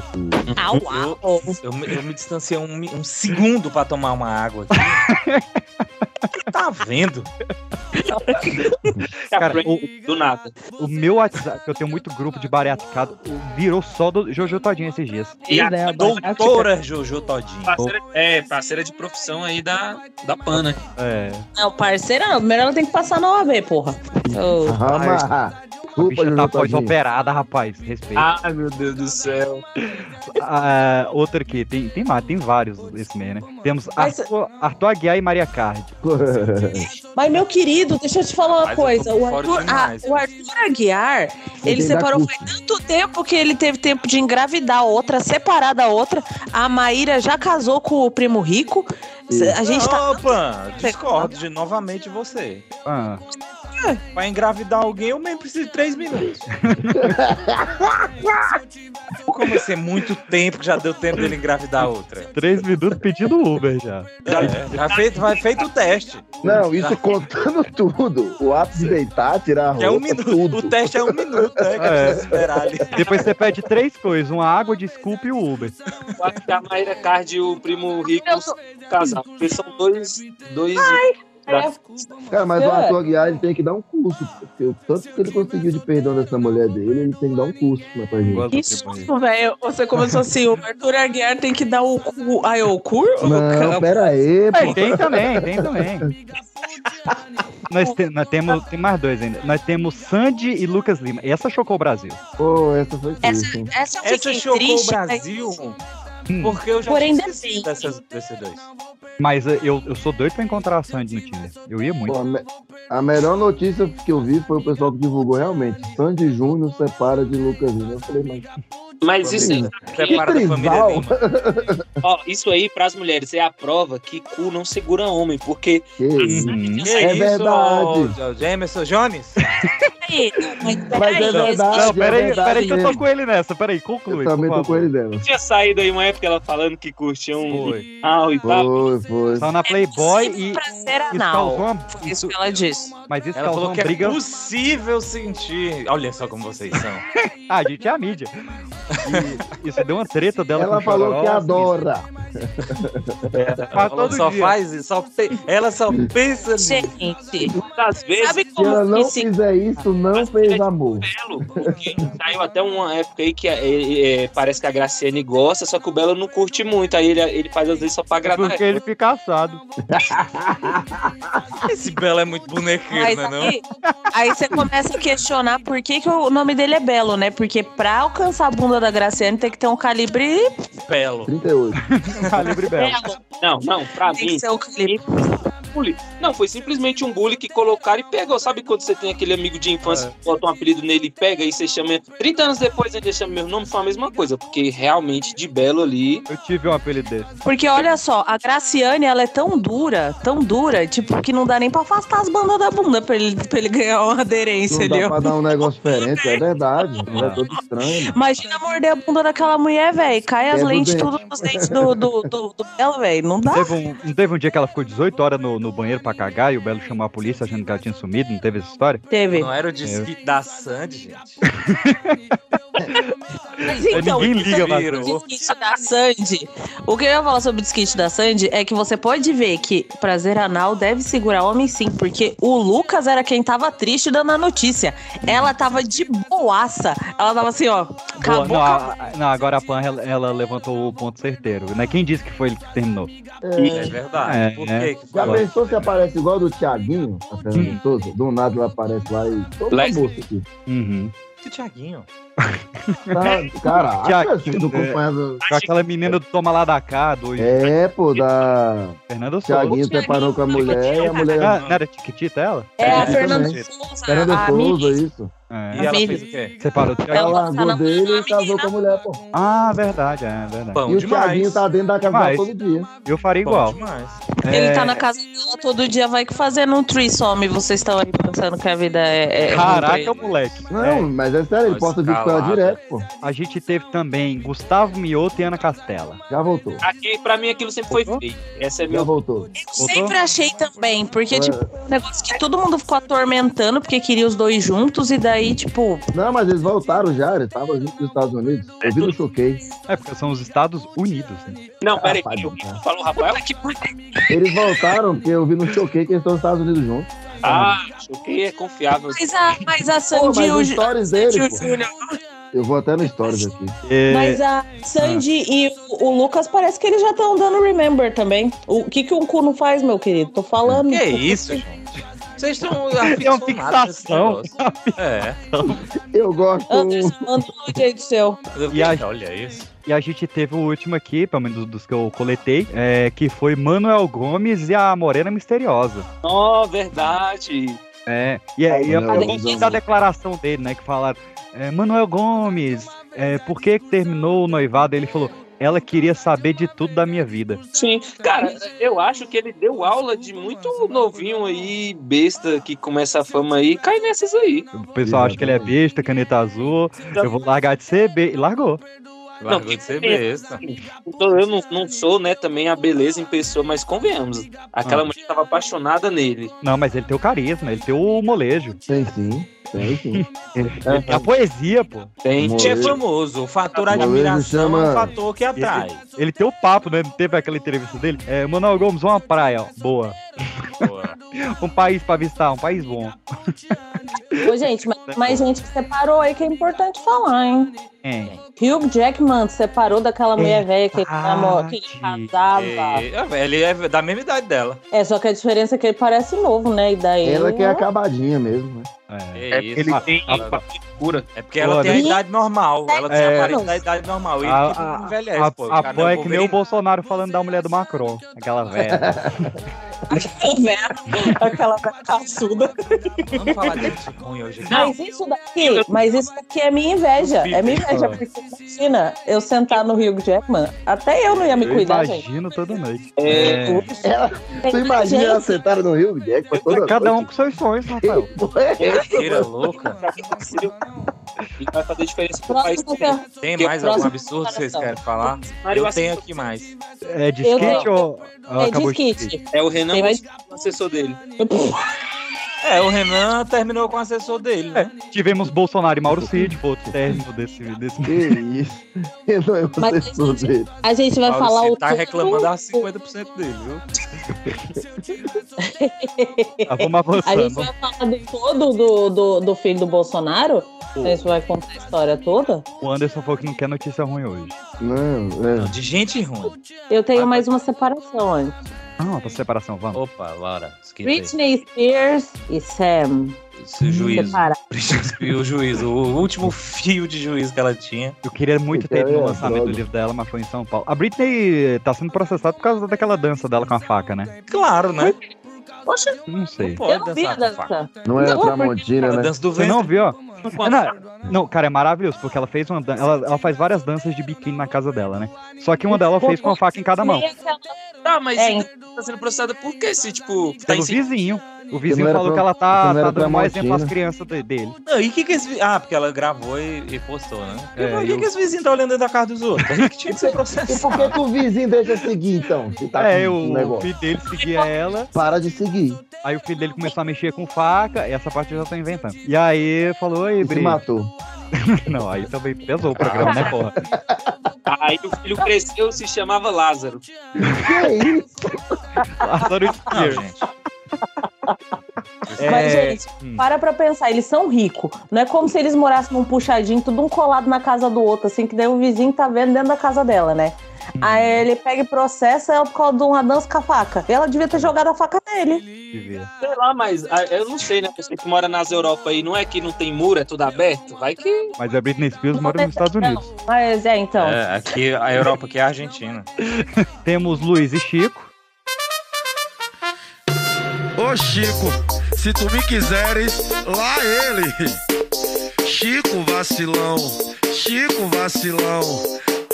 Speaker 3: Au, au.
Speaker 4: Eu, me- eu me distanciei um, um segundo pra tomar uma água aqui. tá vendo?
Speaker 1: Cara, o,
Speaker 13: Do nada.
Speaker 1: o meu WhatsApp, que eu tenho muito grupo de bariátrico, virou só do Jojo Todinho esses dias.
Speaker 13: E a
Speaker 3: né,
Speaker 4: Doutora Jojo Todinho.
Speaker 13: parceira, é, parceira de profissão aí da, da PAN, né?
Speaker 1: É,
Speaker 3: Não, parceira não. Primeiro ela tem que passar na OAB, porra.
Speaker 2: Rama.
Speaker 1: A
Speaker 2: Desculpa,
Speaker 1: bicha
Speaker 2: Jojo
Speaker 1: tá pós-operada, rapaz. Respeito.
Speaker 13: Ai, meu Deus do céu.
Speaker 1: Ah, outra aqui, tem, tem, mais, tem vários esse mês, né? Temos
Speaker 3: Mas-
Speaker 1: Arthur, Arthur Aguiar e Maria Card.
Speaker 3: Mas, meu querido, deixa eu te falar uma
Speaker 4: Mas
Speaker 3: coisa. O Arthur,
Speaker 4: demais.
Speaker 3: ah, o Arthur Aguiar, ele separou faz tanto tempo que ele teve tempo de engravidar outra, separar da outra. A Maíra já casou com o primo rico. A gente tá.
Speaker 4: Opa, discordo de novamente você.
Speaker 1: Ah,
Speaker 4: Pra engravidar alguém, eu nem preciso de três minutos. Como assim, é muito tempo que já deu tempo dele engravidar outra?
Speaker 1: três minutos pedindo Uber já.
Speaker 4: É, já feito, vai feito o teste.
Speaker 2: Não, isso contando tudo. O ato de deitar, tirar a roupa,
Speaker 4: É um minuto.
Speaker 2: tudo.
Speaker 4: O teste é um minuto, né? Que
Speaker 1: É.
Speaker 4: esperar ali.
Speaker 1: Depois você pede três coisas: uma água, desculpa e o Uber.
Speaker 13: Eu acho que a Maíra Card e o primo rico casar. Porque são dois. dois
Speaker 2: Cara, mas o
Speaker 3: É.
Speaker 2: Arthur Aguiar ele tem que dar um curso. Porque o tanto que ele conseguiu de perdão dessa mulher dele, ele tem que dar um curso né, pra gente.
Speaker 3: Que susto, velho. Você começou assim, o Arthur Aguiar tem que dar o cu. Ai, o cu?
Speaker 2: Não, pera aí,
Speaker 1: É,
Speaker 2: pô.
Speaker 1: tem também, tem também. Nós, te- nós temos tem mais dois ainda. Nós temos Sandy e Lucas Lima. Essa chocou o Brasil.
Speaker 2: Pô, essa foi
Speaker 3: Essa,
Speaker 2: triste.
Speaker 3: essa eu
Speaker 4: Essa
Speaker 3: fiquei
Speaker 4: chocou
Speaker 3: triste.
Speaker 4: o
Speaker 3: mas-
Speaker 4: Brasil.
Speaker 1: Hum.
Speaker 4: Porque eu já
Speaker 3: Porém,
Speaker 4: tinha
Speaker 3: ainda
Speaker 4: esquecido
Speaker 3: bem.
Speaker 4: dessas, desses dois.
Speaker 1: Mas eh, eu, eu sou doido pra encontrar a Sandy no Tinder. Eu ia muito.
Speaker 2: Pô, a, me- a melhor notícia que eu vi foi o pessoal que divulgou realmente. Sandy Júnior separa de Lucas Lima. Eu falei, mas
Speaker 13: Mas isso aí,
Speaker 4: Separa da família. Lima.
Speaker 13: ó, isso aí, pras mulheres, é a prova que cu não segura homem. Porque
Speaker 2: que isso?
Speaker 1: Hum.
Speaker 4: Que
Speaker 2: É
Speaker 4: isso,
Speaker 2: verdade.
Speaker 4: ô, Jameson Jones?
Speaker 3: Peraí, mas
Speaker 2: Mas é
Speaker 3: peraí,
Speaker 2: verdade.
Speaker 1: Não, peraí,
Speaker 2: é verdade
Speaker 1: peraí que eu tô com ele nessa. Peraí,
Speaker 2: Eu
Speaker 1: conclui.
Speaker 2: também
Speaker 1: por
Speaker 2: tô com ele dela.
Speaker 13: tinha saído aí uma época ela falando que curtia um
Speaker 1: Foi.
Speaker 13: ah, e tal.
Speaker 2: Foi, foi.
Speaker 1: Saiu na Playboy e
Speaker 3: pra ser
Speaker 1: isso
Speaker 3: anal.
Speaker 1: causou uma,
Speaker 3: Foi
Speaker 1: isso,
Speaker 3: que ela disse.
Speaker 1: mas isso
Speaker 4: Ela
Speaker 1: causou
Speaker 4: falou
Speaker 1: uma
Speaker 4: é
Speaker 1: briga.
Speaker 4: possível sentir. Olha só como vocês são.
Speaker 1: Ah, a gente é a mídia. E isso deu uma treta dela
Speaker 2: Ela falou que adora.
Speaker 4: Ela
Speaker 1: todo
Speaker 4: só
Speaker 1: dia.
Speaker 4: faz isso, só pe- ela só pensa nisso.
Speaker 3: Gente,
Speaker 13: Às vezes,
Speaker 3: sabe
Speaker 2: Se
Speaker 3: como
Speaker 2: ela não
Speaker 3: que se
Speaker 2: fizer isso, não fez amor.
Speaker 13: Belo, porque saiu até uma época aí que é, é, parece que a Graciane gosta, só que o Belo não curte muito. Aí ele, ele faz às vezes só pra agradar.
Speaker 1: Porque ele fica assado.
Speaker 4: Esse Belo é muito bonequeiro,
Speaker 3: Mas
Speaker 4: né? Não?
Speaker 3: aí, aí você começa a questionar por que, que o nome dele é Belo, né? Porque pra alcançar a bunda da Graciane tem que ter um calibre
Speaker 4: Belo.
Speaker 2: 38.
Speaker 1: Calibre belo.
Speaker 13: Não, não, pra
Speaker 3: Tem
Speaker 13: mim.
Speaker 3: que ser o calibre.
Speaker 13: Bullying. Não, foi simplesmente um bullying que colocaram e pegou. Sabe quando você tem aquele amigo de infância que bota um apelido nele e pega e você chama. 30 anos depois ele chama meu nome, foi a mesma coisa. Porque realmente de belo ali.
Speaker 1: Eu tive um apelido desse.
Speaker 3: Porque olha só, a Graciane, ela é tão dura, tão dura, tipo, que não dá nem pra afastar as bandas da bunda pra ele, pra ele ganhar uma aderência
Speaker 2: Não
Speaker 3: ali.
Speaker 2: dá
Speaker 3: ó.
Speaker 2: pra dar um negócio diferente, é verdade. É todo estranho.
Speaker 3: Imagina morder a bunda daquela mulher, velho. Cai as
Speaker 2: o
Speaker 3: lentes tudo nos dentes do, do, do, do Belo, velho. Não dá.
Speaker 1: Teve um, não teve um dia que ela ficou 18 horas no, no banheiro pra cagar e o Belo chamou a polícia achando que ela tinha sumido? Não teve essa história?
Speaker 3: Teve.
Speaker 4: Não era o disquite da Sandy, gente.
Speaker 3: Então,
Speaker 1: Ninguém liga
Speaker 4: Virou.
Speaker 3: o disquite da Sandy. O que eu ia falar sobre o disquite da Sandy é que você pode ver que prazer anal deve segurar homem sim, porque o Lucas era quem tava triste dando a notícia. Ela tava de boaça. Ela tava assim, ó.
Speaker 1: Boa,
Speaker 3: Acabou.
Speaker 1: não, a- não, agora a Pan ela, ela levantou o ponto certeiro. Né? Quem disse que foi ele que terminou?
Speaker 4: É verdade.
Speaker 1: É,
Speaker 4: Por
Speaker 1: é.
Speaker 4: quê? que foi?
Speaker 2: Pensou se aparece igual do Thiaguinho, a Fernanda Souza? Do nada ela aparece lá e. Toda a bolsa aqui.
Speaker 1: Uhum.
Speaker 4: Que Thiaguinho.
Speaker 2: Tá, caraca,
Speaker 1: Thiaguinho,
Speaker 2: vocês não
Speaker 1: é. Com aquela menina do Toma Lá da Cá, do
Speaker 2: É, pô, da.
Speaker 1: Fernando Souza.
Speaker 2: Thiaguinho separou com a mulher e a mulher.
Speaker 1: Ah, não era Tiquitita ela?
Speaker 3: É, a
Speaker 2: É,
Speaker 3: Fernanda
Speaker 2: também.
Speaker 3: Souza.
Speaker 2: Fernanda
Speaker 3: a
Speaker 2: Souza, isso.
Speaker 1: É.
Speaker 4: E ela fez o quê?
Speaker 1: Separou o
Speaker 2: Ela
Speaker 1: Thiago.
Speaker 3: Ela tá
Speaker 2: largou dele e casou com a mulher, pô.
Speaker 1: Ah, verdade, é verdade.
Speaker 4: Bom
Speaker 2: E o
Speaker 4: demais.
Speaker 2: Thiaguinho tá dentro da casa todo dia.
Speaker 1: Eu faria
Speaker 4: Bom
Speaker 1: igual.
Speaker 4: demais.
Speaker 3: Ele
Speaker 1: É,
Speaker 3: tá na casa dela todo dia, vai que fazendo um threesome. Vocês estão aí pensando que a vida é. é
Speaker 1: Caraca, moleque.
Speaker 2: Não,
Speaker 1: É,
Speaker 2: mas é sério, ele posta vídeo com ela direto, pô.
Speaker 1: a gente teve também Gustavo Mioto e Ana Castela.
Speaker 2: Já voltou.
Speaker 13: Aqui, pra mim, aquilo sempre foi feio. Essa é
Speaker 2: Já
Speaker 13: meu.
Speaker 2: voltou.
Speaker 3: Eu sempre achei também, porque,
Speaker 2: É.
Speaker 3: tipo, um negócio que todo mundo ficou atormentando porque queria os dois juntos, e daí, tipo,
Speaker 2: Não, mas eles voltaram já, eles estavam juntos nos Estados Unidos. Eu vi no choquei.
Speaker 1: É, porque são os Estados Unidos. Né?
Speaker 13: Não, peraí,
Speaker 2: Ah,
Speaker 13: que o
Speaker 2: pai,
Speaker 13: Rico falou, Rafael?
Speaker 2: Eles voltaram porque eu vi no choquei que eles estão nos Estados Unidos juntos.
Speaker 13: Ah, choquei é confiável.
Speaker 3: mas a, mas a Sandy
Speaker 2: mas
Speaker 3: e o
Speaker 2: stories dele. Eu vou até no stories aqui.
Speaker 1: É,
Speaker 3: Mas a Sandy e o, o Lucas parece que eles já estão dando remember também. O que, que um cu não faz, meu querido? Tô falando.
Speaker 4: Que isso, gente? Vocês estão
Speaker 1: É uma fixação.
Speaker 4: É.
Speaker 2: Eu gosto.
Speaker 3: Anderson, manda um jeito seu.
Speaker 1: E a-
Speaker 4: Olha isso.
Speaker 1: E a gente teve o último aqui, pelo menos dos que eu coletei, é, que foi Manuel Gomes e a Morena Misteriosa.
Speaker 13: Oh, verdade.
Speaker 1: É, e, é- e eu, eu gostei da declaração dele, né? Que falaram, é, Manuel Gomes, é, por que terminou o noivado? Ele falou, ela queria saber de tudo da minha vida.
Speaker 13: Sim, cara, eu acho que ele deu aula de muito novinho aí, besta, que começa a fama aí, cai nessas aí.
Speaker 1: O pessoal acha que ele é besta, caneta azul, eu vou largar de ser B. E Largou
Speaker 4: de ser besta.
Speaker 13: Então, eu não, não sou, né, também a beleza em pessoa, mas convenhamos. Aquela
Speaker 1: Ah.
Speaker 13: mulher tava apaixonada nele.
Speaker 1: Não, mas ele tem o carisma, ele tem o molejo.
Speaker 2: Tem sim, tem sim.
Speaker 1: Ele tem a poesia, pô.
Speaker 13: Tem.
Speaker 4: É famoso. O fator admiração é
Speaker 2: chama-
Speaker 4: um fator que atrai.
Speaker 1: Ele tem o papo, né? Não teve aquela entrevista dele? É, Manuel Gomes, uma praia, ó, boa. Um país pra visitar, um país bom.
Speaker 3: Ô, gente, mas, mas gente que separou aí que é importante falar, hein?
Speaker 1: É.
Speaker 3: Hugh Jackman separou daquela mulher velha que ele, namora, que ele casava.
Speaker 4: É, ele é da mesma idade dela.
Speaker 3: É, só que a diferença é que ele parece novo, né? E daí.
Speaker 2: Ela que é acabadinha mesmo, né?
Speaker 4: É, isso.
Speaker 13: Ele
Speaker 4: Ah,
Speaker 13: tem
Speaker 4: ah,
Speaker 13: cura.
Speaker 4: É porque ela
Speaker 1: Pô,
Speaker 4: tem a
Speaker 1: né?
Speaker 4: idade normal. Ela tem
Speaker 1: É.
Speaker 4: a aparência da idade normal. Ele
Speaker 1: A,
Speaker 4: não
Speaker 1: a,
Speaker 4: envelhece,
Speaker 1: a,
Speaker 4: pô.
Speaker 1: a
Speaker 4: não
Speaker 1: é que nem o. Bolsonaro falando da mulher do Macron. Aquela velha.
Speaker 3: Aquela velha, aquela velha caçuda.
Speaker 4: Vamos falar de gente ruim hoje aqui.
Speaker 3: Mas isso daqui, mas isso daqui é minha inveja. É minha inveja, porque imagina eu sentar no Hugh Jackman, até eu não ia me
Speaker 1: Eu
Speaker 3: cuidar, gente.
Speaker 1: imagino toda noite.
Speaker 13: É,
Speaker 2: Ela, tu imagina ela sentada no Rio, Jack, pra toda
Speaker 1: Cada um com seus sonhos, Rafael.
Speaker 4: Mentira louca.
Speaker 13: E vai fazer diferença pro país também.
Speaker 4: Tem mais algum absurdo que vocês querem falar? Eu tenho aqui mais.
Speaker 1: É de skate ou.
Speaker 3: É
Speaker 1: acabou
Speaker 3: de skate.
Speaker 13: É o Renan, o assessor dele.
Speaker 4: É, o Renan terminou com o assessor dele, né?
Speaker 1: Tivemos Bolsonaro e Mauro Cid, foi o término desse. desse...
Speaker 2: Que isso? Eu não é o
Speaker 3: Mas
Speaker 2: assessor dele.
Speaker 3: A gente vai
Speaker 4: Mauro
Speaker 3: falar
Speaker 4: Cid
Speaker 3: o
Speaker 4: tá reclamando a 50% dele, viu?
Speaker 1: Ah, vamos
Speaker 3: A
Speaker 1: avançando.
Speaker 3: gente vai falar do todo do, do, do filho do Bolsonaro? A gente vai contar a história toda?
Speaker 1: O Anderson falou que não quer notícia ruim hoje.
Speaker 2: Não, é.
Speaker 4: De gente ruim.
Speaker 3: Eu tenho mais uma separação antes.
Speaker 1: Ah, pra separação, vamos.
Speaker 4: Opa, Laura.
Speaker 3: Britney Spears e Sam.
Speaker 4: Esse juízo.
Speaker 3: Separa.
Speaker 4: E o juízo, o último fio de juízo que ela tinha.
Speaker 1: Eu queria muito ter ido no
Speaker 2: É,
Speaker 1: lançamento do livro dela, mas foi em São Paulo. A Britney tá sendo processada por causa daquela dança dela com a faca, né?
Speaker 4: Claro, né?
Speaker 3: Poxa,
Speaker 1: Não sei.
Speaker 4: Pode
Speaker 3: eu não vi a dança.
Speaker 2: Não é a
Speaker 3: Não,
Speaker 2: Tramontina,
Speaker 4: A
Speaker 2: né?
Speaker 4: dança do
Speaker 1: Você não viu? ó? Não, não, cara, é maravilhoso, porque ela fez uma dan- ela, ela faz várias danças de biquíni na casa dela, né? Só que uma dela fez com a faca em cada mão.
Speaker 13: Tá, mas
Speaker 3: É,
Speaker 13: então tá sendo processada por quê? Se, tipo, tá
Speaker 1: Pelo
Speaker 13: em
Speaker 1: vizinho. O vizinho falou
Speaker 2: pra-
Speaker 1: que ela tá, tá dando mau exemplo às crianças de- dele.
Speaker 4: Não, e o que que esse... Ah, porque ela gravou e, e postou, né?
Speaker 1: É,
Speaker 4: Por que,
Speaker 1: eu-
Speaker 4: que esse vizinho tá olhando dentro da casa dos outros? Aí que tinha que ser
Speaker 2: E por
Speaker 4: processado.
Speaker 2: que, que o vizinho deixa seguir, então? Se tá
Speaker 1: É, o,
Speaker 2: negócio.
Speaker 1: filho dele seguia ela,
Speaker 2: Para de seguir.
Speaker 1: aí o filho dele começou a mexer com faca, essa parte eu já tô inventando. E aí falou,
Speaker 2: E se
Speaker 1: Bri.
Speaker 2: matou.
Speaker 1: Não, aí também pesou o programa, né, porra?
Speaker 13: Aí o filho cresceu se chamava Lázaro.
Speaker 2: Que é isso?
Speaker 1: Lázaro
Speaker 4: Não,
Speaker 1: Spear.
Speaker 4: gente.
Speaker 1: É,
Speaker 3: Mas, gente,
Speaker 1: hum.
Speaker 3: para pra pensar, eles são ricos. Não é como se eles morassem num puxadinho, tudo um colado na casa do outro, assim, que daí o vizinho tá vendo dentro da casa dela, né?
Speaker 1: Hum.
Speaker 3: Aí ele pega e processa ela por causa de uma dança com a faca. Ela devia ter jogado a faca nele.
Speaker 1: Devia.
Speaker 13: Sei lá, mas ah, eu não sei, né? Você que mora nas Europa aí, não é que não tem muro, é tudo aberto? Vai que.
Speaker 1: Mas a Britney Spears mora nos Estados Unidos.
Speaker 3: Mas é, então.
Speaker 4: É, aqui, a Europa aqui é a Argentina.
Speaker 1: Temos Luiz e Chico.
Speaker 14: Ô Chico, se tu me quiseres, lá ele. Chico vacilão, Chico vacilão.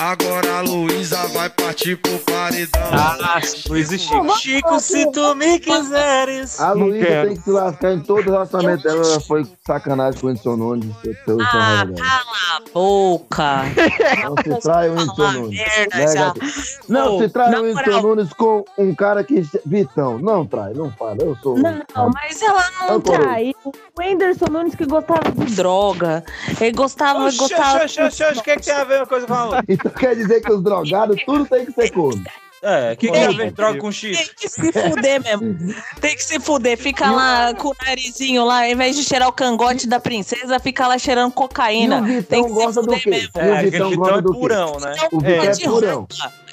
Speaker 14: Agora a Luísa vai partir pro paredão.
Speaker 4: Ah, Luiz e Chico. Chico, se tu me quiseres.
Speaker 2: A Luísa tem que se lascar em todo o relacionamento dela. Ela foi sacanagem com o Whindersson Nunes.
Speaker 3: Ah, cala a boca.
Speaker 2: Não se trai o
Speaker 3: Fala
Speaker 2: Nunes.
Speaker 3: merda.
Speaker 2: Não se trai o
Speaker 3: moral.
Speaker 2: Nunes com um cara que. Vitão, não trai, não fala. Eu sou.
Speaker 3: Não, mas ela não traiu. O Whindersson Nunes que gostava de droga. Ele gostava,
Speaker 4: Oxe,
Speaker 3: gostava.
Speaker 4: oxe, oxe, oxe, o que, é que tem a ver uma coisa com a outra?
Speaker 2: Então quer dizer que os drogados, tudo tem que ser corno.
Speaker 4: É, o que, que tem
Speaker 1: Ei,
Speaker 4: droga com Chico?
Speaker 3: Tem que se fuder mesmo. Tem que se fuder. Fica lá com o narizinho lá, ao invés de cheirar o cangote da princesa, fica lá cheirando
Speaker 2: E
Speaker 3: cocaína.
Speaker 2: o
Speaker 3: Tem
Speaker 2: Vitão
Speaker 3: que se
Speaker 2: gosta do
Speaker 3: fuder
Speaker 2: quê?
Speaker 3: mesmo.
Speaker 2: E
Speaker 4: É,
Speaker 2: o
Speaker 4: aquele
Speaker 2: Vitão
Speaker 4: Vitão
Speaker 2: gosta
Speaker 4: é
Speaker 2: do quê?
Speaker 4: purão, né?
Speaker 2: O
Speaker 3: É,
Speaker 2: é
Speaker 3: de
Speaker 2: purão.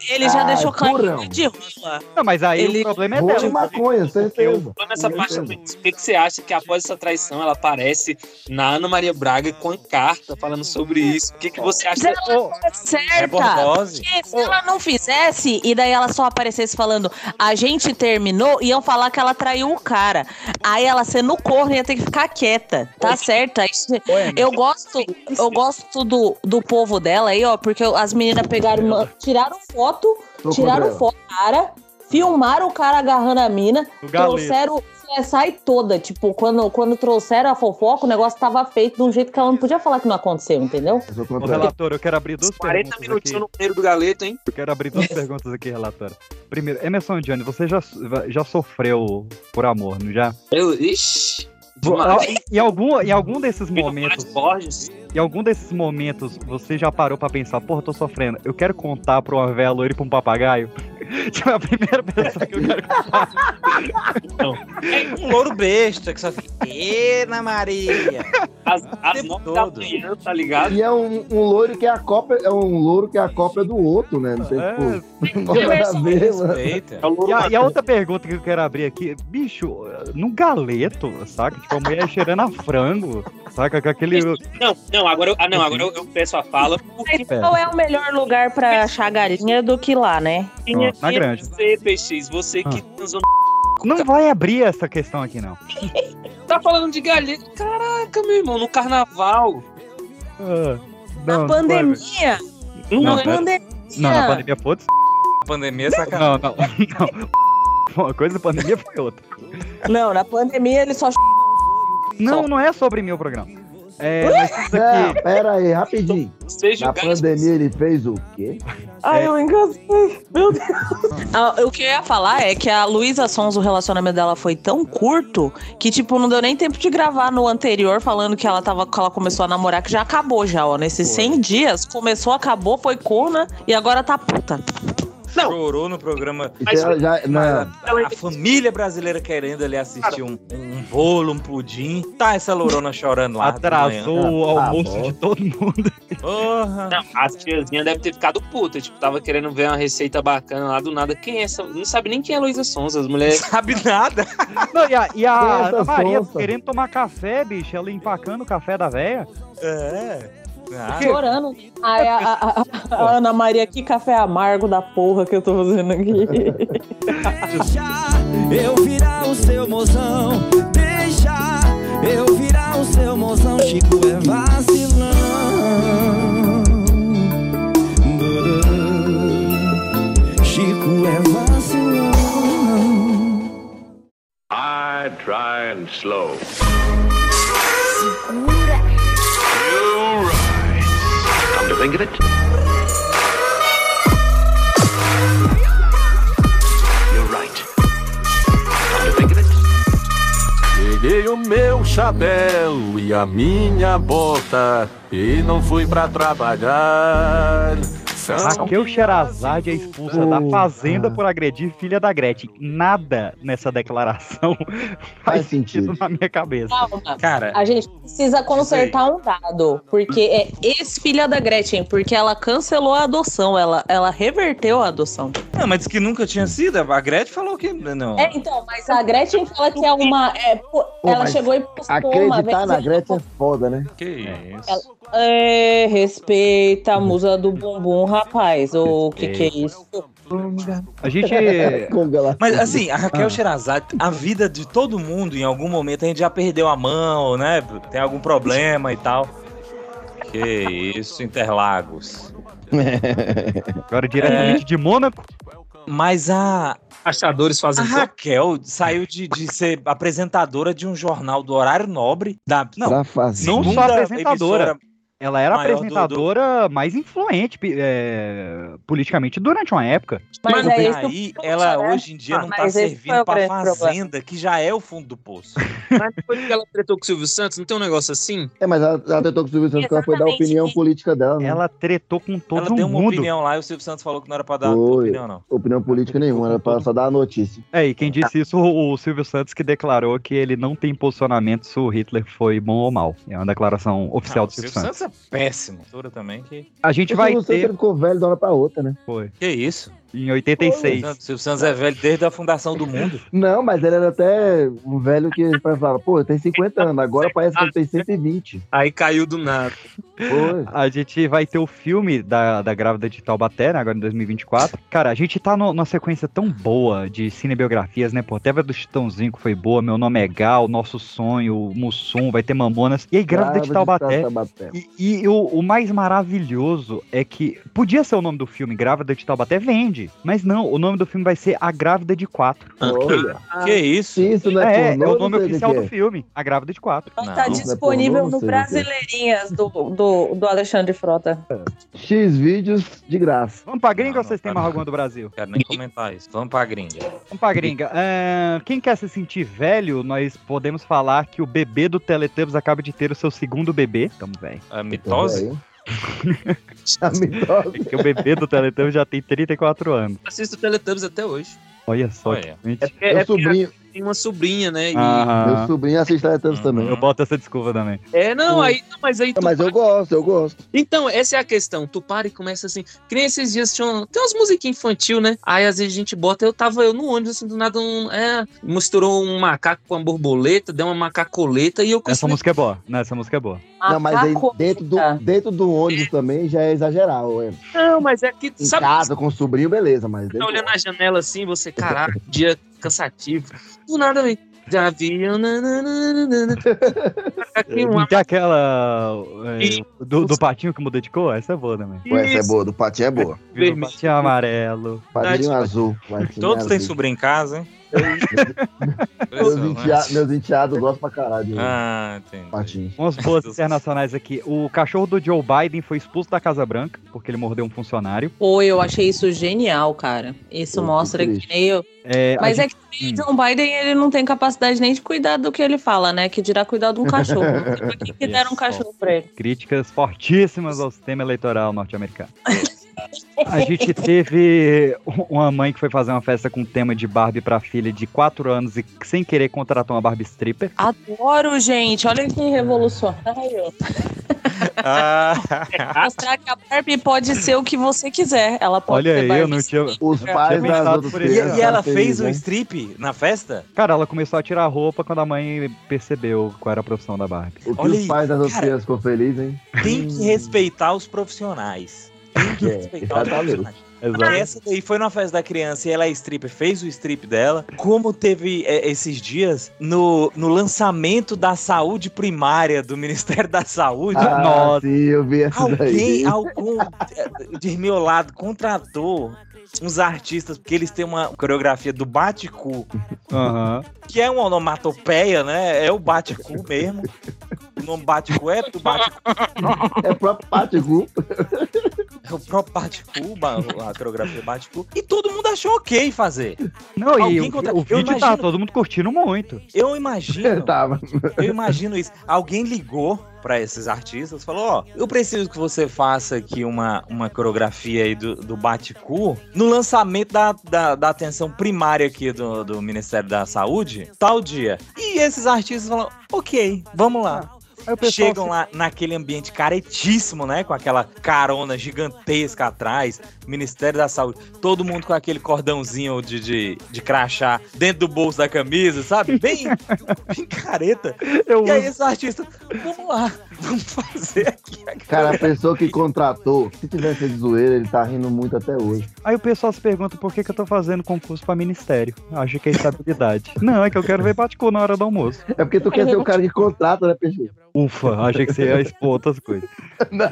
Speaker 3: Ele já
Speaker 2: Ah,
Speaker 3: deixou
Speaker 2: é
Speaker 3: claro é de rola.
Speaker 1: Não, mas aí
Speaker 3: Ele-
Speaker 1: o problema é dela.
Speaker 2: de maconha, certeza.
Speaker 13: Nessa parte,
Speaker 2: Certeza.
Speaker 13: o que, que você acha que após essa traição ela aparece na Ana Maria Braga com a carta falando sobre isso? O que, que você acha?
Speaker 3: Mas ela não é
Speaker 4: É
Speaker 3: certa. Porque se ela não fizesse e daí ela só aparecesse falando a gente terminou, iam falar que ela traiu o cara. Aí ela sendo corno ia ter que ficar quieta. Tá certa. Isso- Eu gosto, eu gosto do, do povo dela aí, ó, porque as meninas pegaram, tiraram foto,
Speaker 2: Tô
Speaker 3: tiraram foto do cara, filmaram o cara agarrando a mina,
Speaker 1: O
Speaker 3: trouxeram sai toda. Tipo, quando, quando trouxeram a fofoca, o negócio tava feito de um jeito que ela não podia falar que não aconteceu, entendeu?
Speaker 1: Ô, relator, eu quero abrir duas
Speaker 13: 40
Speaker 1: perguntas aqui.
Speaker 13: minutinhos no primeiro do galeto, hein?
Speaker 1: Eu quero abrir duas perguntas aqui, relator. Primeiro, Emerson Johnny, você já, já sofreu por amor, não já?
Speaker 13: Eu, ixi.
Speaker 1: Em algum, em algum desses momentos,
Speaker 13: Borges.
Speaker 1: Em algum desses momentos, você já parou pra pensar, porra, tô sofrendo, eu quero contar pra uma véia loira e pra um papagaio? Tipo, é a primeira pessoa que eu quero contar.
Speaker 4: É um louro besta que só fica. Ena Maria!
Speaker 13: As, as
Speaker 4: todo.
Speaker 13: manhã, tá ligado?
Speaker 2: E é um, um loiro que é a cópia, é um louro que é a cópia do outro, né? Não tem
Speaker 1: É,
Speaker 2: tipo, não tem nada a ver.
Speaker 13: É louro
Speaker 1: E a, e a outra pergunta que eu quero abrir aqui, bicho, num galeto, saca? Tipo, a mulher cheirando a frango, saca? Com aquele.
Speaker 13: Não, não, agora eu, ah, não, agora eu, eu peço a fala. Porque
Speaker 3: qual é o melhor lugar pra achar galinha do que lá, né?
Speaker 1: na grande.
Speaker 13: você, PX, você que transou
Speaker 1: Não vai abrir essa questão aqui, não.
Speaker 13: Tá falando de galinha. Caraca, meu irmão, no carnaval.
Speaker 1: Ah,
Speaker 3: Na
Speaker 1: não, não
Speaker 3: pandemia.
Speaker 13: Não,
Speaker 1: Não,
Speaker 3: na
Speaker 13: é-
Speaker 3: pandemia.
Speaker 1: Não, na pandemia foda-se.
Speaker 4: Pandemia é sacanagem.
Speaker 1: Não, não, não. Uma coisa da pandemia foi outra.
Speaker 3: Não, na pandemia ele só.
Speaker 1: Não, não é sobre mim o programa. É, mas isso
Speaker 2: Não,
Speaker 1: aqui.
Speaker 2: pera aí, rapidinho.
Speaker 13: Seja
Speaker 2: Na pandemia ele fez o quê?
Speaker 3: Ai, eu engasguei. Meu Deus. Ah, o que eu ia falar é que a Luísa Sons, o relacionamento dela foi tão curto que, tipo, não deu nem tempo de gravar no anterior falando que ela tava, que ela começou a namorar, que já acabou já, ó. Nesses 100 dias, começou, acabou, foi corna e agora tá puta.
Speaker 4: Chorou no programa.
Speaker 2: Ela já, não,
Speaker 4: A, a família brasileira querendo ali assistir um, um bolo, um pudim. Tá essa lourona chorando lá. de
Speaker 1: Atrasou o
Speaker 2: Tá
Speaker 1: almoço de todo mundo.
Speaker 4: Porra.
Speaker 13: Não, as tiazinhas devem ter ficado puta. Tipo, tava querendo ver uma receita bacana lá do nada. Quem é essa? Não sabe nem quem é Luísa Sonza. As mulheres.
Speaker 4: Sabe nada.
Speaker 1: Não, e a, e
Speaker 2: é
Speaker 1: a Ana Maria
Speaker 2: sonsa?
Speaker 1: querendo tomar café, bicho, ela empacando o café da véia.
Speaker 4: É. Ah,
Speaker 3: Chorando. Ai, a, a- a- a Ana Maria, que café amargo da porra que eu tô fazendo aqui.
Speaker 12: eu virar o seu mozão. Deixa eu virar o seu mozão. Chico é vacilão. Chico é vacilão.
Speaker 15: I try and slow.
Speaker 6: Segura.
Speaker 15: Think of it. You're right. Come to think of it.
Speaker 16: Peguei o meu chapéu e a minha bota e não fui pra trabalhar.
Speaker 1: Raquel Sherazade é expulsa da
Speaker 2: Porra.
Speaker 1: fazenda por agredir filha da Gretchen. Nada nessa declaração faz sentido na minha cabeça.
Speaker 3: Calma.
Speaker 4: Cara,
Speaker 3: A gente precisa consertar um dado, porque é ex-filha da Gretchen, porque ela cancelou a adoção, ela, ela reverteu a adoção.
Speaker 4: não, mas disse que nunca tinha sido. A Gretchen falou que não.
Speaker 3: É, então, mas a Gretchen fala que é uma. é, pô,
Speaker 2: Pô,
Speaker 3: ela chegou e postou uma vez.
Speaker 2: Acreditar na Gretchen é foda, né?
Speaker 4: Que isso.
Speaker 3: Ela- É, respeita a musa do bumbum, rapaz. O que que é isso?
Speaker 1: A gente.
Speaker 4: Mas assim, a Raquel
Speaker 1: Ah.
Speaker 4: Sherazade, a vida de todo mundo, em algum momento, a gente já perdeu a mão, né? Tem algum problema e tal. Que isso, Interlagos.
Speaker 1: Agora diretamente de Mônaco.
Speaker 4: Mas a.
Speaker 13: Achadores
Speaker 4: A
Speaker 13: fazem.
Speaker 4: Raquel saiu de, de ser apresentadora de um jornal do horário nobre. Da, não.
Speaker 1: Não só apresentadora.
Speaker 4: emissora
Speaker 1: Ela era a
Speaker 4: maior do-
Speaker 1: apresentadora mais influente é, politicamente durante uma época.
Speaker 3: Mas
Speaker 4: Mas
Speaker 3: é
Speaker 4: aí,
Speaker 3: isso que eu
Speaker 4: ela
Speaker 3: né?
Speaker 4: hoje em dia
Speaker 3: Ah,
Speaker 4: não tá servindo pra
Speaker 3: grande problema.
Speaker 4: fazenda, que já é o fundo do poço.
Speaker 13: Mas depois que ela tretou com o Silvio Santos, não tem um negócio assim?
Speaker 2: É, mas ela, ela tentou com o Silvio Santos que ela foi dar a opinião política dela, né?
Speaker 1: Ela tretou com todo
Speaker 4: ela deu uma
Speaker 1: mundo.
Speaker 4: opinião lá e o Silvio Santos falou que não era pra dar
Speaker 2: Foi.
Speaker 4: opinião, não.
Speaker 2: Opinião política nenhuma, era pra só dar a notícia.
Speaker 1: É, e quem disse isso, o, o Silvio Santos, que declarou que ele não tem posicionamento se o Hitler foi bom ou mal. É uma declaração oficial
Speaker 4: Ah,
Speaker 1: do
Speaker 4: o
Speaker 1: Silvio
Speaker 4: Silvio
Speaker 1: Santos.
Speaker 4: Santos é péssimo. Tudo também que.
Speaker 1: A gente vai
Speaker 2: Santos
Speaker 1: ter.
Speaker 2: ficou velho de uma hora pra outra, né?
Speaker 1: Foi.
Speaker 4: Que isso?
Speaker 1: Em 86.
Speaker 4: O Silvio Santos é velho desde a fundação do mundo.
Speaker 2: Não, mas ele era até um velho que falava, pô, tem 50 anos, agora parece que ele tem 120.
Speaker 13: Aí caiu do nada.
Speaker 2: Foi.
Speaker 1: A gente vai ter o filme da, da grávida de Taubaté, né, agora em 2024. Cara, a gente tá no- numa sequência tão boa de cinebiografias, né? Pô, do Chitãozinho que foi boa, Meu Nome é Gal, Nosso Sonho, o Mussum, vai ter Mamonas. E aí, Grávida de Taubaté.
Speaker 2: Taubaté.
Speaker 1: E, e o, o mais maravilhoso é que podia ser o nome do filme, Grávida de Taubaté, vende. Mas não, o nome do filme vai ser A Grávida de Quatro.
Speaker 2: Olha.
Speaker 4: Que isso?
Speaker 2: Isso não
Speaker 1: É,
Speaker 2: é,
Speaker 1: é, o nome oficial do
Speaker 2: é.
Speaker 1: filme, A Grávida de Quatro.
Speaker 3: Tá
Speaker 4: Não.
Speaker 2: Não é
Speaker 3: disponível
Speaker 2: pornô,
Speaker 3: no
Speaker 2: é.
Speaker 3: Brasileirinhas do, do, do Alexandre Frota.
Speaker 2: X vídeos de graça.
Speaker 1: Vamos pra gringa
Speaker 4: Não,
Speaker 1: ou vocês têm
Speaker 4: cara.
Speaker 1: mais alguma do Brasil?
Speaker 4: Quero nem comentar isso. Vamos pra gringa.
Speaker 1: Vamos pra gringa. É, quem quer se sentir velho, nós podemos falar que o bebê do Teletubbies acaba de ter o seu segundo bebê. Tamo velho.
Speaker 4: A mitose?
Speaker 2: Mitose.
Speaker 1: Porque o bebê do Teletubbies já tem 34 anos.
Speaker 13: Assisto Teletubbies até hoje.
Speaker 1: Olha só
Speaker 4: Olha.
Speaker 1: que
Speaker 13: É porque, é
Speaker 2: sobrinho,
Speaker 13: tem uma sobrinha, né? E...
Speaker 1: Aham.
Speaker 2: meu sobrinho assiste Teletubbies também.
Speaker 1: Eu boto essa desculpa também.
Speaker 13: É, não, aí, não, mas aí
Speaker 2: Mas eu gosto, eu gosto.
Speaker 13: Então, essa é a questão. Tu para e começa assim. Que nem esses dias tinham. Tem umas musiquinhas infantil, né? Aí às vezes a gente bota. Eu tava eu no ônibus, assim, do nada. Um, é, misturou um macaco com uma borboleta, deu uma macacoleta e eu
Speaker 1: Essa
Speaker 13: consegui.
Speaker 1: música é boa. Não, essa música é boa.
Speaker 2: Não, mas aí dentro do, dentro do ônibus também já é exagerar, ué.
Speaker 13: Não, mas é que.
Speaker 2: Em
Speaker 13: Sabe,
Speaker 2: casa, com o sobrinho, beleza, mas
Speaker 13: tá olhando na janela assim, você, caraca, dia cansativo. Do nada, vem. Já vi.
Speaker 1: Não tem aquela. é, do, do patinho que muda de cor? Essa é boa também.
Speaker 2: Pô, essa é boa, do patinho é boa.
Speaker 1: Do patinho amarelo.
Speaker 2: Patinho azul. patinho
Speaker 4: Todos têm sobrinho em casa, hein?
Speaker 2: Meus entea- meus enteados gostam pra caralho. de
Speaker 4: Ah, entendi.
Speaker 2: Patinho.
Speaker 1: Umas boas internacionais aqui. O cachorro do Joe Biden foi expulso da Casa Branca porque ele mordeu um funcionário.
Speaker 3: Pô, eu achei isso genial, cara. Isso mostra que nem eu.
Speaker 1: É,
Speaker 3: Mas é
Speaker 1: gente-
Speaker 3: que o John Biden ele não tem capacidade nem de cuidar do que ele fala, né? Que dirá cuidar de um cachorro. Por que, que deram um cachorro pra ele?
Speaker 1: Críticas fortíssimas ao sistema eleitoral norte-americano. A gente teve uma mãe que foi fazer uma festa com tema de Barbie pra filha de 4 anos e sem querer contratou uma Barbie stripper.
Speaker 3: Adoro, gente. Olha que revolucionário. Mostrar que a Barbie pode ser o que você quiser. Ela pode
Speaker 1: Olha
Speaker 3: ser
Speaker 1: aí,
Speaker 3: Barbie
Speaker 1: eu não tinha.
Speaker 2: Os
Speaker 1: tinha
Speaker 2: pais das outras
Speaker 1: por
Speaker 4: E,
Speaker 1: isso.
Speaker 4: e ela fez um
Speaker 2: né?
Speaker 4: strip na festa?
Speaker 1: Cara, ela começou a tirar a roupa quando a mãe percebeu qual era a profissão da Barbie.
Speaker 2: O que
Speaker 4: Olha
Speaker 2: os
Speaker 4: aí,
Speaker 2: pais das outras ficou felizes, hein?
Speaker 4: Tem que respeitar os profissionais. Tem que
Speaker 2: É,
Speaker 4: respeitar os
Speaker 2: exatamente.
Speaker 4: profissionais. Essa daí foi numa festa da criança e ela é stripper, fez o strip dela. Como teve é, esses dias no, no lançamento da saúde primária do Ministério da Saúde.
Speaker 2: Ah,
Speaker 1: Nossa.
Speaker 2: sim, eu vi essa
Speaker 4: Alguém,
Speaker 2: daí.
Speaker 4: algum eh, de meu lado contratou uns artistas, porque eles têm uma coreografia do bate-cu,
Speaker 1: Aham.
Speaker 4: que é uma onomatopeia, né? É o bate-cu mesmo. O nome bate-cu é do bate-cu.
Speaker 2: É próprio Patigu.
Speaker 4: O próprio bate-cu, ba- a coreografia bate-cu. E todo mundo achou ok fazer.
Speaker 1: Não, e
Speaker 4: Alguém
Speaker 1: o,
Speaker 4: contra-
Speaker 1: o
Speaker 4: eu
Speaker 1: vídeo tá
Speaker 4: imagino-
Speaker 1: todo mundo curtindo muito.
Speaker 4: Eu imagino,
Speaker 2: Tava.
Speaker 4: eu imagino isso. Alguém ligou pra esses artistas, falou, ó, eu preciso que você faça aqui uma, uma coreografia aí do, do bate-cu no lançamento da, da, da atenção primária aqui do, do Ministério da Saúde, tal dia. E esses artistas falam, ok, vamos lá. Chegam lá naquele ambiente caretíssimo, né? Com aquela carona gigantesca atrás, Ministério da Saúde, todo mundo com aquele cordãozinho de, de, de crachá dentro do bolso da camisa, sabe? Bem, bem careta.
Speaker 1: Eu
Speaker 4: E aí esse artista, vamos lá, vamos fazer aqui. a
Speaker 2: Cara, a pessoa que contratou, se tivesse de zoeira, ele tá rindo muito até hoje.
Speaker 1: Aí o pessoal se pergunta por que, que eu tô fazendo concurso pra ministério. Acho que é estabilidade. Não, é que eu quero ver bate na hora do almoço.
Speaker 2: É porque tu quer ser o cara que contrata, né, Peixe?
Speaker 1: Ufa, achei que você ia expor outras coisas.
Speaker 2: Não.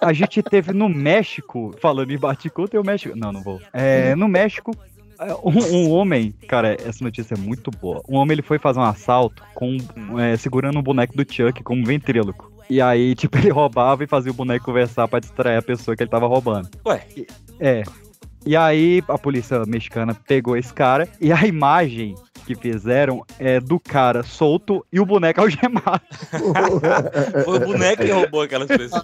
Speaker 1: A gente teve no México, falando em Baticu, tem o México. Não, não vou. É, no México, é, um, um homem, cara, essa notícia é muito boa. Um homem ele foi fazer um assalto com, é, segurando um boneco do Chuck como ventríloco. E aí, tipo, ele roubava e fazia o boneco conversar pra distrair a pessoa que ele tava roubando.
Speaker 4: Ué,
Speaker 1: É. E aí a polícia mexicana pegou esse cara e a imagem que fizeram é do cara solto e o boneco algemado.
Speaker 4: foi o boneco que roubou aquelas pessoas.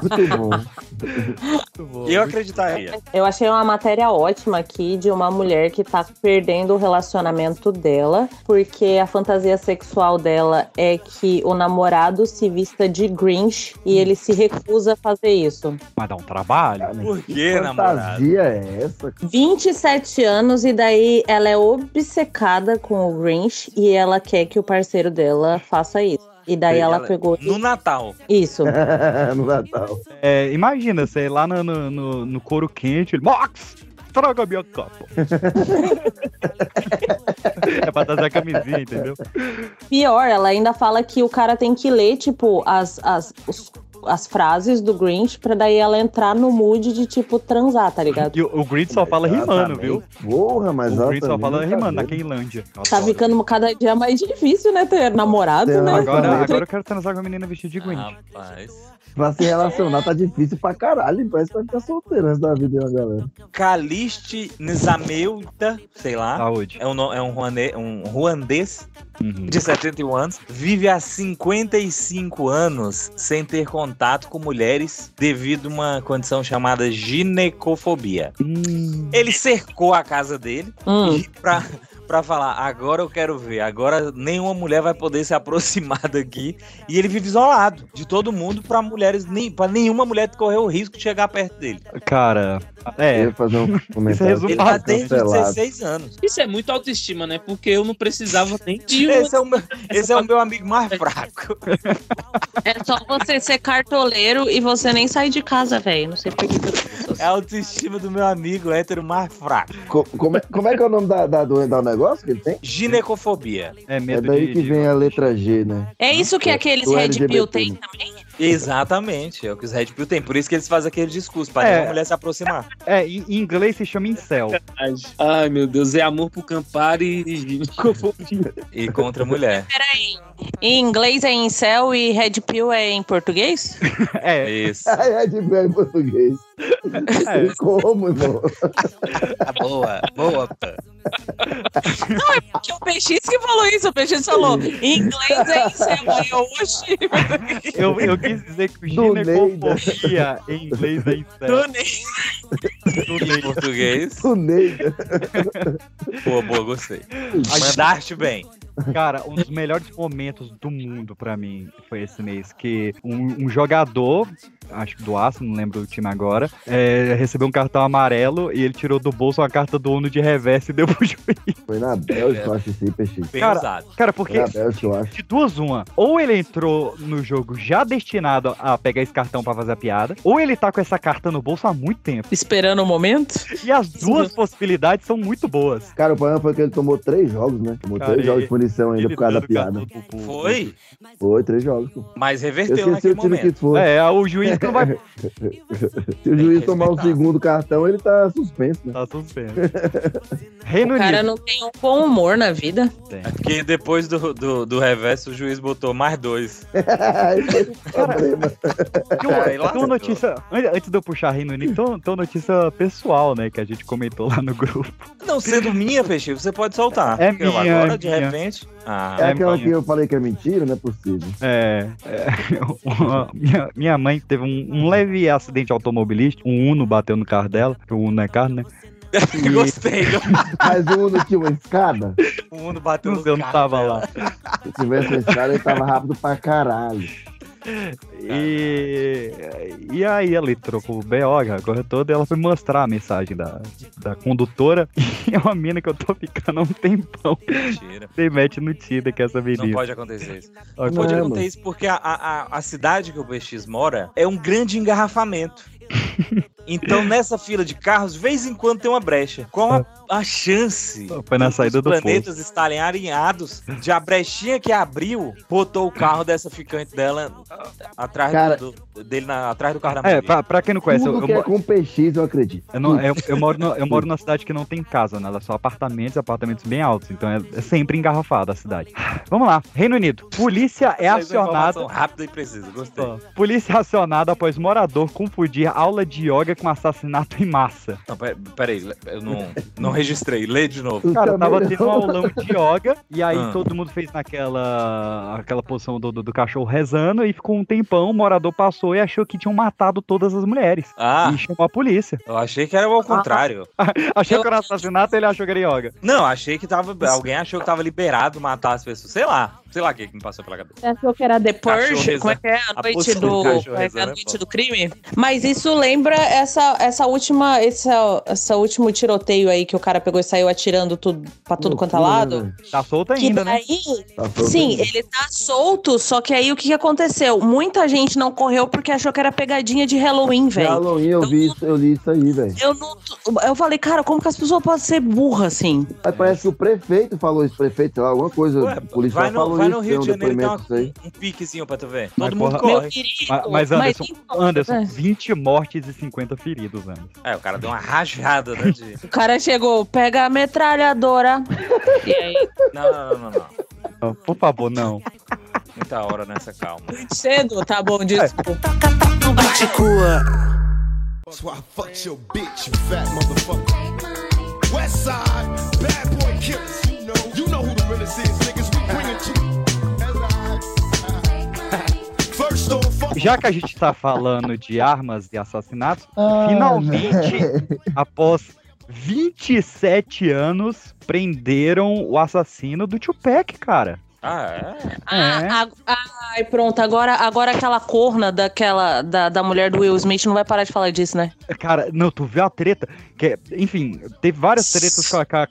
Speaker 2: Muito bom.
Speaker 4: E eu acreditaria.
Speaker 3: Eu achei uma matéria ótima aqui de uma mulher que tá perdendo o relacionamento dela, porque a fantasia sexual dela é que o namorado se vista de Grinch e ele se recusa a fazer isso.
Speaker 1: Mas dá um trabalho.
Speaker 4: Por que, namorado?
Speaker 2: fantasia é essa?
Speaker 3: 27 anos e daí ela é obcecada com o Grinch e ela quer que o parceiro dela faça isso. E daí ela, pegou
Speaker 4: No Natal.
Speaker 3: isso.
Speaker 2: no Natal.
Speaker 1: É, imagina, você lá no, no, no, no couro quente, ele, Max, traga minha capa. é pra trazer a camisinha, entendeu?
Speaker 3: Pior, ela ainda fala que o cara tem que ler, tipo, as, as, os- as frases do Grinch pra daí ela entrar no mood de, tipo, transar, tá ligado?
Speaker 1: E o, o Grinch só fala rimando, viu?
Speaker 2: Porra, mas
Speaker 1: O Grinch só fala
Speaker 2: tá
Speaker 1: rimando na
Speaker 2: vendo.
Speaker 1: Quinlândia.
Speaker 3: Tá ficando cada dia mais difícil, né? Ter namorado, né?
Speaker 1: Agora, agora eu quero transar com a menina vestida de Grinch.
Speaker 4: Rapaz.
Speaker 2: Pra se relacionar tá difícil pra caralho. Parece que vai ficar solteiro antes da vida da galera.
Speaker 4: Caliste Nzameuta, sei lá.
Speaker 1: Saúde.
Speaker 4: É um, é um, ruane- um ruandês
Speaker 1: Uhum.
Speaker 4: de 71 anos. Vive há 55 anos sem ter contato com mulheres devido a uma condição chamada ginecofobia.
Speaker 1: Hum.
Speaker 4: Ele cercou a casa dele
Speaker 3: Hum.
Speaker 4: e pra, pra falar, agora eu quero ver, agora nenhuma mulher vai poder se aproximar daqui. E ele vive isolado de todo mundo pra mulheres, nem, pra nenhuma mulher correr o risco de chegar perto dele.
Speaker 1: Cara,
Speaker 2: Eu
Speaker 1: é.
Speaker 2: ia fazer um comentário.
Speaker 1: resume
Speaker 4: Ele tá desde os
Speaker 2: cancelado.
Speaker 4: 16 anos.
Speaker 13: Isso é muito autoestima, né? Porque eu não precisava nem de uma.
Speaker 4: Esse é o meu, esse é o meu amigo mais fraco.
Speaker 3: É só você ser cartoleiro e você nem sair de casa, velho. Não sei por que.
Speaker 4: É a autoestima do meu amigo hétero mais fraco.
Speaker 2: Co- como, é, como é que é o nome da, da, do, do negócio que ele tem?
Speaker 4: Ginecofobia.
Speaker 1: É
Speaker 2: É
Speaker 1: medo
Speaker 2: daí
Speaker 1: de,
Speaker 2: que
Speaker 1: de-
Speaker 2: vem a letra G, né?
Speaker 3: É isso que
Speaker 2: É,
Speaker 3: aqueles Red Pill
Speaker 2: né?
Speaker 3: também?
Speaker 4: Exatamente, é o que os Red Pill têm. Por isso que eles fazem aquele discurso, pra
Speaker 1: É.
Speaker 4: nenhuma mulher se aproximar.
Speaker 1: É, em inglês se chama incel.
Speaker 13: Ai, meu Deus, é amor pro Campari e ginecofobia.
Speaker 4: E contra a mulher.
Speaker 3: Peraí. Em inglês é incel e red pill é em português?
Speaker 1: É.
Speaker 4: Isso.
Speaker 2: É de bem em português.
Speaker 1: É.
Speaker 2: Como, irmão?
Speaker 4: boa, boa.
Speaker 3: Não, é porque o PX que falou isso. O PX falou, em inglês é. Aí eu, oxi.
Speaker 1: Eu, eu quis dizer que ginecofobia em inglês é incel.
Speaker 4: Em português.
Speaker 2: Tuneida.
Speaker 4: Boa, boa, gostei. Mandaste bem.
Speaker 1: Cara, um dos melhores momentos do mundo pra mim foi esse mês, que um, um jogador, acho que do Aço, não lembro o time agora, é, recebeu um cartão amarelo e ele tirou do bolso uma carta do ONU de reverso e deu pro juiz.
Speaker 2: Foi na Bélgica, eu acho esse peixe.
Speaker 1: Cara. Cara, porque
Speaker 2: Bélgica, eu acho.
Speaker 1: de duas uma, ou ele entrou no jogo já destinado a pegar esse cartão pra fazer a piada, ou ele tá com essa carta no bolso há muito tempo.
Speaker 3: Esperando o momento?
Speaker 1: E as duas possibilidades são muito boas.
Speaker 2: Cara, o problema foi que ele tomou três jogos, né? Tomou
Speaker 1: Cara,
Speaker 2: três jogos de punição ainda por causa da piada.
Speaker 4: Foi?
Speaker 2: Foi, três jogos. pô.
Speaker 4: Mas
Speaker 2: Eu
Speaker 4: reverteu naquele
Speaker 2: o time que
Speaker 4: momento.
Speaker 2: foi.
Speaker 1: É, o juiz que não vai
Speaker 2: Se o juiz tomar o segundo cartão, ele tá suspenso, né?
Speaker 1: Tá suspenso. Reino
Speaker 3: O cara
Speaker 1: Unido.
Speaker 3: não tem um bom humor na vida.
Speaker 4: É porque depois do, do, do reverso o juiz botou mais dois.
Speaker 2: Esse é o problema.
Speaker 1: Tem uma, tem notícia, an- antes de eu puxar Reino Unido, tem uma- tem uma notícia pessoal, né, que a gente comentou lá no grupo.
Speaker 4: Não, sendo minha, Peixe, você pode soltar.
Speaker 1: É minha,
Speaker 4: Agora,
Speaker 1: é
Speaker 4: de
Speaker 1: minha.
Speaker 4: repente. Ah,
Speaker 2: É aquela que eu falei que é mentira, não é possível.
Speaker 1: É, é, uma- minha, minha mãe teve um, um leve acidente automobilístico, um Uno bateu no carro dela, que o Uno é carro, né? E-
Speaker 4: Gostei.
Speaker 2: Mas o Uno tinha uma escada.
Speaker 4: O mundo bateu no
Speaker 1: sei, eu não
Speaker 4: carro
Speaker 1: tava
Speaker 4: dela.
Speaker 1: lá.
Speaker 2: Se tivesse uma escada, ele tava rápido pra caralho.
Speaker 1: E, e aí ela trocou o BO, a corre toda, e ela foi mostrar a mensagem da, da condutora. E é uma mina que eu tô ficando há um tempão.
Speaker 4: Mentira.
Speaker 1: Você mete no Tida que é essa
Speaker 4: Não
Speaker 1: menina.
Speaker 4: pode acontecer isso. Não pode
Speaker 2: Não,
Speaker 4: acontecer isso porque a, a, a- cidade que o PX mora é um grande engarrafamento. Então, nessa fila de carros, de vez em quando tem uma brecha. Qual a, a chance
Speaker 1: Foi na
Speaker 4: dos
Speaker 1: saída do
Speaker 4: planetas estarem alinhados de a brechinha que abriu botou o carro dessa ficante dela atrás
Speaker 2: Cara-
Speaker 4: do, dele na- atrás do carro da
Speaker 1: É,
Speaker 4: mulher.
Speaker 1: pra, pra quem não conhece, eu,
Speaker 2: Tudo
Speaker 1: eu
Speaker 2: que é
Speaker 1: mo-
Speaker 2: com PX, eu acredito.
Speaker 1: eu, não- eu- eu moro no- eu moro numa cidade que não tem casa, né? Ela é só apartamentos, apartamentos bem altos. Então é, é sempre engarrafada a cidade. Vamos lá, Reino Unido. Polícia é acionada.
Speaker 4: rápida e precisa, gostei.
Speaker 1: Polícia é acionada após morador confundir aula de yoga com assassinato em massa.
Speaker 4: Não, pera- peraí, eu não, não registrei. Lê de novo.
Speaker 2: Eu
Speaker 1: Cara,
Speaker 2: também
Speaker 1: tava tendo um aulão de yoga e aí
Speaker 4: Ah.
Speaker 1: todo mundo fez naquela aquela posição do, do, do cachorro rezando e ficou um tempão, o morador passou e achou que tinham matado todas as mulheres.
Speaker 4: Ah,
Speaker 1: E chamou a polícia.
Speaker 4: eu achei que era ao contrário.
Speaker 1: Achou que era um assassinato ele achou que era yoga.
Speaker 4: Não, achei que tava. Alguém achou que tava liberado matar as pessoas. Sei lá. Sei lá o que, que me passou pela cabeça.
Speaker 3: Você achou que era The Purge? Como é que é?
Speaker 4: A
Speaker 3: A noite
Speaker 4: posição
Speaker 3: do, é a noite do crime? Mas isso lembra essa, essa última, essa, essa último tiroteio aí que o cara pegou e saiu atirando tudo pra tudo quanto é lado.
Speaker 2: né,
Speaker 1: Tá solto
Speaker 3: Que
Speaker 1: ainda, né?
Speaker 3: daí,
Speaker 2: Tá solto
Speaker 3: sim,
Speaker 2: ainda.
Speaker 3: ele tá solto, só que aí o que que aconteceu? Muita gente não correu porque achou que era pegadinha de Halloween, velho.
Speaker 2: Halloween eu vi isso, eu li isso aí, velho.
Speaker 3: Eu não. Eu falei, cara, como que as pessoas podem ser burras assim?
Speaker 2: Mas parece que o prefeito falou isso, prefeito, sei lá, alguma coisa.
Speaker 4: Ué,
Speaker 2: o policial falou
Speaker 4: vai
Speaker 2: isso,
Speaker 4: no Rio
Speaker 2: um
Speaker 4: de Janeiro tem uma- um piquezinho pra tu ver.
Speaker 1: Mas,
Speaker 4: Todo mundo
Speaker 1: porra,
Speaker 3: Meu
Speaker 4: corre.
Speaker 3: querido.
Speaker 1: Ma- Mas, Anderson,
Speaker 3: então,
Speaker 1: Anderson,
Speaker 3: é.
Speaker 1: 20 mortes e 50 feridos, Anderson.
Speaker 4: É, o cara deu uma rajada, né? De...
Speaker 3: O cara chegou, pega a metralhadora. e aí,
Speaker 4: Não, não, não, não, não.
Speaker 1: Por favor, não.
Speaker 4: Muita hora nessa calma.
Speaker 3: muito cedo, tá bom, desculpa.
Speaker 17: That's why I fucked your bitch, you fat motherfucker. West side, bad boy killers. You know, you know who the realest is, niggas.
Speaker 1: Já que a gente tá falando de armas e assassinatos,
Speaker 2: Ah,
Speaker 1: finalmente, após 27 anos, prenderam o assassino do Tupac, cara.
Speaker 4: Ah, é?
Speaker 3: Ah, a- ai, pronto, agora, agora aquela corna daquela, da, da mulher do Will Smith não vai parar de falar disso, né?
Speaker 1: Cara, não, tu viu a treta? Que, enfim, teve várias tretas com a, com a,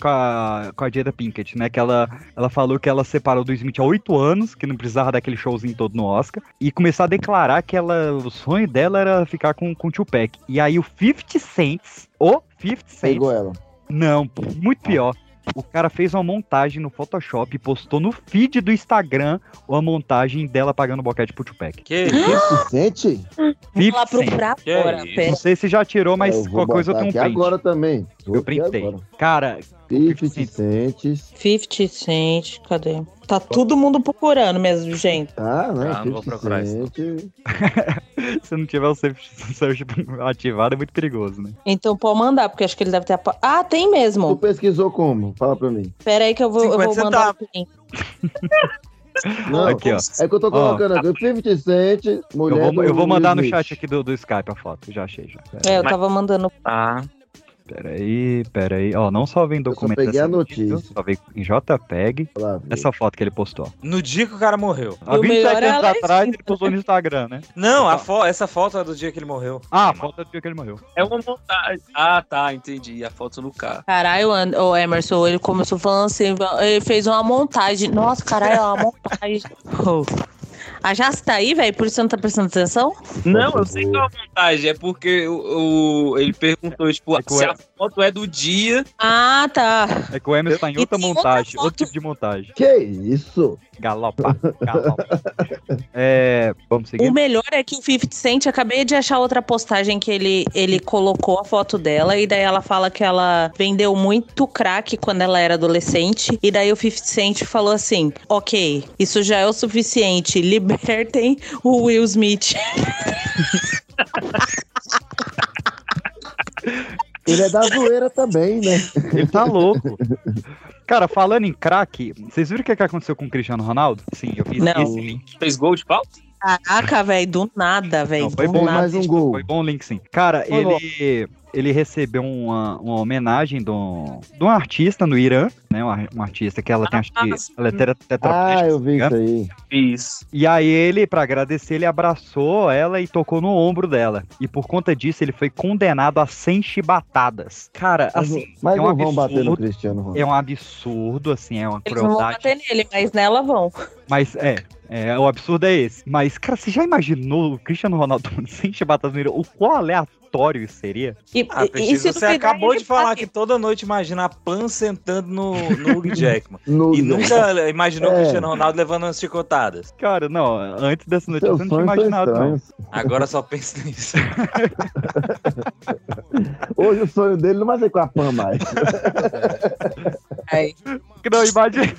Speaker 1: com a, a Jada Pinkett, né? Que ela, ela falou que ela separou do Smith há oito anos, que não precisava daquele showzinho todo no Oscar, e começou a declarar que ela, o sonho dela era ficar com, com o Tupac. E aí o 50 Cent, o 50 Cent,
Speaker 2: Pegou ela.
Speaker 1: não, muito pior. O cara fez uma montagem no Photoshop e postou no feed do Instagram uma montagem dela pagando boquete pro Tupac.
Speaker 4: Que isso?
Speaker 2: Sente?
Speaker 3: Lá procurar
Speaker 4: Que
Speaker 3: agora.
Speaker 4: isso?
Speaker 3: pera.
Speaker 1: Não sei se já tirou, mas qualquer coisa eu tenho um print.
Speaker 2: agora também.
Speaker 1: Eu printei.
Speaker 2: agora.
Speaker 1: Cara,
Speaker 2: 50 cents.
Speaker 3: 50 Cent, cadê? Tá todo mundo procurando mesmo, gente.
Speaker 2: Ah, né?
Speaker 4: Ah, não vou
Speaker 2: 50
Speaker 4: procurar isso,
Speaker 2: cent.
Speaker 1: se não tiver o search ativado, é muito perigoso, né?
Speaker 3: Então pode mandar, porque acho que ele deve ter. Ah, tem
Speaker 2: Tu
Speaker 3: mesmo.
Speaker 2: pesquisou como? Fala pra mim.
Speaker 3: Pera aí que eu vou, eu
Speaker 4: 50
Speaker 3: vou mandar o link.
Speaker 2: Não,
Speaker 1: Aqui, ó.
Speaker 2: É que eu tô colocando aqui. 50 cent, mulher
Speaker 1: Eu vou, eu vou mandar no chat aqui do, do Skype a foto. Já achei, já.
Speaker 3: É, eu
Speaker 13: Mas-
Speaker 3: tava mandando.
Speaker 13: Ah,
Speaker 1: pera aí, pera aí. Ó, não só vem documento
Speaker 2: peguei a
Speaker 1: dessa vídeo,
Speaker 2: notícia.
Speaker 1: Só vem em JPEG.
Speaker 2: Lá?
Speaker 1: Essa foto que ele postou.
Speaker 4: No dia que o cara morreu.
Speaker 1: Há
Speaker 3: o
Speaker 1: 27
Speaker 3: melhor é
Speaker 1: anos
Speaker 3: a
Speaker 1: atrás ele postou no Instagram, né?
Speaker 4: Não, a fo essa foto é do dia que ele morreu.
Speaker 1: Ah, a foto é do dia que ele morreu.
Speaker 13: é uma montagem. Ah, tá, entendi. A foto no carro.
Speaker 3: Caralho, o Emerson, ele começou falando assim, ele fez uma montagem. Nossa, caralho, é uma montagem. A Jace tá aí, velho? Por isso você não tá prestando atenção?
Speaker 13: Não, eu sei que é uma montagem. É porque o, o- ele perguntou, tipo,
Speaker 1: É
Speaker 13: se a foto é do dia.
Speaker 3: Ah, tá.
Speaker 1: É que o Emerson tá em outra montagem, outro tipo de montagem.
Speaker 2: Que isso?
Speaker 1: Galopa, galopa. é, vamos seguir.
Speaker 3: O melhor é que o 50 Cent, acabei de achar outra postagem que ele, ele colocou a foto dela, e daí ela fala que ela vendeu muito crack quando ela era adolescente, e daí o 50 Cent falou assim: ok, isso já é o suficiente, libertem o Will Smith.
Speaker 2: Ele é da zoeira também, né?
Speaker 1: Ele tá louco. Cara, falando em crack, vocês viram o que, que aconteceu com o Cristiano Ronaldo? Sim, eu fiz
Speaker 3: Não.
Speaker 1: esse link.
Speaker 13: Fez gol de pau?
Speaker 3: Caraca, velho, do nada, velho.
Speaker 1: Foi
Speaker 3: do
Speaker 1: bom,
Speaker 3: nada.
Speaker 2: mais um gol.
Speaker 1: Foi bom o link, sim. Cara,
Speaker 3: Foi bom.
Speaker 1: Ele, recebeu uma, uma homenagem de um, de um artista no Irã, né? Um, um artista que ela tem, acho que, ela é tetra- tetraplégica,
Speaker 2: Ah, eu vi isso aí.
Speaker 13: Isso.
Speaker 1: E aí ele, pra agradecer, ele abraçou ela e tocou no ombro dela. E por conta disso, ele foi condenado a 100 chibatadas. Cara,
Speaker 2: Mas,
Speaker 1: assim,
Speaker 2: mas
Speaker 1: é um
Speaker 2: não vão bater no
Speaker 1: absurdo.
Speaker 2: Cristiano Ronaldo.
Speaker 1: É um absurdo, assim, é uma
Speaker 3: Eles não vão
Speaker 1: crueldade.
Speaker 3: bater nele, mas nela vão.
Speaker 1: Mas é, é, o absurdo é esse. Mas, cara, você já imaginou o Cristiano Ronaldo sem chibatadas no Irã? O qual aleatório isso seria?
Speaker 3: E,
Speaker 4: Ah, Peixe, você acabou de falar que toda noite imagina a Pan sentando no, no Hugh Jackman.
Speaker 2: No-
Speaker 4: E nunca imaginou o
Speaker 2: É.
Speaker 4: Cristiano Ronaldo levando umas chicotadas.
Speaker 1: Cara, não, antes dessa notícia eu não tinha
Speaker 2: são
Speaker 1: imaginado, não.
Speaker 4: Agora só pensa nisso.
Speaker 2: Hoje o sonho dele não vai ser com a Pan mais.
Speaker 3: Ai.
Speaker 1: Não, imagina.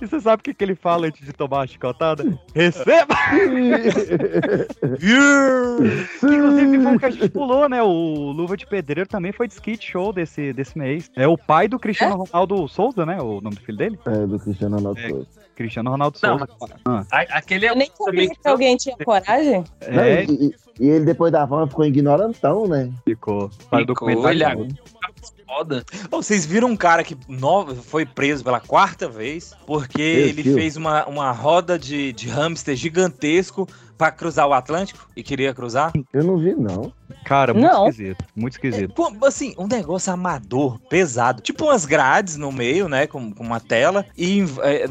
Speaker 1: E você sabe o que, que ele fala antes de tomar a chicotada? Receba! Inclusive, foi o que a gente pulou, né? O Luva de Pedreiro também foi de skate show desse, desse mês. É o pai do Cristiano Ronaldo Souza, né? O nome do filho dele?
Speaker 2: É, do Cristiano Ronaldo.
Speaker 1: É. Cristiano Ronaldo
Speaker 13: Não,
Speaker 1: Souza. Ah,
Speaker 13: Aquele é
Speaker 3: Eu nem sabia que alguém tinha coragem.
Speaker 2: Não,
Speaker 1: é,
Speaker 2: e, e- e ele depois da fama ficou ignorantão, né?
Speaker 1: ficou. Faz
Speaker 13: Ficou, ele
Speaker 1: novo.
Speaker 13: foda.
Speaker 4: Ô, vocês viram um cara que no- foi preso pela quarta vez porque
Speaker 2: Meu
Speaker 4: ele
Speaker 2: Deus.
Speaker 4: fez uma, uma roda de, de hamster gigantesco pra cruzar o Atlântico e queria cruzar?
Speaker 2: Eu não vi, não.
Speaker 1: Cara, muito
Speaker 3: Não.
Speaker 1: esquisito. Muito esquisito.
Speaker 4: Pô, assim, um negócio amador, pesado. Tipo umas grades no meio, né? Com, com uma tela. E é,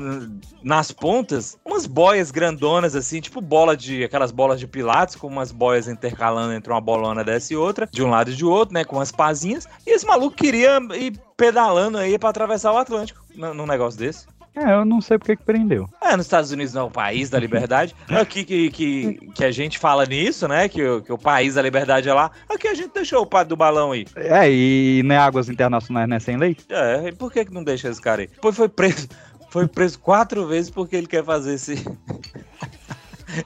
Speaker 4: nas pontas, umas boias grandonas, assim, tipo bola de. aquelas bolas de pilates, com umas boias intercalando entre uma bolona dessa e outra, de um lado e de outro, né? Com as pazinhas. E esse maluco queria ir pedalando aí pra atravessar o Atlântico num negócio desse.
Speaker 1: É, eu não sei porque que prendeu.
Speaker 4: É, nos Estados Unidos não é o país da liberdade. Aqui que, que, que a gente fala nisso, né? Que, o- que o país da liberdade é lá. Aqui a gente deixou o padre do balão aí.
Speaker 1: É, e não é águas internacionais, né? Sem lei?
Speaker 4: É, e por que, que não deixa esse cara aí? Depois foi preso. Foi preso quatro vezes porque ele quer fazer esse.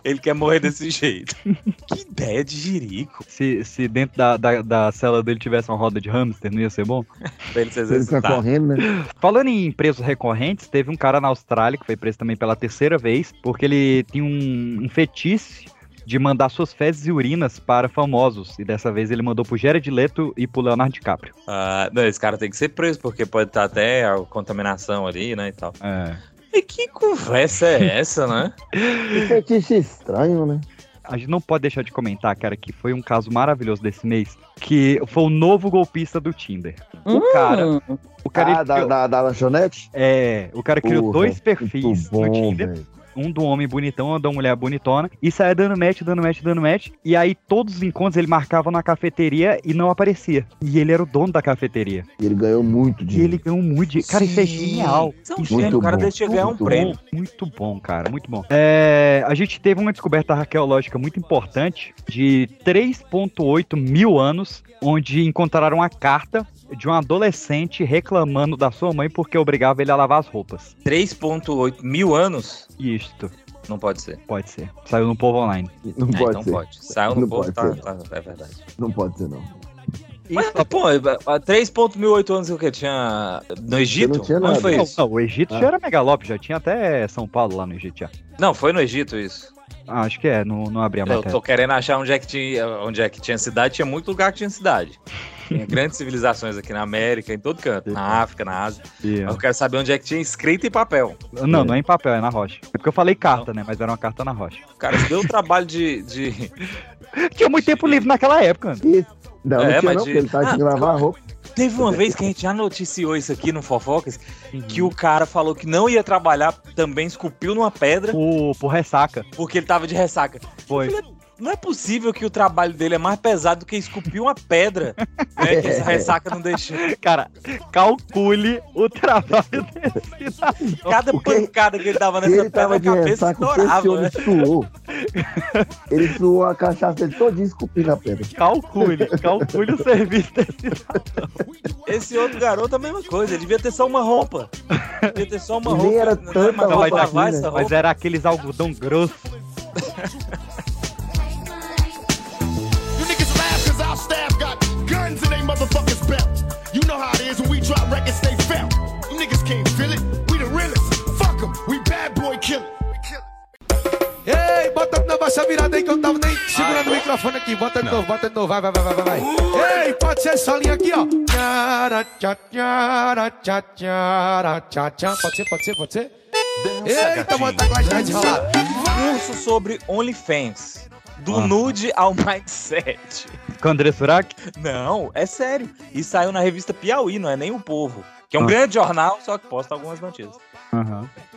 Speaker 4: ele quer morrer desse jeito. que ideia de jirico.
Speaker 1: Se, se dentro da, da, da cela dele tivesse uma roda de hamster, não ia ser bom?
Speaker 4: Pra ele se
Speaker 2: Ele fica
Speaker 4: exercitar.
Speaker 2: correndo, né?
Speaker 1: Falando em presos recorrentes, teve um cara na Austrália que foi preso também pela terceira vez, porque ele tinha um, um fetiche de mandar suas fezes e urinas para famosos. E dessa vez ele mandou pro Jared Leto e pro Leonardo DiCaprio.
Speaker 4: Ah, não, esse cara tem que ser preso, porque pode estar até a contaminação ali, né? E tal.
Speaker 1: É.
Speaker 4: E que conversa é essa, né?
Speaker 2: Que fetiche estranho, né?
Speaker 1: A gente não pode deixar de comentar, cara, que foi um caso maravilhoso desse mês, que foi o novo golpista do Tinder. O cara, o cara
Speaker 2: Ah, da,
Speaker 1: criou-
Speaker 2: da, da lanchonete?
Speaker 1: é, o cara criou
Speaker 2: Porra,
Speaker 1: dois perfis no Tinder.
Speaker 2: velho.
Speaker 1: Um do homem bonitão, um da mulher bonitona, e saia dando match, dando match, dando match. E aí todos os encontros ele marcava na cafeteria e não aparecia. E ele era o dono da cafeteria.
Speaker 2: E ele ganhou muito
Speaker 1: E
Speaker 2: dinheiro.
Speaker 1: ele ganhou muito dinheiro. Cara, isso é
Speaker 4: Sim.
Speaker 1: genial.
Speaker 4: Isso é um gênio, o cara
Speaker 1: muito
Speaker 4: deixa ganhar um
Speaker 1: muito
Speaker 4: prêmio.
Speaker 1: bom, Muito bom, cara, muito bom. É, a gente teve uma descoberta arqueológica muito importante de 3,8 mil anos, onde encontraram uma carta de um adolescente reclamando da sua mãe porque obrigava ele a lavar as roupas.
Speaker 4: 3.8 mil anos?
Speaker 1: Isto.
Speaker 4: Não pode ser.
Speaker 1: Pode ser. Saiu no Povo Online.
Speaker 2: Não
Speaker 4: Ah,
Speaker 2: pode
Speaker 4: então
Speaker 2: ser.
Speaker 4: pode. Saiu no
Speaker 2: Não
Speaker 4: povo, tá, tá, é verdade.
Speaker 2: Não pode ser, não.
Speaker 4: Mas, pô, há 3.008 anos o que? Tinha. No Egito?
Speaker 2: não tinha
Speaker 4: Onde foi
Speaker 1: Não,
Speaker 4: isso?
Speaker 1: não, o Egito
Speaker 2: Ah.
Speaker 1: já era megalópio, já tinha até São Paulo lá no Egito já.
Speaker 4: Não, foi no Egito isso.
Speaker 1: Ah, acho que é, não, não abri a
Speaker 4: Eu
Speaker 1: matéria.
Speaker 4: tô querendo achar onde é que tinha, onde é que tinha cidade. Tinha muito lugar que tinha cidade. Tinha grandes civilizações aqui na América, em todo canto. Na África, na Ásia.
Speaker 1: Yeah.
Speaker 4: Mas eu quero saber onde é que tinha escrito em papel.
Speaker 1: Não, não é em papel, é na rocha. É porque eu falei carta, né? Mas era uma carta na rocha.
Speaker 4: O cara deu o trabalho de. de...
Speaker 1: Tinha muito tempo livre naquela época. Mano.
Speaker 2: Esse- Não, não
Speaker 4: É,
Speaker 2: tinha
Speaker 4: mas
Speaker 2: não,
Speaker 4: de-
Speaker 2: porque ele tava
Speaker 4: Ah,
Speaker 2: de lavar a roupa.
Speaker 4: Teve uma vez que a gente já noticiou isso aqui no Fofocas, que o cara falou que não ia trabalhar, também esculpiu numa pedra,
Speaker 1: Por, por ressaca.
Speaker 4: porque ele tava de ressaca.
Speaker 1: Foi.
Speaker 4: Não é possível que o trabalho dele é mais pesado do que esculpir uma pedra, né? Que essa ressaca não deixa.
Speaker 1: Cara, calcule o trabalho desse cidadão.
Speaker 4: Cada
Speaker 2: Porque-
Speaker 4: pancada que ele dava nessa
Speaker 2: ele
Speaker 4: pedra,
Speaker 2: tava
Speaker 4: a
Speaker 2: de
Speaker 4: cabeça estourava, né?
Speaker 2: suou. Ele suou a cachaça dele todinho esculpindo a pedra.
Speaker 1: Calcule, calcule o serviço desse
Speaker 4: Esse outro garoto, a mesma coisa, ele devia ter só uma roupa. Devia ter só uma
Speaker 2: Nem
Speaker 4: roupa.
Speaker 2: era
Speaker 4: não é
Speaker 2: tanta
Speaker 4: mais
Speaker 1: roupa
Speaker 2: assim,
Speaker 4: essa
Speaker 2: né?
Speaker 4: roupa.
Speaker 1: Mas era aqueles algodão grosso.
Speaker 17: guns in they motherfuckers belt. You know how it is when we drop records, they felt. You niggas can't feel it. We the realest. Fuck 'em. We bad boy killer.
Speaker 14: Ei, bota de novo essa virada aí que eu tava nem segurando o microfone aqui. Bota de novo, bota de novo. Vai, vai, vai, vai, vai. Ei, pode ser essa linha aqui, ó. Tchara, tchá, tchara, tchá, tchara, tchá, tchá. Pode ser, pode ser, pode ser? Eita, mano, tá com a gente rolada.
Speaker 4: Curso sobre OnlyFans. Do nude ao mindset.
Speaker 1: Com André Surak?
Speaker 4: Não, é sério. E saiu na revista Piauí, não é nem o Povo. Que é um
Speaker 1: Ah.
Speaker 4: grande jornal, só que posta algumas notícias.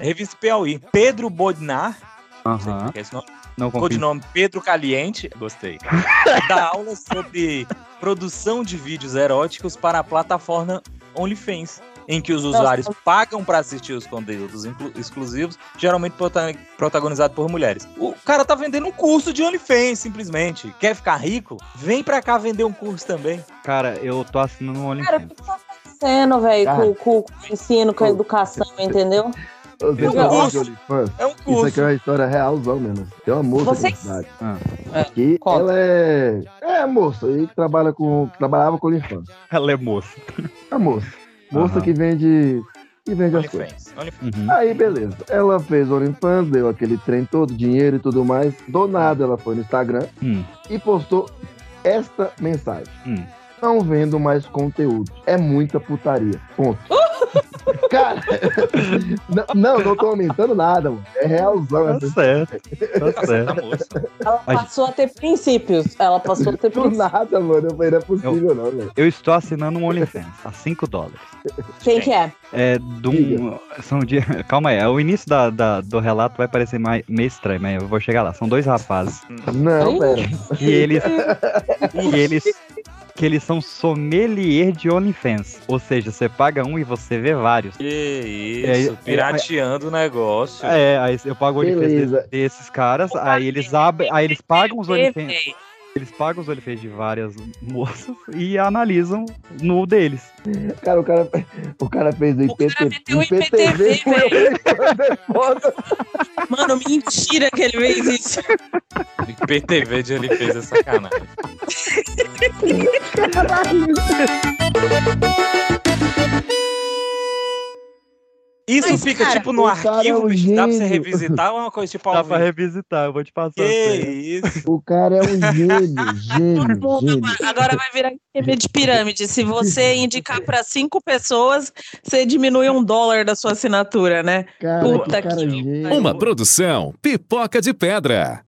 Speaker 4: É revista Piauí. Pedro Bodnar, não sei
Speaker 1: Aham.
Speaker 4: como é esse nome.
Speaker 1: Não.
Speaker 4: Codinome Pedro Caliente, gostei. Dá aula sobre produção de vídeos eróticos para a plataforma OnlyFans, em que os usuários pagam para assistir os conteúdos exclusivos, geralmente prota- protagonizado por mulheres. O cara tá vendendo um curso de OnlyFans, simplesmente. Quer ficar rico? Vem pra cá vender um curso também.
Speaker 1: Cara, eu tô assinando um
Speaker 3: Cara, o
Speaker 1: OnlyFans.
Speaker 3: que tá acontecendo, velho,
Speaker 2: Ah.
Speaker 3: com, com, o ensino, com a educação, entendeu? É um curso.
Speaker 2: de OnlyFans?
Speaker 4: É um
Speaker 2: Isso
Speaker 4: curso.
Speaker 2: aqui é uma história realzão mesmo. Tem uma moça
Speaker 3: Você-
Speaker 2: aqui na cidade.
Speaker 1: Ah.
Speaker 2: Que
Speaker 3: conta.
Speaker 2: ela é. É moça, e que trabalha com. Trabalhava com OnlyFans.
Speaker 1: Ela é moça.
Speaker 2: É moça. Moça
Speaker 1: Aham.
Speaker 2: que vende. Que vende as coisas.
Speaker 1: Uhum.
Speaker 2: Aí, beleza. Ela fez OnlyFans, deu aquele trem todo, dinheiro e tudo mais. Do nada, ela foi no Instagram
Speaker 1: Hum,
Speaker 2: e postou esta mensagem.
Speaker 1: hum.
Speaker 2: Não vendo mais conteúdo. É muita putaria. Ponto. Cara, não, não tô aumentando nada, mano. É realzão.
Speaker 1: Tá
Speaker 2: essa-
Speaker 1: certo. Tá certo.
Speaker 4: Moça.
Speaker 3: Ela
Speaker 1: A
Speaker 3: passou a ter princípios. Ela passou a ter
Speaker 2: Do
Speaker 3: princípios.
Speaker 2: nada, mano. Eu falei, não é possível, não, velho.
Speaker 1: Eu estou assinando um OnlyFans a 5 dólares.
Speaker 3: Quem que é?
Speaker 1: É de um. São de, calma aí, é o início da, da- do relato vai parecer mais, meio estranho, mas eu vou chegar lá. São dois rapazes.
Speaker 2: Não, pera.
Speaker 1: E eles. e eles. Que eles são sommelier de OnlyFans. Ou seja, você paga um e você vê vários.
Speaker 4: Que
Speaker 1: É,
Speaker 4: isso,
Speaker 1: é,
Speaker 4: pirateando o negócio.
Speaker 1: É, aí eu pago o OnlyFans
Speaker 2: Beleza.
Speaker 1: desse- desses caras, aí eles abrem. Aí eles pagam os OnlyFans. Eles pagam os OnlyFans de várias moças e analisam no deles.
Speaker 2: Cara, o cara, o cara fez o
Speaker 3: O cara
Speaker 2: IPT,
Speaker 3: meteu o
Speaker 2: IPTV
Speaker 3: IPTV,
Speaker 2: é foda.
Speaker 3: Mano, mentira que ele fez isso.
Speaker 4: PTV de ele fez essa sacanagem. Isso
Speaker 3: Mas,
Speaker 4: fica
Speaker 3: cara,
Speaker 4: tipo no
Speaker 2: é
Speaker 4: arquivo,
Speaker 2: um
Speaker 4: bicho, dá pra você revisitar ou é uma coisa tipo
Speaker 1: Dá pra revisitar, eu vou te passar.
Speaker 4: Que
Speaker 1: isso?
Speaker 2: O cara é um gênio, gênio,
Speaker 3: Mundo,
Speaker 2: gênio.
Speaker 3: Agora vai virar esquema de pirâmide. Se você indicar pra cinco pessoas, você diminui um dólar da sua assinatura, né?
Speaker 2: Cara,
Speaker 3: Puta
Speaker 2: que cara
Speaker 3: que.
Speaker 18: Uma produção Pipoca de Pedra.